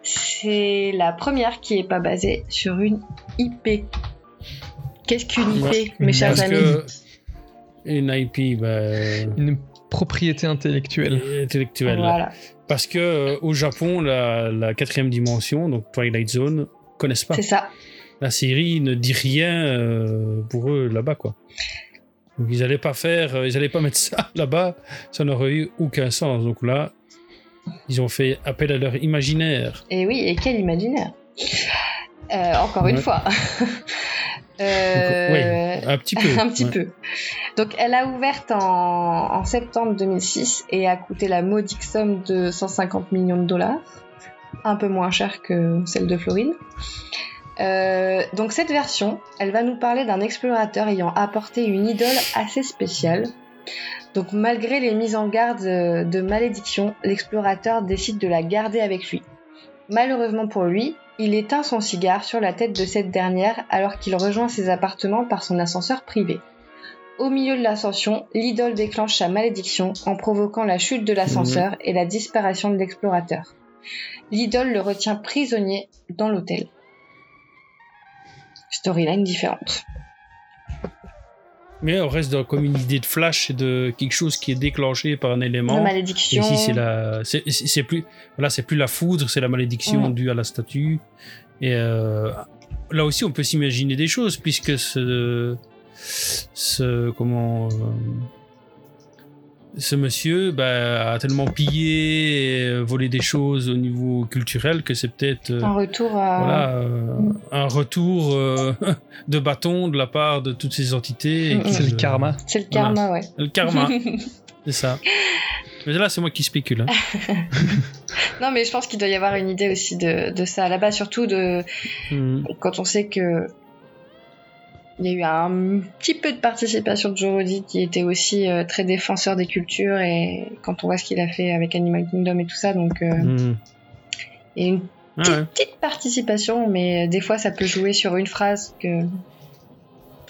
I: C'est la première qui est pas basée sur une IP. Qu'est-ce qu'une IP,
J: Ouais.
I: mes chers amis
J: que une IP bah,
H: Une propriété intellectuelle.
J: intellectuelle.
I: Voilà.
J: Parce que euh, au Japon, la, la quatrième dimension, donc Twilight Zone, connaissent pas.
I: C'est ça.
J: La série ne dit rien euh, pour eux là-bas, quoi. Donc ils allaient pas faire, euh, ils allaient pas mettre ça là-bas, ça n'aurait eu aucun sens. Donc là, ils ont fait appel à leur imaginaire.
I: Et oui, et quel imaginaire? Euh, encore une fois. Euh,
J: Oui, un petit peu.
I: un petit
J: ouais.
I: peu. Donc, elle a ouverte en, en septembre 2006 et a coûté la modique somme de 150 millions de dollars, un peu moins cher que celle de Floride. Euh, donc, cette version, elle va nous parler d'un explorateur ayant apporté une idole assez spéciale. Donc, malgré les mises en garde euh, de malédiction, l'explorateur décide de la garder avec lui. Malheureusement pour lui, il éteint son cigare sur la tête de cette dernière alors qu'il rejoint ses appartements par son ascenseur privé. Au milieu de l'ascension, l'idole déclenche sa malédiction en provoquant la chute de l'ascenseur et la disparition de l'explorateur. L'idole le retient prisonnier dans l'hôtel. Storyline différente.
J: Mais on reste dans comme une idée de flash et de quelque chose qui est déclenché par un
I: La
J: élément.
I: malédiction.
J: Ici, c'est la, plus, voilà, c'est plus la foudre, c'est la malédiction due à la statue. Et euh, là aussi, on peut s'imaginer des choses puisque ce, ce comment, euh, ce monsieur bah, a tellement pillé et volé des choses au niveau culturel que c'est peut-être euh,
I: Un retour à.
J: voilà, euh, un retour euh, de bâton de la part de toutes ces entités.
H: C'est le karma.
I: C'est le karma, ouais.
J: Le karma, c'est ça. Mais là, c'est moi qui spécule. hein.
I: Non, mais je pense qu'il doit y avoir une idée aussi de, de ça là-bas, surtout de
J: Mm.
I: quand on sait que il y a eu un petit peu de participation de Jorodi qui était aussi euh, très défenseur des cultures et quand on voit ce qu'il a fait avec Animal Kingdom et tout ça, donc euh,
J: Mm.
I: il y a une
J: Ah
I: petite,
J: ouais.
I: petite participation, mais des fois ça peut jouer sur une phrase que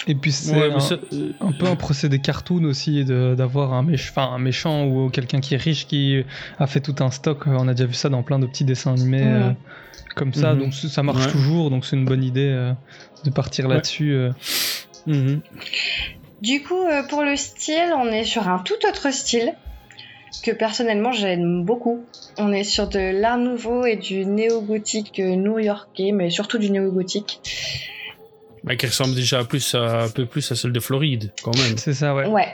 H: Et puis c'est
J: Ouais,
H: un,
J: euh,
H: un peu un procédé cartoon aussi de- d'avoir un, méch- enfin, un méchant ou quelqu'un qui est riche qui a fait tout un stock. On a déjà vu ça dans plein de petits dessins animés
I: Ouais.
H: euh, comme ça.
J: Mhm.
H: Donc ça marche
J: Ouais.
H: toujours. Donc c'est une bonne idée euh, de partir là-dessus. euh.
J: Mhm.
I: Du coup, euh, pour le style, on est sur un tout autre style que personnellement j'aime beaucoup. On est sur de l'art nouveau et du néo-gothique new-yorkais, mais surtout du néo-gothique.
J: Bah, qui ressemble déjà plus à, un peu plus à celle de Floride, quand même.
H: C'est ça, ouais.
I: Ouais,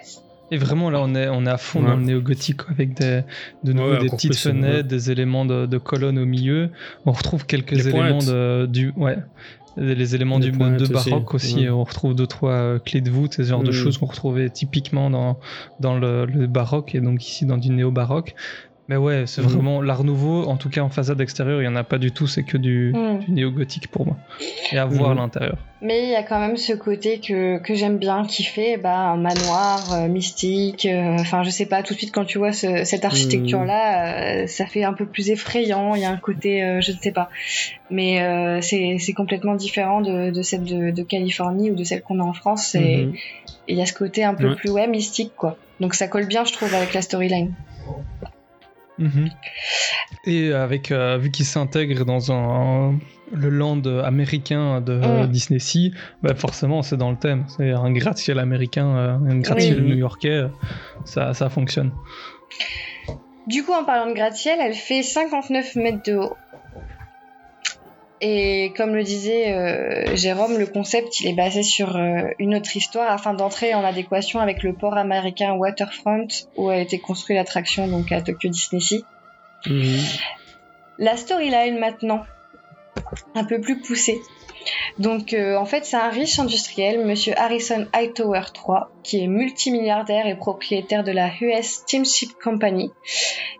H: Et vraiment là, on est, on est à fond
J: Ouais.
H: dans le néo-gothique avec des, de nouveau
J: Ouais,
H: des
J: encore
H: petites fenêtres, des éléments de, de colonnes au milieu. On retrouve quelques
J: Les
H: éléments de, du, ouais, les éléments
J: Les
H: du mode de
J: aussi,
H: baroque aussi.
J: ouais.
H: On retrouve deux trois euh, clés de voûte, ce genre de choses qu'on retrouvait typiquement dans dans le, le baroque et donc ici dans du néo-baroque. Mais ouais, c'est
J: Mhm.
H: vraiment l'art nouveau. En tout cas, en façade extérieure, il y en a pas du tout. C'est que du,
I: Mm.
H: du néo-gothique pour moi. Et à voir à
J: Mhm.
H: l'intérieur.
I: mais il y a quand même ce côté que, que j'aime bien, qui fait bah, un manoir euh, mystique. euh, Enfin, je sais pas, tout de suite quand tu vois ce- cette architecture-là, euh, ça fait un peu plus effrayant. Il y a un côté, euh, je ne sais pas. Mais euh, c'est c'est complètement différent de, de celle de, de Californie ou de celle qu'on a en France. Et
J: Mhm.
I: il y a ce côté un peu
J: Ouais.
I: plus ouais, mystique, quoi. Donc ça colle bien, je trouve, avec la storyline.
H: Mhm. Et avec euh, vu qu'il s'intègre dans un, le land américain de
I: Mm.
H: Disney Sea, bah forcément c'est dans le thème. C'est un gratte-ciel américain, euh, un gratte-ciel
J: Oui.
H: new-yorkais, ça, ça fonctionne.
I: Du coup, en parlant de gratte-ciel, elle fait 59 mètres de haut. Et comme le disait euh, Jérôme, le concept il est basé sur euh, une autre histoire afin d'entrer en adéquation avec le port américain Waterfront où a été construite l'attraction donc à Tokyo Disney Sea.
J: Mhm.
I: La storyline maintenant, un peu plus poussée. Donc euh, en fait c'est un riche industriel, Monsieur Harrison Hightower III, qui est multimilliardaire et propriétaire de la US Steamship Company,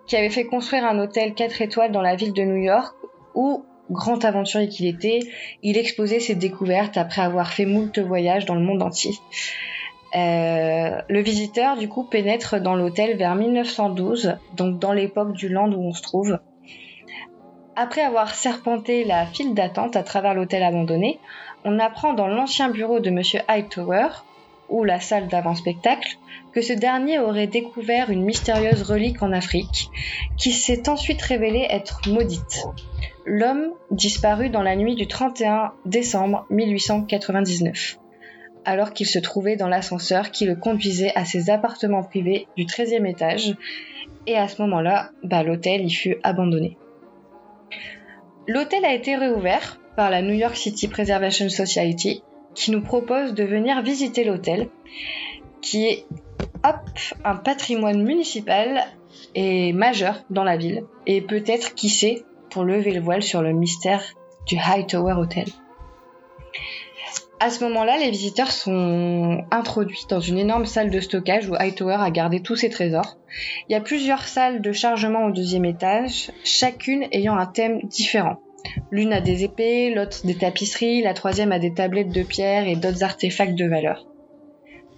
I: qui avait fait construire un hôtel 4 étoiles dans la ville de New York où, grand aventurier qu'il était, il exposait ses découvertes après avoir fait moult voyages dans le monde entier. Euh, le visiteur du coup pénètre dans l'hôtel vers 1912, donc dans l'époque du land où on se trouve. Après avoir serpenté la file d'attente à travers l'hôtel abandonné, on apprend dans l'ancien bureau de Monsieur Hightower ou la salle d'avant-spectacle que ce dernier aurait découvert une mystérieuse relique en Afrique, qui s'est ensuite révélée être maudite. L'homme disparut dans la nuit du 31 décembre 1899, alors qu'il se trouvait dans l'ascenseur qui le conduisait à ses appartements privés du 13e étage, et à ce moment-là, bah, l'hôtel y fut abandonné. L'hôtel a été réouvert par la New York City Preservation Society, qui nous propose de venir visiter l'hôtel, qui est hop, un patrimoine municipal et majeur dans la ville, et peut-être, qui sait, pour lever le voile sur le mystère du Hightower Hotel. À ce moment-là, les visiteurs sont introduits dans une énorme salle de stockage où Hightower a gardé tous ses trésors. Il y a plusieurs salles de chargement au deuxième étage, chacune ayant un thème différent. L'une a des épées, l'autre des tapisseries, la troisième a des tablettes de pierre et d'autres artefacts de valeur.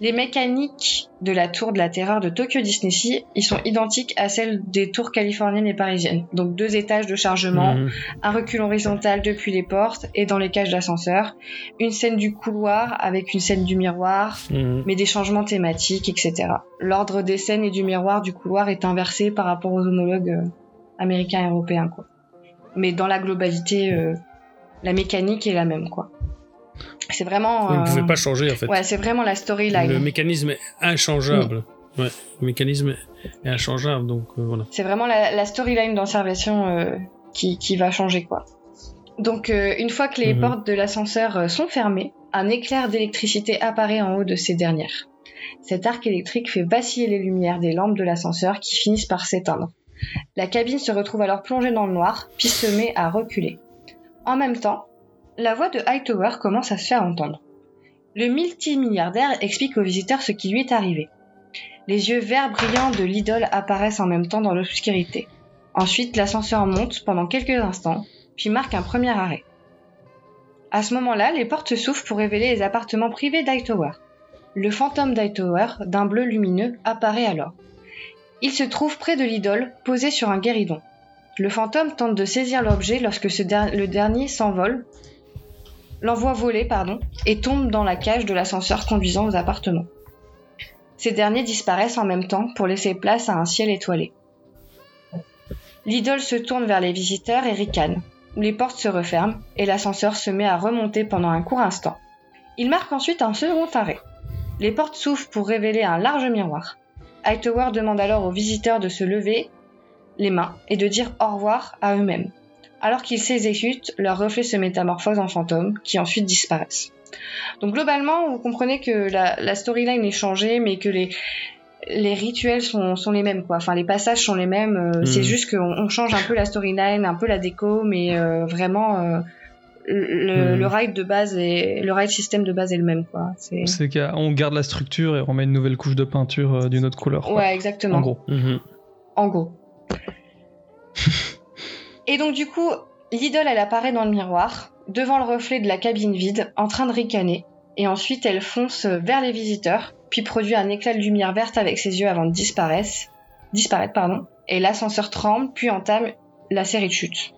I: Les mécaniques de la tour de la terreur de Tokyo Disney Sea, ils sont identiques à celles des tours californiennes et parisiennes. Donc deux étages de chargement,
J: Mhm.
I: un recul horizontal depuis les portes et dans les cages d'ascenseur, une scène du couloir avec une scène du miroir,
J: Mhm.
I: mais des changements thématiques, etc. L'ordre des scènes et du miroir du couloir est inversé par rapport aux homologues euh, américains et européens, quoi. Mais dans la globalité, euh, la mécanique est la même, quoi. C'est vraiment.
J: Vous ne
I: euh,
J: pouvez pas changer en fait.
I: Ouais, c'est vraiment la storyline.
J: Le mécanisme est inchangeable. Ouais, le mécanisme est inchangeable, donc euh, voilà.
I: C'est vraiment la, la storyline d'observation euh, qui, qui va changer, quoi. Donc, euh, une fois que les
J: Mhm.
I: portes de l'ascenseur euh, sont fermées, un éclair d'électricité apparaît en haut de ces dernières. Cet arc électrique fait vaciller les lumières des lampes de l'ascenseur qui finissent par s'éteindre. La cabine se retrouve alors plongée dans le noir, puis se met à reculer. En même temps, la voix de Hightower commence à se faire entendre. Le multimilliardaire explique aux visiteurs ce qui lui est arrivé. Les yeux verts brillants de l'idole apparaissent en même temps dans l'obscurité. Ensuite, l'ascenseur monte pendant quelques instants, puis marque un premier arrêt. À ce moment-là, les portes s'ouvrent pour révéler les appartements privés d'Hightower. Le fantôme d'Hightower, d'un bleu lumineux, apparaît alors. Il se trouve près de l'idole, posé sur un guéridon. Le fantôme tente de saisir l'objet lorsque le dernier s'envole, l'envoie voler, pardon, et tombe dans la cage de l'ascenseur conduisant aux appartements. Ces derniers disparaissent en même temps pour laisser place à un ciel étoilé. L'idole se tourne vers les visiteurs et ricane. Les portes se referment et l'ascenseur se met à remonter pendant un court instant. Il marque ensuite un second arrêt. Les portes s'ouvrent pour révéler un large miroir. Hightower demande alors aux visiteurs de se lever les mains et de dire au revoir à eux-mêmes. Alors qu'ils s'exécutent, leurs reflets se métamorphosent en fantômes qui ensuite disparaissent. Donc globalement, vous comprenez que la, la storyline est changée, mais que les, les rituels sont, sont les mêmes, quoi. Enfin, les passages sont les mêmes. euh, C'est juste qu'on on change un peu la storyline, un peu la déco, mais euh, vraiment, euh, le,
H: Mhm.
I: le ride de base et le ride système de base est le même, quoi. C'est
H: qu'on garde la structure et on met une nouvelle couche de peinture d'une autre couleur. quoi.
I: ouais, exactement.
H: En gros.
I: En gros. Et donc du coup, l'idole, elle apparaît dans le miroir, devant le reflet de la cabine vide, en train de ricaner, et ensuite elle fonce vers les visiteurs, puis produit un éclat de lumière verte avec ses yeux avant de disparaître, pardon, et l'ascenseur tremble, puis entame la série de chutes.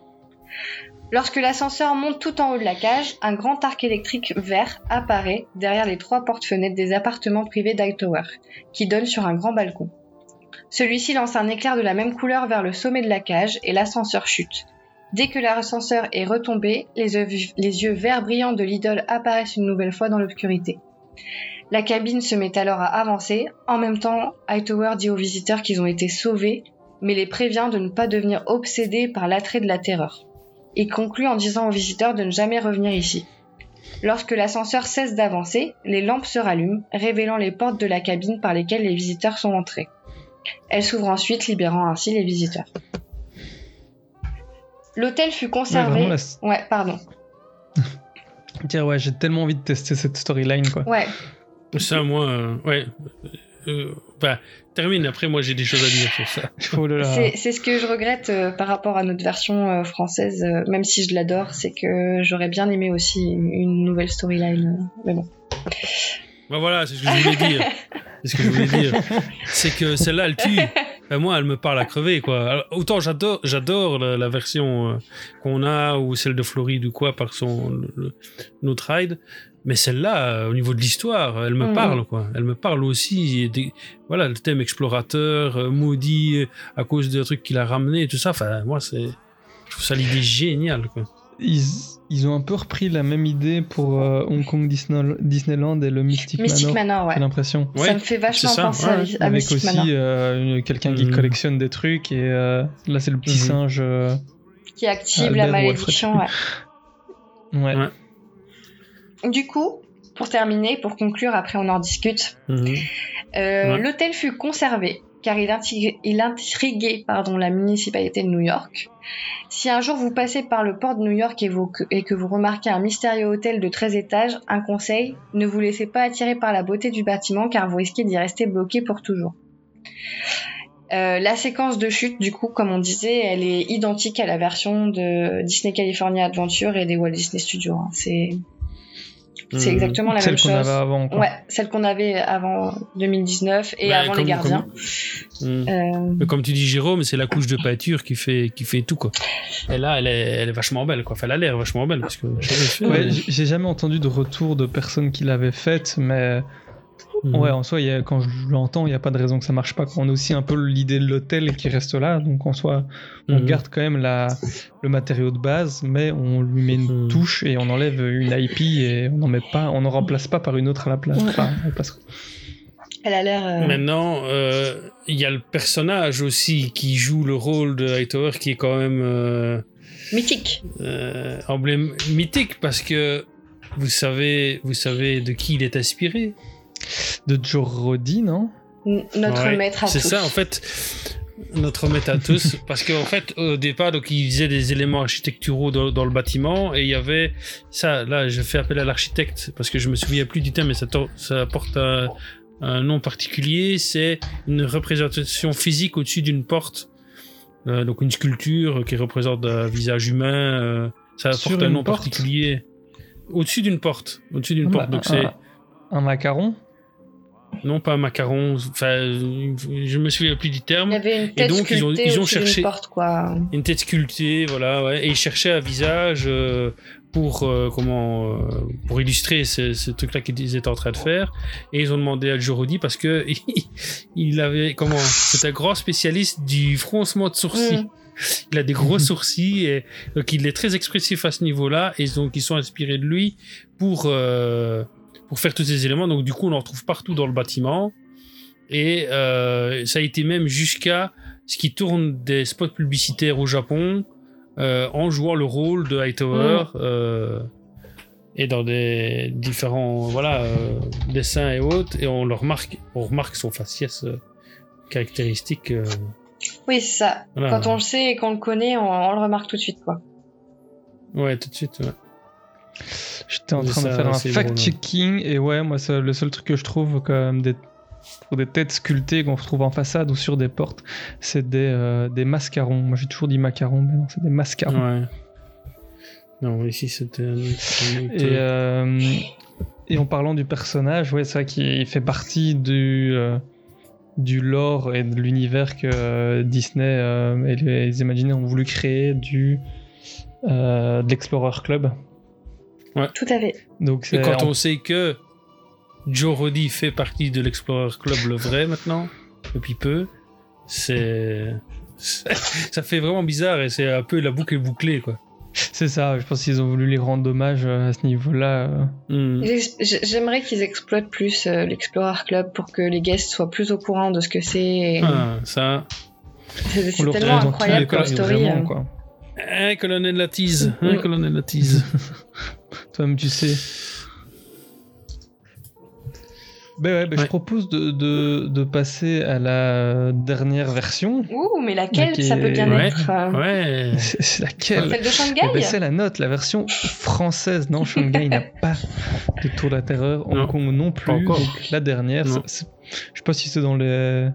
I: Lorsque l'ascenseur monte tout en haut de la cage, un grand arc électrique vert apparaît derrière les trois portes-fenêtres des appartements privés d'Hightower, qui donnent sur un grand balcon. Celui-ci lance un éclair de la même couleur vers le sommet de la cage et l'ascenseur chute. Dès que l'ascenseur est retombé, les yeux, verts brillants de l'idole apparaissent une nouvelle fois dans l'obscurité. La cabine se met alors à avancer. En même temps, Hightower dit aux visiteurs qu'ils ont été sauvés, mais les prévient de ne pas devenir obsédés par l'attrait de la terreur. Il conclut en disant aux visiteurs de ne jamais revenir ici. Lorsque l'ascenseur cesse d'avancer, les lampes se rallument, révélant les portes de la cabine par lesquelles les visiteurs sont entrés. Elle s'ouvre ensuite, libérant ainsi les visiteurs. L'hôtel fut conservé.
H: la-
I: Ouais, pardon.
H: Tiens, ouais, j'ai tellement envie de tester cette storyline, quoi.
I: Ouais,
J: Ça, moi, euh, ouais. Euh, bah, termine, après, moi, j'ai des choses à dire sur ça.
H: Oh là là.
I: c'est ce que je regrette euh, par rapport à notre version euh, française, euh, même si je l'adore, c'est que j'aurais bien aimé aussi une, une nouvelle storyline. euh, mais bon.
J: Bah voilà, c'est ce que je voulais dire. C'est ce que je voulais dire. C'est que celle-là, elle tue. ben, moi, elle me parle à crever, quoi. Alors, autant j'adore, j'adore la, la version euh, qu'on a ou celle de Floride ou quoi par son le- notre ride. Mais celle-là, euh, au niveau de l'histoire, elle me
I: Mhm.
J: parle, quoi. Elle me parle aussi. des- voilà, le thème explorateur, euh, maudit euh, à cause des trucs qu'il a ramené tout ça. Enfin, moi, c'est, je trouve ça l'idée géniale, quoi.
H: Ils, ils ont un peu repris la même idée pour euh, Hong Kong Disney- Disneyland et le Mystic,
I: Mystic
H: Manor.
I: Manor,
H: J'ai l'impression.
J: Ouais,
I: ça me fait vachement penser
J: ouais,
I: à- à,
H: Avec
I: Mystic Manor.
H: aussi euh, quelqu'un qui
J: Mhm.
H: collectionne des trucs et euh, là c'est le petit
J: Mhm.
H: singe. euh,
I: Qui active la malédiction, ouais.
H: ouais.
J: Ouais.
I: Du coup, pour terminer, pour conclure, après on en discute,
J: Ouais.
I: l'hôtel fut conservé car il, intriguait- la municipalité de New York. Si un jour vous passez par le port de New York et, que vous remarquez un mystérieux hôtel de 13 étages, un conseil, ne vous laissez pas attirer par la beauté du bâtiment car vous risquez d'y rester bloqué pour toujours. Euh, la séquence de chute, du coup, comme on disait, elle est identique à la version de Disney California Adventure et des Walt Disney Studios. hein. C'est
J: Mhm.
I: exactement la
H: Celle
I: même
H: qu'on
I: chose.
H: avait avant. Quoi.
I: Ouais, celle qu'on avait avant 2019 et avant les
J: comme-
I: gardiens.
J: Mhm.
I: Euh,
J: Mais comme tu dis, Jérôme, c'est la couche de peinture qui fait, qui fait tout, quoi. Et là, elle est, elle est vachement belle, quoi. Enfin, elle a l'air vachement belle, parce que fait,
H: Ouais, j'ai jamais entendu de retour de personnes qui l'avaient faite, mais
J: mhm.
H: ouais, en soi, il y a- quand je l'entends, il n'y a pas de raison que ça marche pas. On a aussi un peu l'idée de l'hôtel qui reste là, donc en soi, on
J: Mhm.
H: garde quand même la, le matériau de base, mais on lui met une
J: Mhm.
H: touche et on enlève une IP et on n'en met pas, on n'en remplace pas par une autre à la place.
I: Ouais.
H: Enfin,
I: elle a l'air. euh,
J: Maintenant, euh, il y a le personnage aussi qui joue le rôle de Hightower qui est quand même euh,
I: mythique.
J: euh, emblème mythique parce que vous savez, vous savez de qui il est inspiré.
H: De Joe Roddy, non
I: N- Notre
J: Ouais,
I: maître à
J: C'est
I: tous.
J: ça, en fait, notre maître à tous. parce qu'en fait, au départ, donc, il faisait des éléments architecturaux dans, dans le bâtiment et il y avait ça. Là, je fais appel à l'architecte parce que je me souviens plus du terme, mais ça, ça porte un, un nom particulier. C'est une représentation physique au-dessus d'une porte. Euh, donc, une sculpture qui représente un visage humain. euh, ça
H: Sur
J: porte un nom
H: porte?
J: particulier. Au-dessus d'une porte. Au-dessus d'une
H: Ah
J: porte.
H: bah,
J: Donc, c'est.
H: un macaron?
J: Non, pas macaron. Enfin, je me souviens plus du terme.
I: Il y avait une tête
J: donc, ils ont- ils ont cherché-
I: porte, quoi.
J: Une tête sculptée, voilà, ouais. Et ils cherchaient un visage euh, pour euh, comment euh, pour illustrer ce, ce truc-là qu'ils étaient en train de faire. Et ils ont demandé à Joe Roddy parce que il avait comment C'est un grand spécialiste du froncement de sourcils.
I: Mm.
J: Il a des gros sourcils et donc il est très expressif à ce niveau-là. Et donc ils sont inspirés de lui pour pour faire tous ces éléments. Donc du coup on en retrouve partout dans le bâtiment. Et euh, ça a été même jusqu'à ce qui tourne des spots publicitaires au Japon euh, en jouant le rôle de Hightower euh, et dans des différents voilà dessins et autres et on le remarque on remarque son faciès caractéristique
I: Oui, c'est ça.
J: Voilà.
I: Quand on le sait et qu'on le connaît, on, on le remarque tout de suite, quoi.
J: ouais tout de suite ouais.
H: J'étais en
J: Mais
H: train de faire un fact-checking et ouais, moi, ça, le seul truc que je trouve quand même des, pour des têtes sculptées qu'on retrouve en façade ou sur des portes, c'est des, euh, des mascarons. Moi, j'ai toujours dit macarons, mais non, c'est des mascarons.
J: ouais non ici c'était un
H: Et, euh, et en parlant du personnage, ouais, c'est vrai qu'il fait partie du, euh, du lore et de l'univers que Disney et les Imagineers ont voulu créer du, de l'Explorer Club.
I: Tout à fait.
H: Donc,
J: et quand on sait que Joe Roddy fait partie de l'Explorer Club le vrai maintenant depuis peu c'est ça fait vraiment bizarre et c'est un peu la boucle est bouclée quoi
H: C'est ça, je pense qu'ils ont voulu les rendre hommage euh, à ce niveau-là. euh.
J: Hmm.
I: J'aimerais qu'ils exploitent plus euh, l'Explorer Club pour que les guests soient plus au courant de ce que c'est. et-
J: Ah, ça.
I: C'est tellement incroyable comme story.
H: vraiment, quoi.
J: Un colonel la tease. Un
I: Mm.
J: colonel la tease.
H: Toi-même, tu sais. Ben ouais, ben je propose de, de, de passer à la dernière version.
I: Ouh, mais laquelle ça peut bien
J: ouais.
I: être euh,
J: Ouais.
H: C'est laquelle
I: Celle de
H: Eh
I: Shanghai
H: ben, C'est la note, la version française. Non, Shanghai n'a pas de tour de la terreur. Hong
J: Non,
H: Kong non plus.
J: pas encore.
H: Donc la dernière, je sais pas si c'est dans les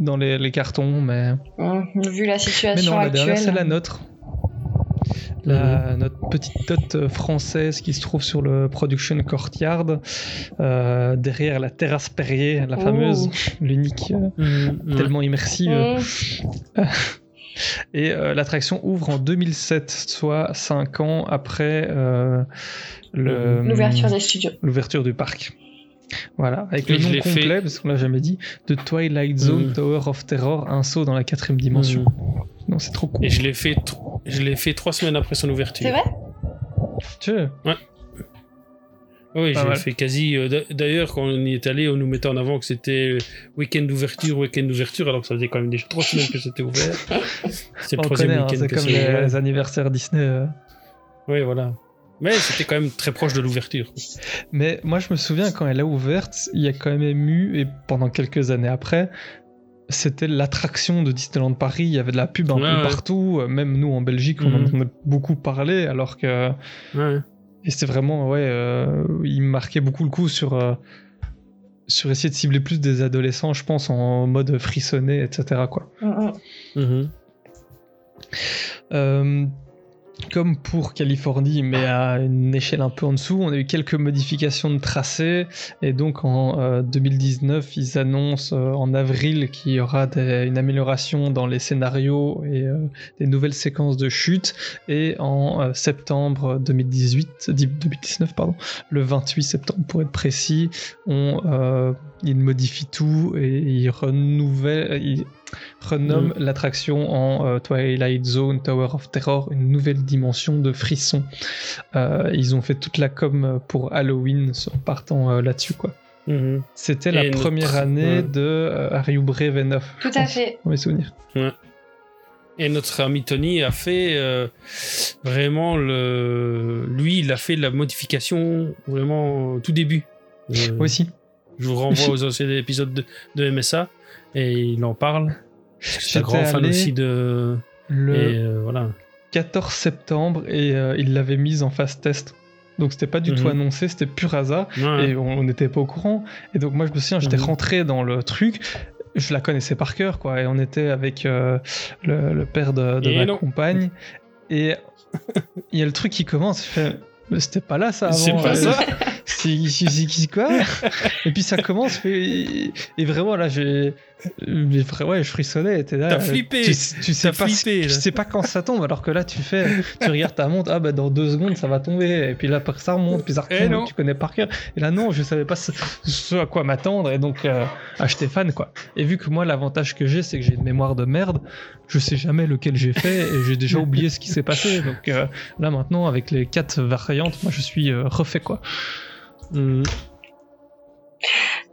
H: dans les, les cartons, mais
I: Vu la
H: mais
I: situation
H: non, la
I: actuelle.
H: dernière c'est la nôtre. La- notre petite dot française qui se trouve sur le Production Courtyard, euh, derrière la terrasse Perrier, la
I: Oh.
H: fameuse, l'unique, euh,
J: Mhm, ouais.
H: tellement immersive.
I: Mmh.
H: Et euh, l'attraction ouvre en 2007, soit 5 ans après euh,
I: L'ouverture des studios.
H: l'ouverture du parc. Voilà, avec
J: Et
H: le
J: je
H: nom
J: l'ai
H: complet,
J: fait-
H: parce qu'on l'a jamais dit, de Twilight Zone
J: Mhm.
H: Tower of Terror, un saut dans la quatrième dimension. Non, c'est trop cool.
J: Et je l'ai fait, tr- je l'ai fait trois semaines après son ouverture.
I: C'est vrai?
H: Tu sais,
J: Oui,
H: Pas
J: j'ai fait quasi. euh, d'a- D'ailleurs, quand on y est allé, on nous mettait en avant que c'était week-end d'ouverture, week-end d'ouverture, alors que ça faisait quand même déjà trois semaines que c'était ouvert. C'est le
H: on
J: troisième
H: hein,
J: week-end
H: c'est comme
J: c'est
H: les, les anniversaires Disney. euh.
J: Oui, voilà. Mais c'était quand même très proche de l'ouverture.
H: Mais moi, je me souviens quand elle a ouverte, il y a quand même eu, et pendant quelques années après, c'était l'attraction de Disneyland Paris. Il y avait de la pub un
J: Ouais,
H: peu
J: ouais.
H: partout. Même nous, en Belgique, on en
J: Mhm.
H: entendait beaucoup parler, alors que.
J: Ouais.
H: Et c'était vraiment, ouais, euh, il marquait beaucoup le coup sur, euh, sur essayer de cibler plus des adolescents, je pense, en mode frissonné, etc. Quoi.
I: Mmh.
H: Euh, comme pour Californie, mais à une échelle un peu en dessous, on a eu quelques modifications de tracé. Et donc en euh, 2019, ils annoncent euh, en avril qu'il y aura une amélioration dans les scénarios et euh, des nouvelles séquences de chute. Et en euh, septembre 2018, di- 2019, pardon, le 28 septembre pour être précis, euh, ils modifient tout et ils renouvellent. Renomment l'attraction en euh, Twilight Zone Tower of Terror, une nouvelle dimension de frisson. Euh, ils ont fait toute la com pour Halloween en partant euh, là-dessus. quoi.
J: Mhm.
H: C'était la
J: notre-
H: première année
J: ouais.
H: de euh, Are You Brave Enough
I: Tout
H: je
I: à fait.
H: dans mes souvenirs.
J: Et notre ami Tony a fait euh, vraiment le. Lui, il a fait la modification vraiment au tout début. Euh,
H: Moi aussi.
J: Je vous renvoie aux anciens épisodes de, de MSA et il en parle. C'est un grand fan aussi de.
H: Le
J: Et euh, voilà.
H: 14 septembre et euh, ils l'avaient mise en phase test. Donc c'était pas du tout
J: Mhm.
H: annoncé, c'était pur hasard.
J: Ouais.
H: et on n'était pas au courant. Et donc moi je me souviens, j'étais
J: Mhm.
H: rentré dans le truc, je la connaissais par cœur, quoi. Et on était avec euh, le, le père de, de ma
J: non.
H: compagne. Et il y a le truc qui commence, je fais, mais c'était pas là ça avant.
J: C'est pas
H: Euh,
J: ça.
H: C'est quoi Et puis ça commence, et, et vraiment là j'ai. Ouais, je frissonnais. t'es là,
J: T'as flippé.
H: Tu, tu sais pas,
J: flippé,
H: tu sais pas quand ça tombe, alors que là tu fais, tu regardes ta montre, ah bah dans deux secondes ça va tomber, et puis là ça remonte, puis ça
J: Eh
H: retombe, tu connais par cœur. Et là non, je savais pas ce, ce à quoi m'attendre, et donc euh, ah, j'étais fan quoi. Et vu que moi l'avantage que j'ai, c'est que j'ai une mémoire de merde, je sais jamais lequel j'ai fait, et j'ai déjà oublié ce qui s'est passé. Donc euh, là maintenant avec les quatre variantes, moi je suis euh, refait quoi.
J: Mhm.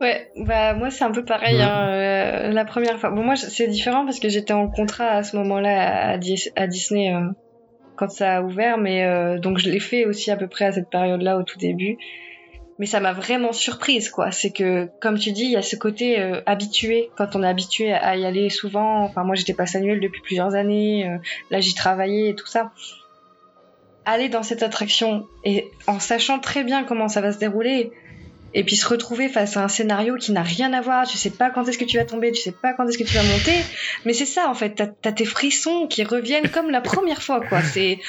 I: Ouais, bah moi c'est un peu pareil.
J: Ouais.
I: hein, euh, la première fois, bon moi c'est différent parce que j'étais en contrat à ce moment-là à, Dis- à Disney euh, quand ça a ouvert, mais euh, donc je l'ai fait aussi à peu près à cette période-là au tout début. Mais ça m'a vraiment surprise quoi. C'est que comme tu dis, il y a ce côté habitué quand on est habitué à y aller souvent. Enfin moi j'étais passe annuelle depuis plusieurs années. là j'y travaillais et tout ça. Aller dans cette attraction et en sachant très bien comment ça va se dérouler, et puis se retrouver face à un scénario qui n'a rien à voir, tu sais pas quand est-ce que tu vas tomber, tu sais pas quand est-ce que tu vas monter, mais c'est ça en fait, t'as as tes frissons qui reviennent comme la première fois quoi, c'est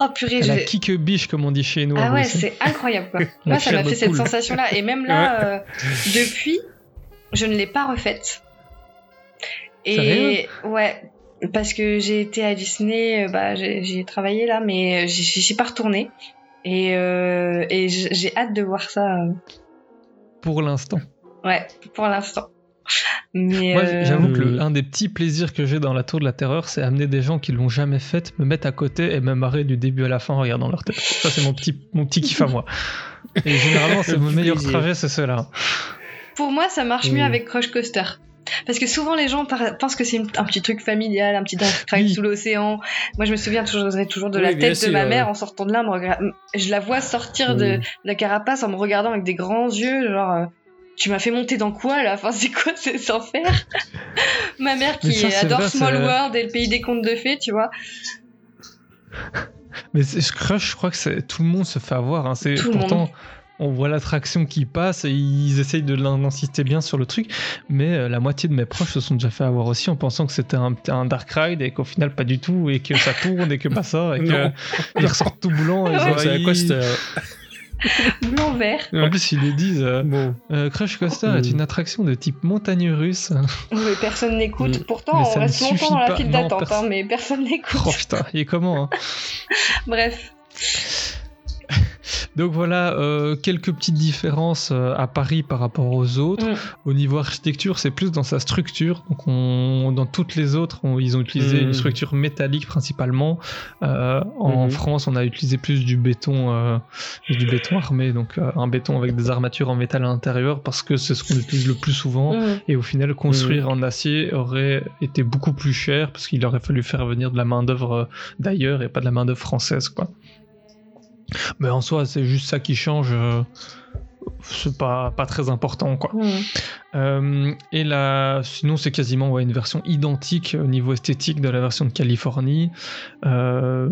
I: oh purée,
H: Elle a
I: je-
H: kick biche comme on dit chez nous.
I: ah ouais c'est incroyable quoi.
H: La
I: Moi ça m'a fait cette sensation là, et même là euh, depuis, je ne l'ai pas refaite. Et ouais, parce que j'ai été à Disney, euh, bah j'ai travaillé là, mais j'y j'y suis pas retournée. Et, euh, et j'ai hâte de voir ça. euh,
H: Pour l'instant.
I: Ouais, pour l'instant. Mais
H: Moi,
I: euh,
H: j'avoue que
J: Euh,
H: le- un des petits plaisirs que j'ai dans la Tour de la Terreur, c'est amener des gens qui l'ont jamais faite, me mettre à côté et me marrer du début à la fin en regardant leur tête. Ça, c'est mon petit, mon petit kiff à moi. Et généralement, c'est mon meilleur
J: plaisir.
H: trajet, c'est cela.
I: pour moi, ça marche mieux
J: Mm.
I: avec Crush Coaster. Parce que souvent les gens pensent que c'est un petit truc familial, un petit train
H: Oui.
I: sous l'océan. Moi, je me souviens toujours, toujours de
J: Oui,
I: la tête de ma mère en sortant de là. Je la vois sortir de, de la carapace en me regardant avec des grands yeux, genre. euh, tu m'as fait monter dans quoi là? Enfin, c'est quoi c'est sans faire Ma mère qui
H: ça,
I: adore
H: vrai,
I: Small World et le pays des contes de fées, tu vois.
H: Mais crush, je crois que tout le monde se fait avoir. hein. C'est pourtant.
I: monde.
H: On voit l'attraction qui passe et ils essayent de l'insister bien sur le truc, mais euh, la moitié de mes proches se sont déjà fait avoir aussi en pensant que c'était un, un dark ride et qu'au final pas du tout et que ça tourne et que pas ça et qu'ils ressortent tout blanc. Et
J: Ouais, c'est à quoi euh,
I: Blanc vert.
H: En plus, ils les disent. euh,
J: Bon.
H: euh, Crush Coaster est
J: Mm.
H: une attraction de type montagne russe.
I: Mais personne n'écoute.
J: Mm.
I: Pourtant,
H: Mais
I: on
H: ça
I: reste longtemps dans la file d'attente, hein, mais personne n'écoute.
H: Oh putain, il est comment hein
I: Bref.
H: Donc voilà, euh, quelques petites différences euh, à Paris par rapport aux autres.
I: Mm.
H: Au niveau architecture, c'est plus dans sa structure. Donc on, dans toutes les autres, on- ils ont utilisé
J: Mm.
H: une structure métallique principalement. Euh, en
J: Mhm.
H: France, on a utilisé plus du béton, euh, du béton armé, donc un béton avec des armatures en métal à l'intérieur parce que c'est ce qu'on utilise le plus souvent.
I: Mm.
H: Et au final, construire en acier aurait été beaucoup plus cher parce qu'il aurait fallu faire venir de la main-d'œuvre euh, d'ailleurs et pas de la main-d'œuvre française, quoi. Mais en soi, c'est juste ça qui change. euh, C'est pas, pas très important, quoi. Euh, et là, sinon, c'est quasiment ouais, une version identique au niveau esthétique de la version de Californie. Euh,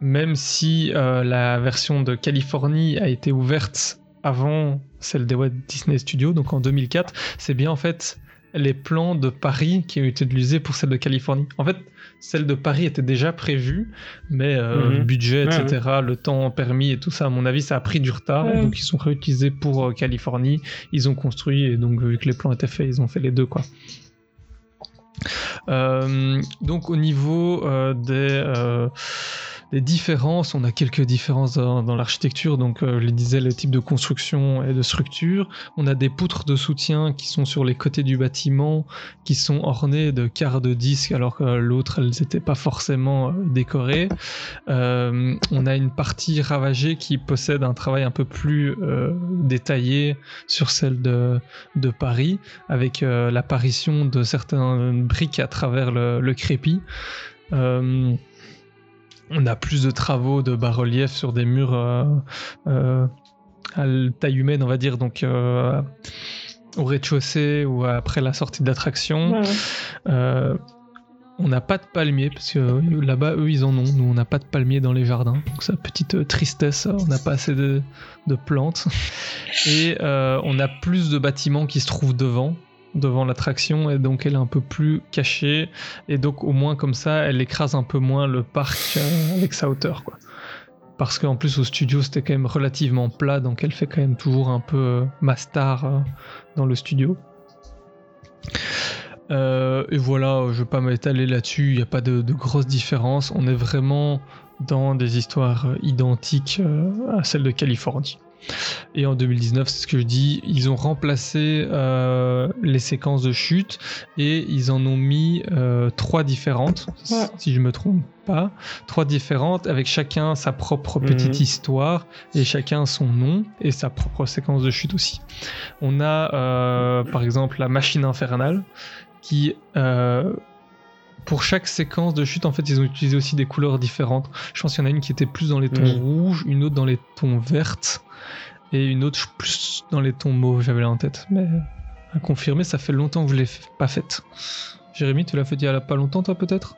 H: même si euh, la version de Californie a été ouverte avant celle des Walt Disney Studios, donc en 2004, c'est bien en fait les plans de Paris qui ont été utilisés pour celle de Californie. En fait, celle de Paris était déjà prévue, mais euh,
J: Mhm.
H: budget, etc., le temps permis et tout ça, à mon avis, ça a pris du retard. donc, ils sont réutilisés pour euh, Californie. Ils ont construit, et donc, vu que les plans étaient faits, ils ont fait les deux, quoi. Euh, donc au niveau des, des différences, on a quelques différences dans, l'architecture. Donc euh, je le disais, le type de construction et de structure. On a des poutres de soutien qui sont sur les côtés du bâtiment, qui sont ornées de quarts de disque, alors que l'autre, elles n'étaient pas forcément euh, décorées. Euh, on a une partie ravagée qui possède un travail un peu plus détaillé sur celle de, de Paris, avec l'apparition de certaines briques à travers le, crépi. On a plus de travaux de bas-relief sur des murs euh, euh, à taille humaine, on va dire, donc euh, au rez-de-chaussée ou après la sortie d'attraction.
I: Ouais.
H: On n'a pas de palmiers, parce que là-bas, eux, ils en ont. Nous, on n'a pas de palmiers dans les jardins. Donc, c'est une petite tristesse. On n'a pas assez de, de plantes. Et euh, on a plus de bâtiments qui se trouvent devant devant l'attraction et donc elle est un peu plus cachée et donc au moins comme ça elle écrase un peu moins le parc euh, avec sa hauteur quoi parce qu'en plus au studio c'était quand même relativement plat donc elle fait quand même toujours un peu euh, euh, dans le studio euh, et voilà, je vais pas m'étaler là-dessus, il n'y a pas de, de grosses différences. On est vraiment dans des histoires identiques à celles de Californie. Et en 2019, c'est ce que je dis, ils ont remplacé euh, les séquences de chute et ils en ont mis euh, trois différentes,
I: Ouais.
H: si je me trompe pas, trois différentes avec chacun sa propre petite
J: Mhm.
H: histoire et chacun son nom et sa propre séquence de chute aussi. On a euh, par exemple la machine infernale qui pour chaque séquence de chute, en fait, ils ont utilisé aussi des couleurs différentes. Je pense qu'il y en a une qui était plus dans les tons rouges, une autre dans les tons vertes, et une autre plus dans les tons mauves, j'avais là en tête. Mais à confirmer, ça fait longtemps que je l'ai pas faite. Jérémy, tu l'as fait il y a pas longtemps, toi, peut-être?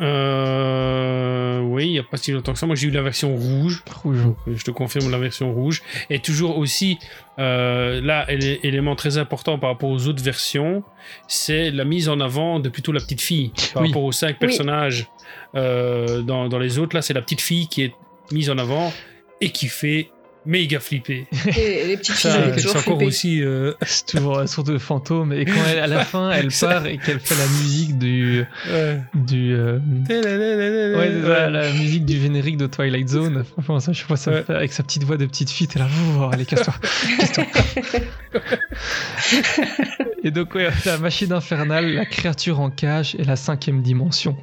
J: Euh, oui, il n'y a pas si longtemps que ça. Moi, j'ai eu la version rouge.
H: Rouge.
J: Euh, je te confirme la version rouge. Et toujours aussi, euh, là, élé- élément très important par rapport aux autres versions, c'est la mise en avant de plutôt la petite fille. Par
H: Oui.
J: rapport aux cinq
I: Oui.
J: personnages euh, dans, dans les autres, là, c'est la petite fille qui est mise en avant et qui fait méga flipper.
I: Et les petites filles,
J: Ça,
I: toujours
J: encore
I: flippé.
J: aussi. euh,
H: C'est toujours de fantôme. Et quand elle- à la fin, elle part et qu'elle fait la musique du.
J: ouais.
H: du euh, Ouais, la musique du générique de Twilight Zone. Franchement, ça, je vois ça fait- avec sa petite voix de petite fille. T'es là, oh, allez, casse-toi. casse-toi. et donc, ouais, la machine infernale, la créature en cage et la cinquième dimension.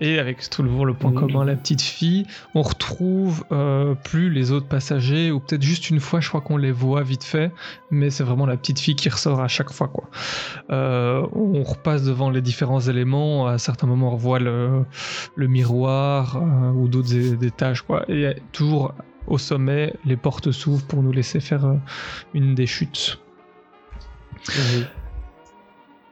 H: Et avec toujours le point
J: Mhm.
H: commun, la petite fille, on retrouve euh, plus les autres passagers, ou peut-être juste une fois, je crois qu'on les voit vite fait, mais c'est vraiment la petite fille qui ressort à chaque fois, quoi. Euh, on repasse devant les différents éléments. À certains moments, on revoit le, le miroir euh, ou d'autres é- étages, quoi. Et toujours au sommet, les portes s'ouvrent pour nous laisser faire euh, une des chutes.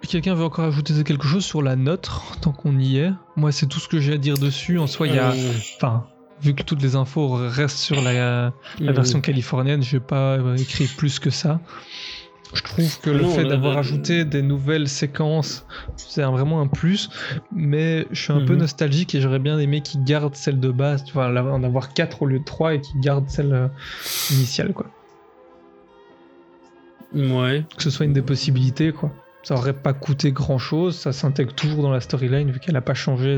H: Quelqu'un veut encore ajouter quelque chose sur la nôtre, tant qu'on y est? Moi, c'est tout ce que j'ai à dire dessus. En soi, il y a. Enfin, vu que toutes les infos restent sur la, la version californienne, j'ai pas euh, écrit plus que ça. Je trouve que le
J: Non,
H: fait d'avoir ajouté des nouvelles séquences, c'est vraiment un plus. Mais je suis un peu
J: Mhm.
H: nostalgique et j'aurais bien aimé qu'ils gardent celle de base, tu vois, en avoir 4 au lieu de 3 et qu'ils gardent celle euh, initiale, quoi.
J: Ouais.
H: Que ce soit une des possibilités, quoi. Ça aurait pas coûté grand chose, ça s'intègre toujours dans la storyline vu qu'elle a pas changé.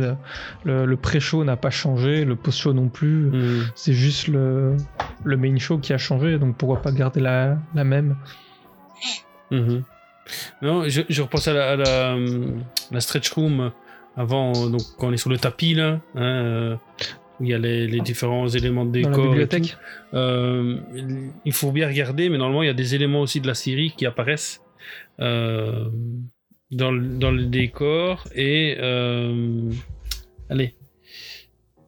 H: Le, le- pré-show n'a pas changé, le post-show non plus.
J: Mhm.
H: C'est juste le, le main show qui a changé, donc pourquoi pas garder la, la même
J: Mhm. Non, je, je repense à la, à la, la stretch room avant, donc quand on est sur le tapis là, hein, euh, où il y a les, les différents éléments de
H: dans
J: décor.
H: la
J: et
H: bibliothèque.
J: Euh, il faut bien regarder, mais normalement il y a des éléments aussi de la série qui apparaissent euh, dans, le, dans le décor et euh, allez,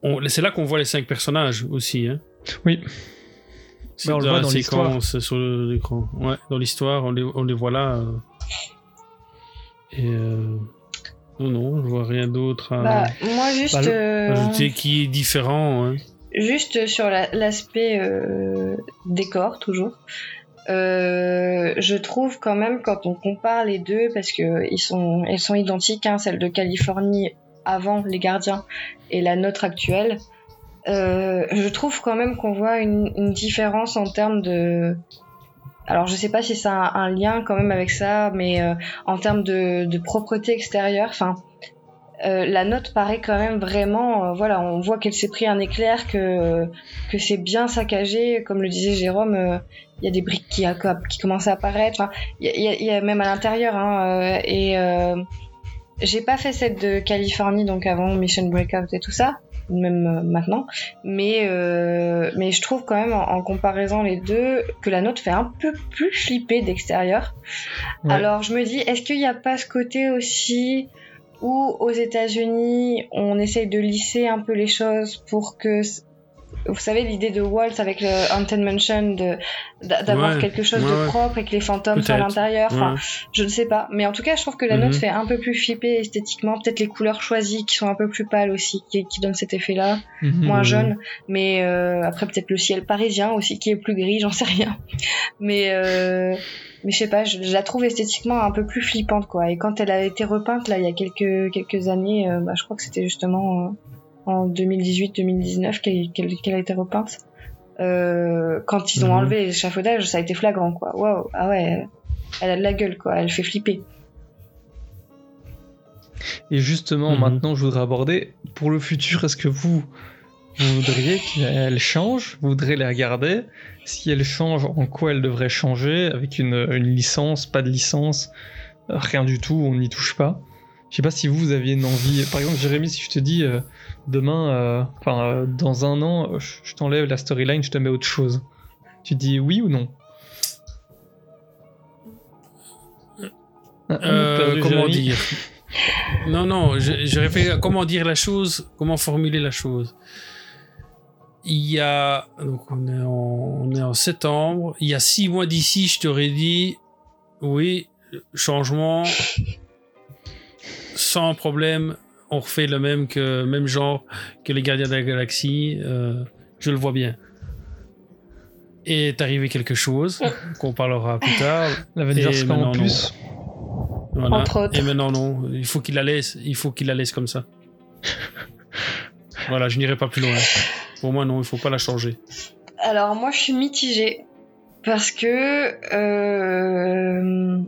J: On- c'est là qu'on voit les cinq personnages aussi. Hein.
H: Oui.
J: C'est
H: Mais on le
J: dans
H: voit
J: la
H: dans l'histoire.
J: séquence sur l'écran. Ouais, dans l'histoire, on les, on les voit là. euh. Et euh, non, non, je vois rien d'autre à
I: Bah, moi, juste,
H: Bah,
I: euh,
J: ajouter qui est différent. hein.
I: juste sur la- l'aspect euh, décor, toujours. Euh, je trouve quand même quand on compare les deux, parce que ils sont, elles sont identiques, hein, celle de Californie avant les gardiens et la nôtre actuelle. Euh, je trouve quand même qu'on voit une, une différence en termes de. Alors je sais pas si ça a un, lien quand même avec ça, mais euh, en termes de, de propreté extérieure, enfin. Euh, la note paraît quand même vraiment, euh, voilà, on voit qu'elle s'est pris un éclair, que que c'est bien saccagé, comme le disait Jérôme, euh, il y a des briques qui, qui commencent à apparaître, enfin, il y, y y a même à l'intérieur, hein, euh, et euh, j'ai pas fait celle de Californie, donc avant Mission Breakout et tout ça, même euh, maintenant, mais euh, mais je trouve quand même en, en comparaison les deux que la note fait un peu plus flipper d'extérieur.
H: Ouais.
I: Alors je me dis, est-ce qu'il n'y a pas ce côté aussi où aux États-Unis on essaye de lisser un peu les choses pour que vous savez l'idée de Walt avec le Haunted Mansion d'avoir
J: Ouais,
I: quelque chose
J: ouais,
I: de propre et que les fantômes soient à l'intérieur. Enfin,
J: Ouais.
I: je ne sais pas. Mais en tout cas, je trouve que la note
J: Mhm.
I: fait un peu plus flipper esthétiquement. Peut-être les couleurs choisies qui sont un peu plus pâles aussi, qui, qui donnent cet effet-là,
H: Mhm.
I: moins jaune. Mais euh, après, peut-être le ciel parisien aussi qui est plus gris, j'en sais rien. Mais euh, mais je sais pas, je, je la trouve esthétiquement un peu plus flippante quoi. Et quand elle a été repeinte là il y a quelques quelques années, euh, bah, je crois que c'était justement euh, en 2018-2019 qu'elle a été repeinte. Euh, quand ils ont
J: Mhm.
I: enlevé les échafaudages, ça a été flagrant quoi. Waouh, ah ouais, elle a de la gueule quoi, elle fait flipper.
H: Et justement,
J: Mhm.
H: maintenant, je voudrais aborder pour le futur. Est-ce que vous, vous voudriez qu'elle change? Vous voudrez la garder? Si elle change, en quoi elle devrait changer? Avec une, une licence, pas de licence, rien du tout, on n'y touche pas. Je sais pas si vous, vous aviez une envie. Par exemple, Jérémy, si je te dis euh, demain, euh, enfin, euh, dans un an, je t'enlève la storyline, je te mets autre chose. Tu dis oui ou non? Ah,
J: comment dire? Non, non, je, je réfléchis à comment dire la chose, comment formuler la chose. Il y a, donc on est en, on est en septembre, il y a six mois d'ici, je t'aurais dit, oui, changement, sans problème, on refait le même que même genre que les Gardiens de la Galaxie, euh, je le vois bien. Et est arrivé quelque chose qu'on parlera plus tard.
H: L'Avengers
J: Et
H: Campus.
J: maintenant, Voilà.
I: Entre autres.
J: Et maintenant, non. Il faut qu'il la laisse. Il faut qu'il la laisse comme ça. voilà, je n'irai pas plus loin. Pour moi, non, il faut pas la changer.
I: Alors moi je suis mitigée parce que euh,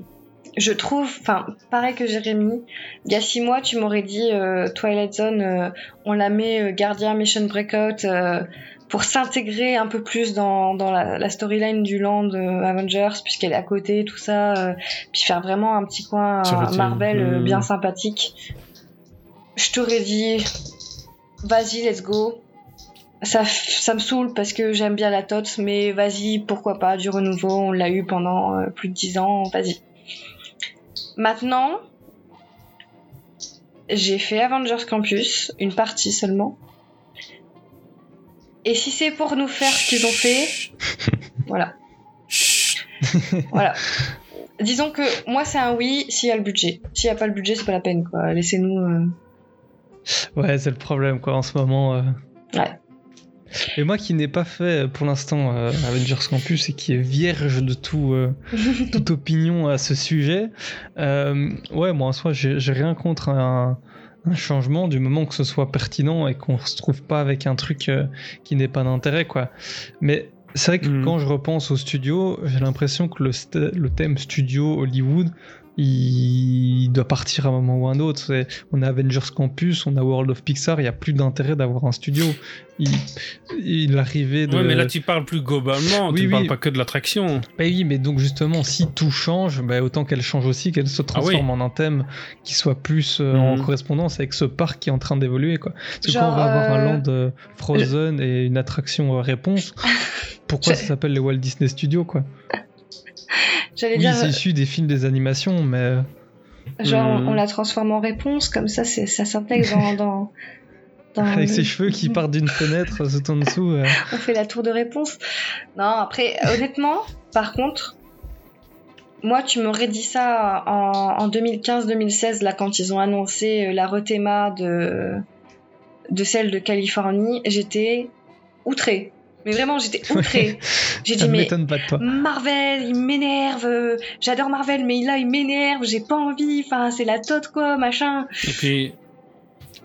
I: je trouve, enfin pareil que Jérémy, il y a six mois tu m'aurais dit euh, Twilight Zone, euh, on la met Gardien Mission Breakout pour s'intégrer un peu plus dans, dans la, la storyline du land euh, Avengers puisqu'elle est à côté, tout ça, euh, puis faire vraiment un petit coin euh, Marvel
J: Hmm.
I: bien sympathique. Je t'aurais dit vas-y let's go ça, me saoule parce que j'aime bien la TOTS, mais vas-y, pourquoi pas, du renouveau, on l'a eu pendant euh, plus de 10 ans, vas-y. Maintenant, j'ai fait Avengers Campus, une partie seulement. Et si c'est pour nous faire ce qu'ils ont fait, voilà. voilà. Disons que moi c'est un oui s'il y a le budget. S'il y a pas le budget, c'est pas la peine quoi. Laissez-nous. euh,
H: Ouais, c'est le problème quoi en ce moment. euh.
I: Ouais.
H: Et moi qui n'ai pas fait pour l'instant euh, Avengers Campus et qui est vierge de tout, euh, toute opinion à ce sujet, euh, ouais, moi en soi, j'ai rien contre un, un changement du moment que ce soit pertinent et qu'on se trouve pas avec un truc euh, qui n'est pas d'intérêt, quoi. Mais c'est vrai que
J: Mhm.
H: quand je repense au studio, j'ai l'impression que le, st- le thème studio Hollywood, il, doit partir à un moment ou un autre. C'est- On a Avengers Campus, on a World of Pixar, il n'y a plus d'intérêt d'avoir un studio. Il, il arrivait de...
J: Ouais, mais là, tu parles plus globalement,
H: Oui,
J: tu
H: oui.
J: parles pas que de l'attraction.
H: Bah oui, mais donc justement, si tout change, bah autant qu'elle change aussi, qu'elle se transforme en un thème qui soit plus euh, en
J: Mhm.
H: correspondance avec ce parc qui est en train d'évoluer. quoi. Parce que
I: Genre,
H: quand on va avoir un
I: euh,
H: land euh, Frozen et une attraction euh, réponse, pourquoi
I: Je-
H: ça s'appelle les Walt Disney Studios quoi?
I: J'allais
H: Oui,
I: dire,
H: c'est issu des films des animations, mais euh,
I: genre, on la transforme en réponse, comme ça, c'est- ça s'intègre dans, dans, dans
H: avec
I: le-
H: ses cheveux qui partent d'une fenêtre tout en dessous. euh,
I: on fait la tour de réponse. Non, après, honnêtement, par contre, moi, tu m'aurais dit ça en, en 2015-2016, là, quand ils ont annoncé euh, la rethéma de, de celle de Californie, j'étais outrée. Mais vraiment, j'étais outrée. J'ai dit, mais
H: m'étonne pas de toi.
I: Marvel, il m'énerve. J'adore Marvel, mais là, il m'énerve. J'ai pas envie. Enfin, c'est la tote, quoi, machin.
J: Et puis,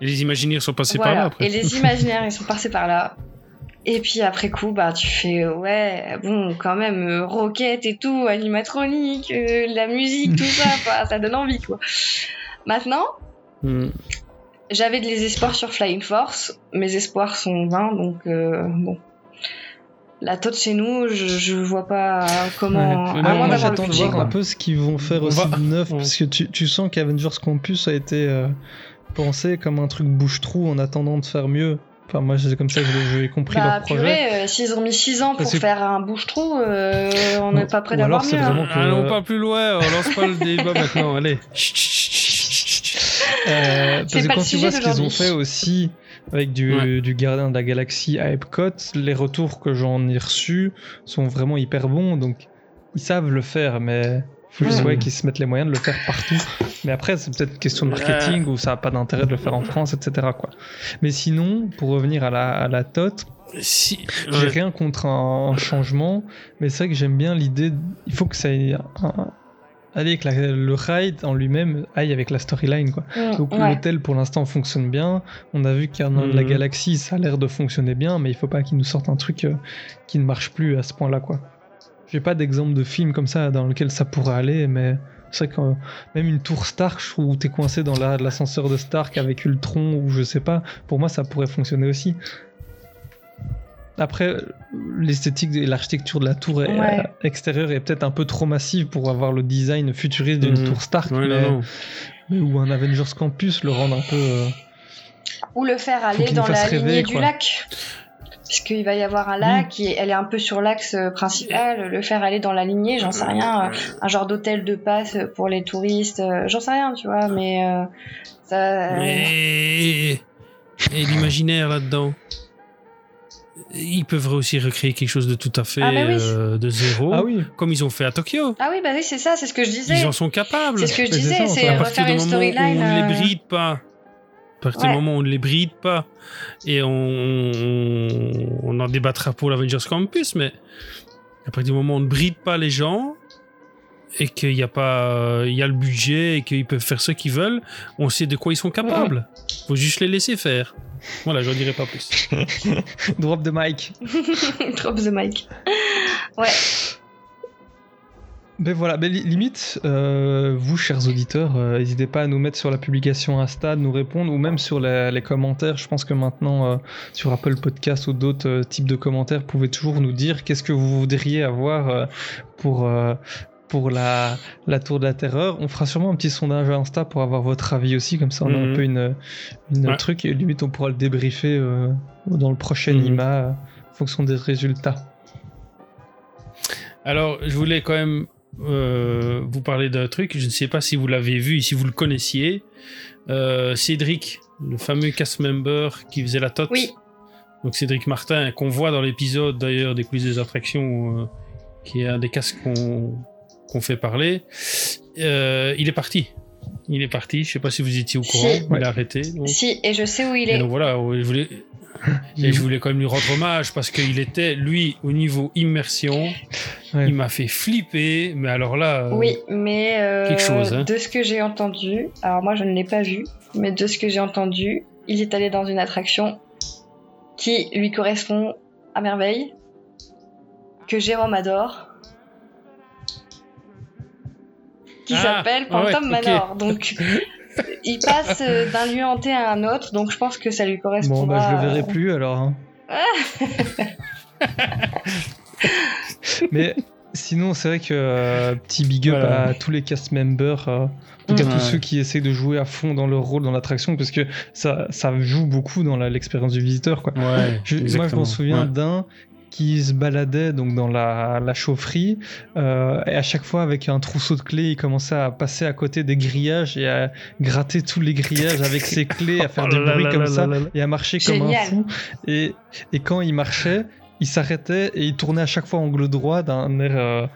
J: les Imagineers sont passés par là après.
I: Et les imaginaires, ils sont passés par là. Et puis après coup, bah tu fais ouais, bon, quand même, euh, Rocket et tout, animatronique, euh, la musique, tout ça, enfin, ça donne envie quoi. Maintenant,
J: Hmm.
I: j'avais de les espoirs sur Flying Force, mes espoirs sont vains, donc euh, bon. La tote chez nous, je, je vois pas comment.
J: Ouais.
I: à moins
H: moi
J: moi,
I: d'avoir
H: de voir un peu ce qu'ils vont faire aussi de neuf, parce que tu, tu sens qu'Avengers Campus a été euh, pensé comme un truc bouche-trou en attendant de faire mieux. Enfin, moi, c'est comme ça que j'ai compris
I: Bah
H: leur projet.
I: purée, euh, s'ils ont mis 6 ans pour faire un bouche-trou, euh, on n'est pas prêt d'avoir
H: alors, c'est
I: mieux. hein.
H: vraiment que-
J: Allons pas plus loin, on lance pas le débat maintenant, allez.
H: Euh,
I: C'est
H: parce que
I: pas
H: quand
I: le
H: tu vois ce qu'ils ont fait aussi avec du,
J: Ouais.
H: du Gardien de la Galaxie à Epcot, les retours que j'en ai reçus sont vraiment hyper bons. Donc, ils savent le faire, mais faut juste
J: Ouais.
H: qu'ils se mettent les moyens de le faire partout. Mais après, c'est peut-être une question de marketing ou ça n'a pas d'intérêt de le faire en France, etc. Quoi. Mais sinon, pour revenir à la, à la TOT,
J: Si,
H: j'ai
J: ouais.
H: rien contre un, un changement, mais c'est vrai que j'aime bien l'idée. Il faut que ça ait un- Allez, que la- le ride en lui-même aille avec la storyline, quoi.
I: Mm,
H: Donc
I: ouais.
H: l'hôtel pour l'instant fonctionne bien. On a vu en a de la
J: Mhm.
H: galaxie, ça a l'air de fonctionner bien, mais il faut pas qu'il nous sorte un truc euh, qui ne marche plus à ce point-là, quoi. J'ai pas d'exemple de film comme ça dans lequel ça pourrait aller, mais c'est vrai que euh, même une tour Stark, je trouve où t'es coincé dans la- l'ascenseur de Stark avec Ultron ou je sais pas, pour moi ça pourrait fonctionner aussi. Après, l'esthétique et l'architecture de la tour
I: Ouais.
H: euh, extérieure est peut-être un peu trop massive pour avoir le design futuriste d'une
J: Mhm.
H: tour Stark,
J: Ouais,
H: mais,
J: non, non.
H: mais- ou un Avengers Campus le rendre un peu. euh,
I: Ou le faire aller
H: qu'il
I: dans la
H: rêver,
I: lignée du lac. Puisqu'il va y avoir un lac, et elle est un peu sur l'axe euh, principal, le faire aller dans la lignée, j'en sais rien, un genre d'hôtel de passe pour les touristes, j'en sais rien, tu vois, mais euh, ça...
J: Et, et l'imaginaire là-dedans. Ils peuvent aussi recréer quelque chose de tout à fait
I: Ah, bah oui.
J: euh, de zéro,
H: Ah oui,
J: comme ils ont fait à Tokyo.
I: Ah oui, bah oui, c'est ça, c'est ce que je disais.
J: Ils en sont capables.
I: C'est ce que je disais, c'est
H: enfin,
J: à partir
I: refaire
J: du
I: une
J: moment où
I: storyline.
J: on ne
I: euh,
J: les bride pas, à partir
I: Ouais.
J: du moment où on ne les bride pas, et on, on, on en débattra pour l'Avengers Campus, mais à partir du moment où on ne bride pas les gens, et qu'il y a pas, il y a le budget, et qu'ils peuvent faire ce qu'ils veulent, on sait de quoi ils sont capables. Faut juste les laisser faire. Voilà, j'en dirai pas plus.
H: drop the mic.
I: Drop the mic. Ouais.
H: Mais voilà, mais li- limite, euh, vous, chers auditeurs, euh, n'hésitez pas à nous mettre sur la publication Insta, de nous répondre, ou même sur la- les commentaires. Je pense que maintenant, euh, sur Apple Podcast ou d'autres euh, types de commentaires, vous pouvez toujours nous dire qu'est-ce que vous voudriez avoir euh, pour, euh, pour la, la Tour de la Terreur. On fera sûrement un petit sondage à Insta pour avoir votre avis aussi, comme ça on a un
J: Mhm.
H: peu une, une
J: Ouais.
H: truc, et limite on pourra le débriefer euh, dans le prochain
J: Mhm.
H: IMA euh, en fonction des résultats.
J: Alors, je voulais quand même euh, vous parler d'un truc. Je ne sais pas si vous l'avez vu, si vous le connaissiez. Euh, Cédric, le fameux cast member qui faisait la tote.
I: Oui.
J: Donc Cédric Martin, qu'on voit dans l'épisode d'ailleurs des coulisses des attractions, euh, qui est un des casques qu'on qu'on fait parler. Euh, il est parti. Il est parti. Je sais pas si vous étiez au courant.
I: Si.
J: Il a arrêté. donc.
I: Si, et je sais où il
J: Et
I: est.
J: donc voilà, je voulais. Et je voulais quand même lui rendre hommage parce qu'il était, lui, au niveau immersion,
H: Ouais.
J: il m'a fait flipper. Mais alors là, euh,
I: Oui, mais euh,
J: quelque chose, hein.
I: de ce que j'ai entendu, alors moi je ne l'ai pas vu, mais de ce que j'ai entendu, il est allé dans une attraction qui lui correspond à merveille, que Jérôme adore, qui
J: Ah,
I: s'appelle Phantom
J: ouais.
I: Manor. Donc il passe euh, d'un lieu hanté à un autre, donc je pense que ça lui
H: Bon,
I: correspondra.
H: bah, je le verrai
I: euh,
H: plus alors. hein. Mais sinon, c'est vrai que euh, petit big up
J: Voilà.
H: à tous les cast members, euh, tout cas
J: Mhm.
H: tous
J: Ouais.
H: ceux qui essaient de jouer à fond dans leur rôle dans l'attraction, parce que ça, ça joue beaucoup dans l'expérience du visiteur. Quoi.
J: Ouais,
H: Je- moi, je m'en souviens
J: Ouais.
H: d'un qui se baladait donc dans la, la chaufferie euh, et à chaque fois avec un trousseau de clés il commençait à passer à côté des grillages et à gratter tous les grillages avec ses clés à faire
J: Oh
H: du
J: là
H: bruit
J: là
H: comme
J: là
H: ça
J: là
H: et à marcher comme un fou. Et, et quand il marchait il s'arrêtait et il tournait à chaque fois angle droit d'un air euh,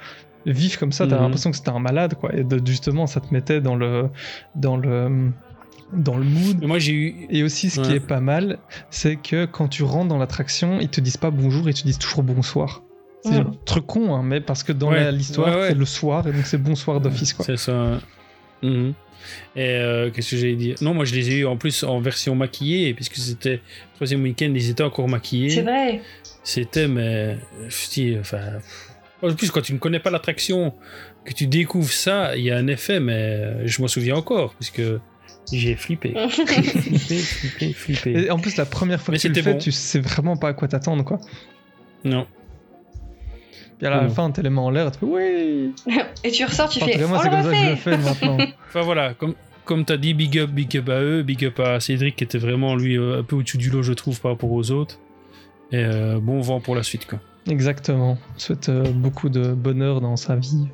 H: vif comme ça. T'as
J: Mhm.
H: l'impression que c'était un malade quoi et de- justement ça te mettait dans le dans le dans le mood
J: Et moi, j'ai eu.
H: et aussi, ce qui est pas mal, c'est que quand tu rentres dans l'attraction, ils te disent pas bonjour, ils te disent toujours bonsoir. C'est
I: Ouais.
H: un truc con, hein, mais parce que dans
J: Ouais.
H: l'histoire,
J: Ouais, ouais.
H: c'est le soir, et donc c'est bonsoir d'office, quoi.
J: C'est ça. Mhm. Et euh, qu'est-ce que j'allais dire? Non, moi je les ai eu en plus en version maquillée, puisque c'était le troisième week-end, ils étaient encore maquillés.
I: C'est vrai.
J: C'était, mais. je enfin. En plus, quand tu ne connais pas l'attraction, que tu découvres ça, il y a un effet, mais je m'en souviens encore, puisque j'ai flippé. flippé, flippé, flippé.
H: Et en plus, la première fois
J: Mais
H: que tu le
J: c'était
H: fais,
J: bon.
H: tu sais vraiment pas à quoi t'attendre, quoi.
J: Non.
H: Puis à la
J: Non.
H: fin, t'es les mains en l'air, tu fais oui
I: Et tu ressors, tu
H: En tout
I: fais. on
H: c'est comme ça que je le fais maintenant.
J: Enfin voilà, comme, comme tu as dit, big up, big up à eux, big up à Cédric qui était vraiment lui euh, un peu au-dessus du lot, je trouve, par rapport aux autres. Et euh, bon vent pour la suite, quoi.
H: Exactement. On souhaite euh, beaucoup de bonheur dans sa vie.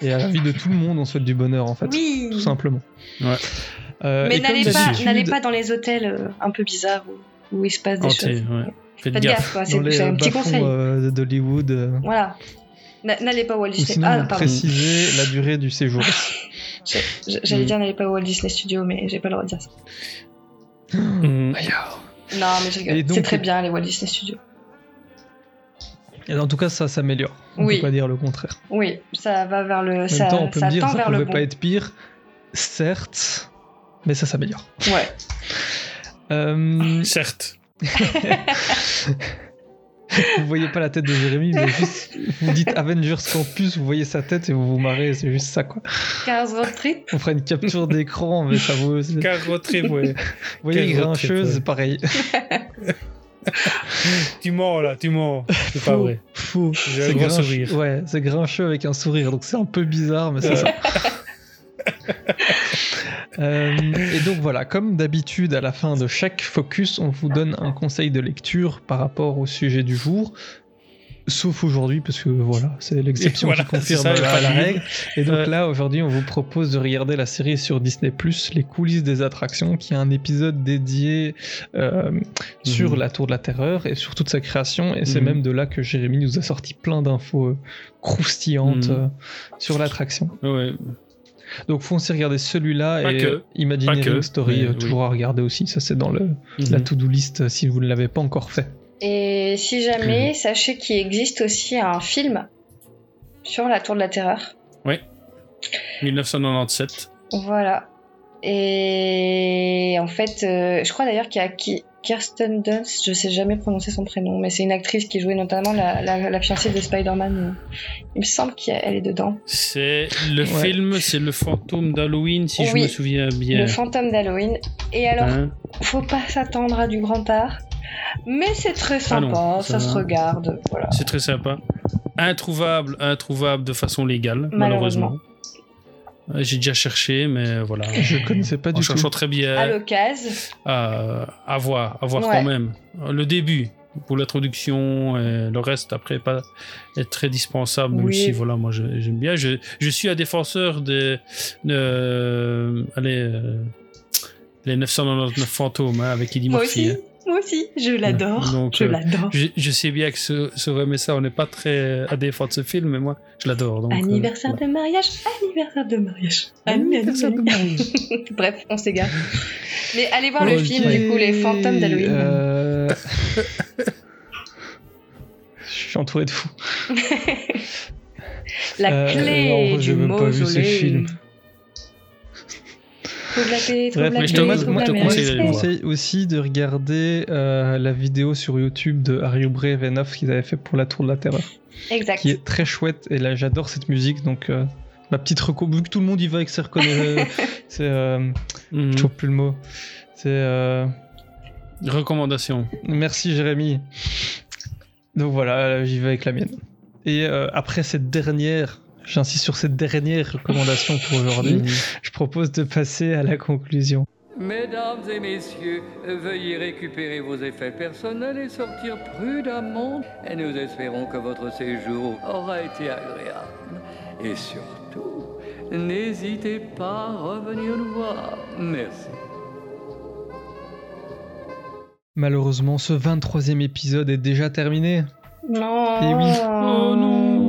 H: Et à la vie de tout le monde, on souhaite du bonheur, en fait.
I: Oui.
H: Tout simplement.
J: Ouais.
H: Euh,
I: Mais n'allez pas,
H: d'habitude,
I: n'allez pas dans les hôtels euh, un peu bizarres où, où il se passe des
J: Hanté,
I: choses.
J: ouais. Faites
I: Faites
J: gaffe.
I: gaffe, C'est un petit conseil.
H: euh, d'Hollywood. euh,
I: Voilà. N'a- N'allez pas au Walt Disney.
H: sinon,
I: Ah,
H: précisez la durée du séjour.
I: J'allais
J: Mm.
I: dire n'allez pas au Walt Disney Studio, mais j'ai pas le droit de dire ça.
J: Mhm.
I: Non, mais je rigole. C'est très bien les Walt Disney Studio.
H: Et en tout cas, ça s'améliore. On
I: Oui.
H: peut pas dire le contraire.
I: Oui, ça va vers le.
H: En
I: ça
H: même temps, on peut
I: ça
H: me dire ça
I: vers
H: pouvait
I: le bon.
H: pas être pire. Certes, mais ça s'améliore.
I: Ouais.
H: Euh,
J: Certes.
H: vous voyez pas la tête de Jérémy, mais juste vous dites Avengers Campus, vous voyez sa tête et vous vous marrez, c'est juste ça quoi.
I: Cars Road Trip.
H: On fera une capture d'écran, mais ça vaut. Vous
J: Carottée, ouais.
H: voyez
J: Quel
H: Grincheuse,
J: trip,
H: pareil.
J: tu mens là, tu mens. C'est pas vrai.
H: Faux.
J: J'ai un grand sourire.
H: Ouais, c'est grincheux avec un sourire, donc c'est un peu bizarre, mais c'est ça. Euh, et donc voilà, comme d'habitude, à la fin de chaque focus, on vous donne un conseil de lecture par rapport au sujet du jour. Sauf aujourd'hui, parce que voilà, c'est l'exception
J: Voilà,
H: qui confirme
J: ça,
H: la, règle. Et donc
J: Ouais.
H: là, aujourd'hui, on vous propose de regarder la série sur Disney Les coulisses des attractions, qui a un épisode dédié euh, sur
J: Mhm.
H: la Tour de la Terreur et sur toute sa création. Et c'est
J: Mhm.
H: même de là que Jérémy nous a sorti plein d'infos euh, croustillantes
J: Mhm.
H: euh, sur l'attraction.
J: Ouais.
H: Donc foncez regarder celui-là
J: Pas
H: et
J: que.
H: Imagineering
J: Pas que,
H: Story,
J: mais
H: euh,
J: oui.
H: toujours à regarder aussi. Ça, c'est dans le,
J: Mhm.
H: la to-do list euh, si vous ne l'avez pas encore fait.
I: Et si jamais, sachez qu'il existe aussi un film sur la Tour de la Terreur.
J: 1997.
I: Voilà. Et en fait, euh, je crois d'ailleurs qu'il y a Ki- Kirsten Dunst, je sais jamais prononcer son prénom, mais c'est une actrice qui jouait notamment la, la, la fiancée de Spider-Man. Il me semble qu'elle est dedans.
J: C'est le
H: Ouais.
J: film, c'est le fantôme d'Halloween, si je me souviens bien.
I: Le fantôme d'Halloween. Et alors,
J: Hein
I: faut pas s'attendre à du grand art, mais c'est très sympa,
J: non,
I: ça,
J: ça
I: se regarde. Voilà.
J: C'est très sympa. Introuvable, introuvable de façon légale,
I: Malheureusement.
J: malheureusement. Euh, J'ai déjà cherché, mais voilà.
H: Je connaissais pas
J: En
H: du tout.
J: cherchant très bien.
I: À l'occasion,
J: à, à voir, à voir
I: Ouais.
J: quand même. Le début pour l'introduction, et le reste après pas est très dispensable, même
I: Oui.
J: si voilà, moi j'aime bien. Je, je suis un défenseur des, de, allez, euh, les 999 fantômes hein, avec Eddie
I: moi
J: Murphy.
I: aussi,
J: hein.
I: Moi aussi, je l'adore. Je
J: euh,
I: l'adore.
J: Je, je sais bien que ce, ce remet ça, on n'est pas très à défendre ce film, mais moi je l'adore. euh,
I: Anniversaire
J: voilà.
I: de mariage, anniversaire de mariage.
J: Anniversaire de mariage.
I: Bref, on s'égare. Mais allez voir le film, du coup, Les Fantômes d'Halloween.
H: euh, Je suis entouré de fous.
I: La
H: Euh,
I: clé
H: non, même pas vu ce
I: mausolée.
H: film.
I: Trouve la clé, trouve
H: Bref,
I: la
J: mais je te- moi,
I: trouve
J: moi,
I: la
J: je te
I: clé.
J: conseille
H: aussi de regarder euh, la vidéo sur YouTube de Are You Brave Enough qu'ils avaient fait pour la Tour de la Terreur,
I: Exact.
H: qui est très chouette. Et là, j'adore cette musique, donc euh, ma petite reco, vu que tout le monde y va avec ses reconnaît, c'est, euh,
J: Mhm.
H: je trouve plus le mot. C'est euh,
J: Recommandation.
H: merci Jérémy. Donc voilà, j'y vais avec la mienne. Et euh, après cette dernière, j'insiste sur cette dernière recommandation pour aujourd'hui, je propose de passer à la conclusion.
D: Mesdames et messieurs, veuillez récupérer vos effets personnels et sortir prudemment. Et nous espérons que votre séjour aura été agréable. Et surtout, n'hésitez pas à revenir nous voir. Merci.
H: Malheureusement, ce 23e épisode est déjà terminé.
I: Non.
H: Eh oui.
J: Oh non,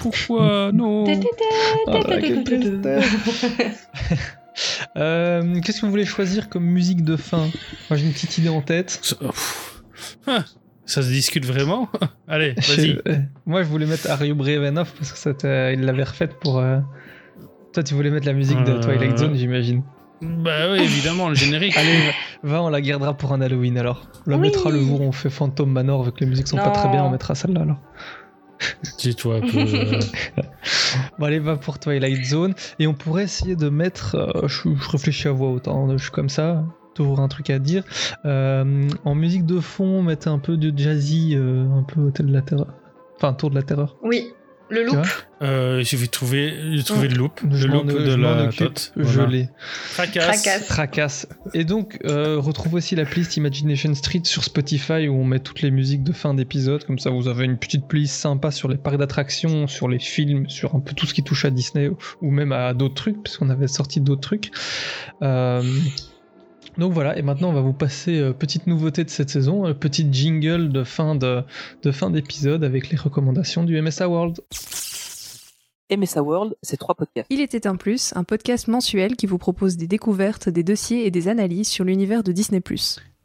J: pourquoi non
H: là. Euh, Qu'est-ce que vous voulez choisir comme musique de fin? Moi j'ai une petite idée en tête.
J: Ça. Ah, ça se discute vraiment? Allez, vas-y.
H: Moi je voulais mettre Are You Brave Enough parce que c'était- il l'avait refaite pour. euh, Toi tu voulais mettre la musique de
J: Euh.
H: Twilight Zone j'imagine.
J: Bah oui, évidemment, le générique.
H: Allez, va, va, on la gardera pour un Halloween alors. On la
I: Oui.
H: mettra le jour où on fait Phantom Manor vu que les musiques sont pas très bien, on mettra celle-là alors.
J: Dis-toi un peu. euh,
H: Bon allez, va pour Twilight Zone. Et on pourrait essayer de mettre... euh, je, je réfléchis à voix haute, hein, je suis comme ça, toujours un truc à dire. Euh, en musique de fond, mettre un peu de jazzy, euh, un peu Hôtel de la Terreur. Enfin, Tour de la Terreur.
I: Oui, le loop.
J: euh, j'ai trouvé, j'ai trouvé le loop,
H: Je
J: le loop de
H: je
J: la tote.
H: Je
J: Voilà.
H: l'ai.
J: Fracasse.
H: Tracasse. Et donc, euh, retrouve aussi la playlist Imagination Street sur Spotify où on met toutes les musiques de fin d'épisode. Comme ça, vous avez une petite playlist sympa sur les parcs d'attractions, sur les films, sur un peu tout ce qui touche à Disney ou- ou même à d'autres trucs, puisqu'on avait sorti d'autres trucs. Euh, donc voilà, et maintenant on va vous passer euh, petite nouveauté de cette saison, euh, petite jingle de fin de, de fin d'épisode avec les recommandations du MSA World.
K: MSA World, c'est trois podcasts.
L: Il était un plus, un podcast mensuel qui vous propose des découvertes, des dossiers et des analyses sur l'univers de Disney+.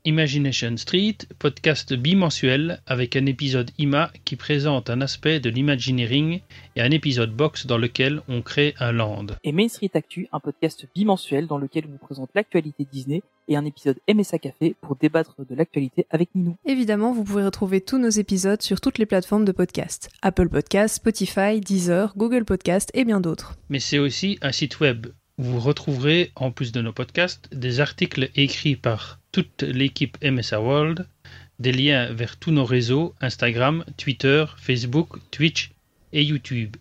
J: Imagination Street, podcast bimensuel avec un épisode IMA qui présente un aspect de l'imagineering et un épisode box dans lequel on crée un land.
K: Et Main Street Actu, un podcast bimensuel dans lequel on vous présente l'actualité Disney et un épisode MSA Café pour débattre de l'actualité avec Ninou.
L: Évidemment, vous pouvez retrouver tous nos épisodes sur toutes les plateformes de podcast. Apple Podcast, Spotify, Deezer, Google Podcast et bien d'autres.
J: Mais c'est aussi un site web où vous retrouverez, en plus de nos podcasts, des articles écrits par toute l'équipe MSA World, des liens vers tous nos réseaux Instagram, Twitter, Facebook, Twitch et YouTube,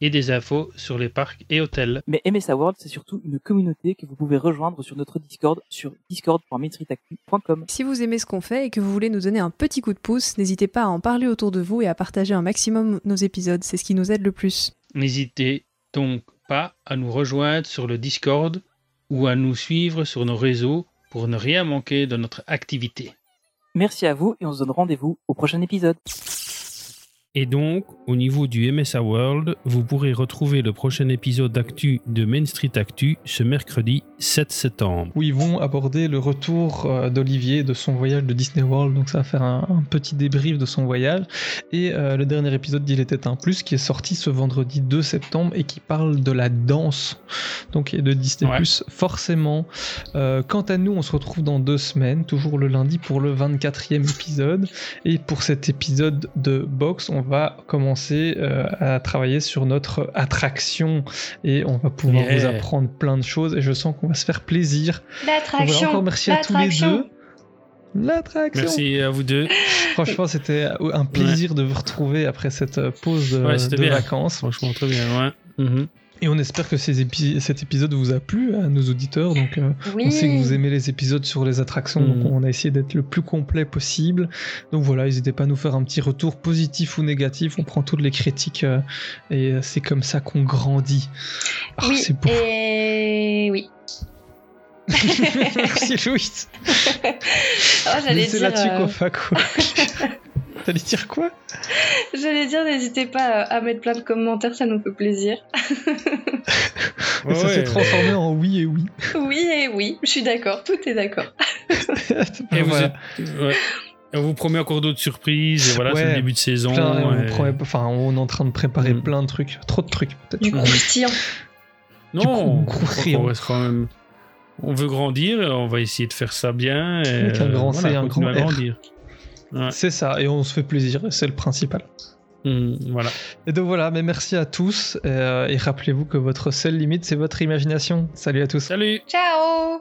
J: et des infos sur les parcs et hôtels.
K: Mais MSA World, c'est surtout une communauté que vous pouvez rejoindre sur notre Discord sur discord.mainstreetactu.com.
L: Si vous aimez ce qu'on fait et que vous voulez nous donner un petit coup de pouce, n'hésitez pas à en parler autour de vous et à partager un maximum nos épisodes, c'est ce qui nous aide le plus.
J: N'hésitez donc pas à nous rejoindre sur le Discord ou à nous suivre sur nos réseaux pour ne rien manquer de notre activité.
K: Merci à vous et on se donne rendez-vous au prochain épisode.
J: Et donc, au niveau du MSA World, vous pourrez retrouver le prochain épisode d'actu de Main Street Actu ce mercredi 7 septembre.
H: où ils vont aborder le retour euh, d'Olivier de son voyage de Disney World. Donc ça va faire un, un petit débrief de son voyage. Et euh, le dernier épisode d'Il était un plus qui est sorti ce vendredi 2 septembre et qui parle de la danse. Donc et de Disney
J: Ouais.
H: plus forcément. Euh, quant à nous, on se retrouve dans deux semaines, toujours le lundi pour le 24e épisode. Et pour cet épisode de box, on va commencer euh, à travailler sur notre attraction et on va pouvoir
J: Yeah.
H: vous apprendre plein de choses et je sens qu'on va se faire plaisir. Donc voilà,
I: L'attraction.
H: encore merci à tous les
I: l'attraction.
H: deux. L'attraction.
J: Merci à vous deux.
H: Franchement, c'était un plaisir de vous retrouver après cette pause de,
J: Ouais,
H: de
J: bien.
H: vacances.
J: Franchement, très bien. Ouais. Mhm.
H: Et on espère que ces épi- cet épisode vous a plu à nos auditeurs. Donc, euh,
I: Oui.
H: on sait que vous aimez les épisodes sur les attractions, donc on a essayé d'être le plus complet possible. Donc voilà, n'hésitez pas à nous faire un petit retour positif ou négatif. On prend toutes les critiques euh, et euh, c'est comme ça qu'on grandit. Ah,
I: oui.
H: c'est beau.
I: Et oui.
H: Merci Louis.
I: Oh, j'allais
H: c'est là-dessus
I: euh,
H: qu'on fait quoi T'allais dire quoi?
I: J'allais dire, n'hésitez pas euh, à mettre plein de commentaires, ça nous fait plaisir.
H: Et ça s'est transformé en oui et oui.
I: Oui et oui, je suis d'accord, tout est d'accord.
J: Et vous êtes- ouais. On vous promet encore d'autres surprises. Et voilà, c'est
H: Ouais,
J: le début de saison.
H: Plein, on,
J: et-
H: promet- enfin, on est en train de préparer
J: Mm.
H: plein de trucs, trop de trucs peut-être.
I: Du croustillant.
J: Non,
H: Du coup,
J: on, reste quand même. On veut grandir, on va essayer de faire ça bien. Et,
H: Avec un grand C
J: voilà,
H: un grand R.
J: grandir. Ouais.
H: C'est ça, et on se fait plaisir, c'est le principal.
J: Mm, voilà.
H: Et donc voilà, mais merci à tous, euh, et rappelez-vous que votre seule limite, c'est votre imagination. Salut à tous.
J: Salut
I: Ciao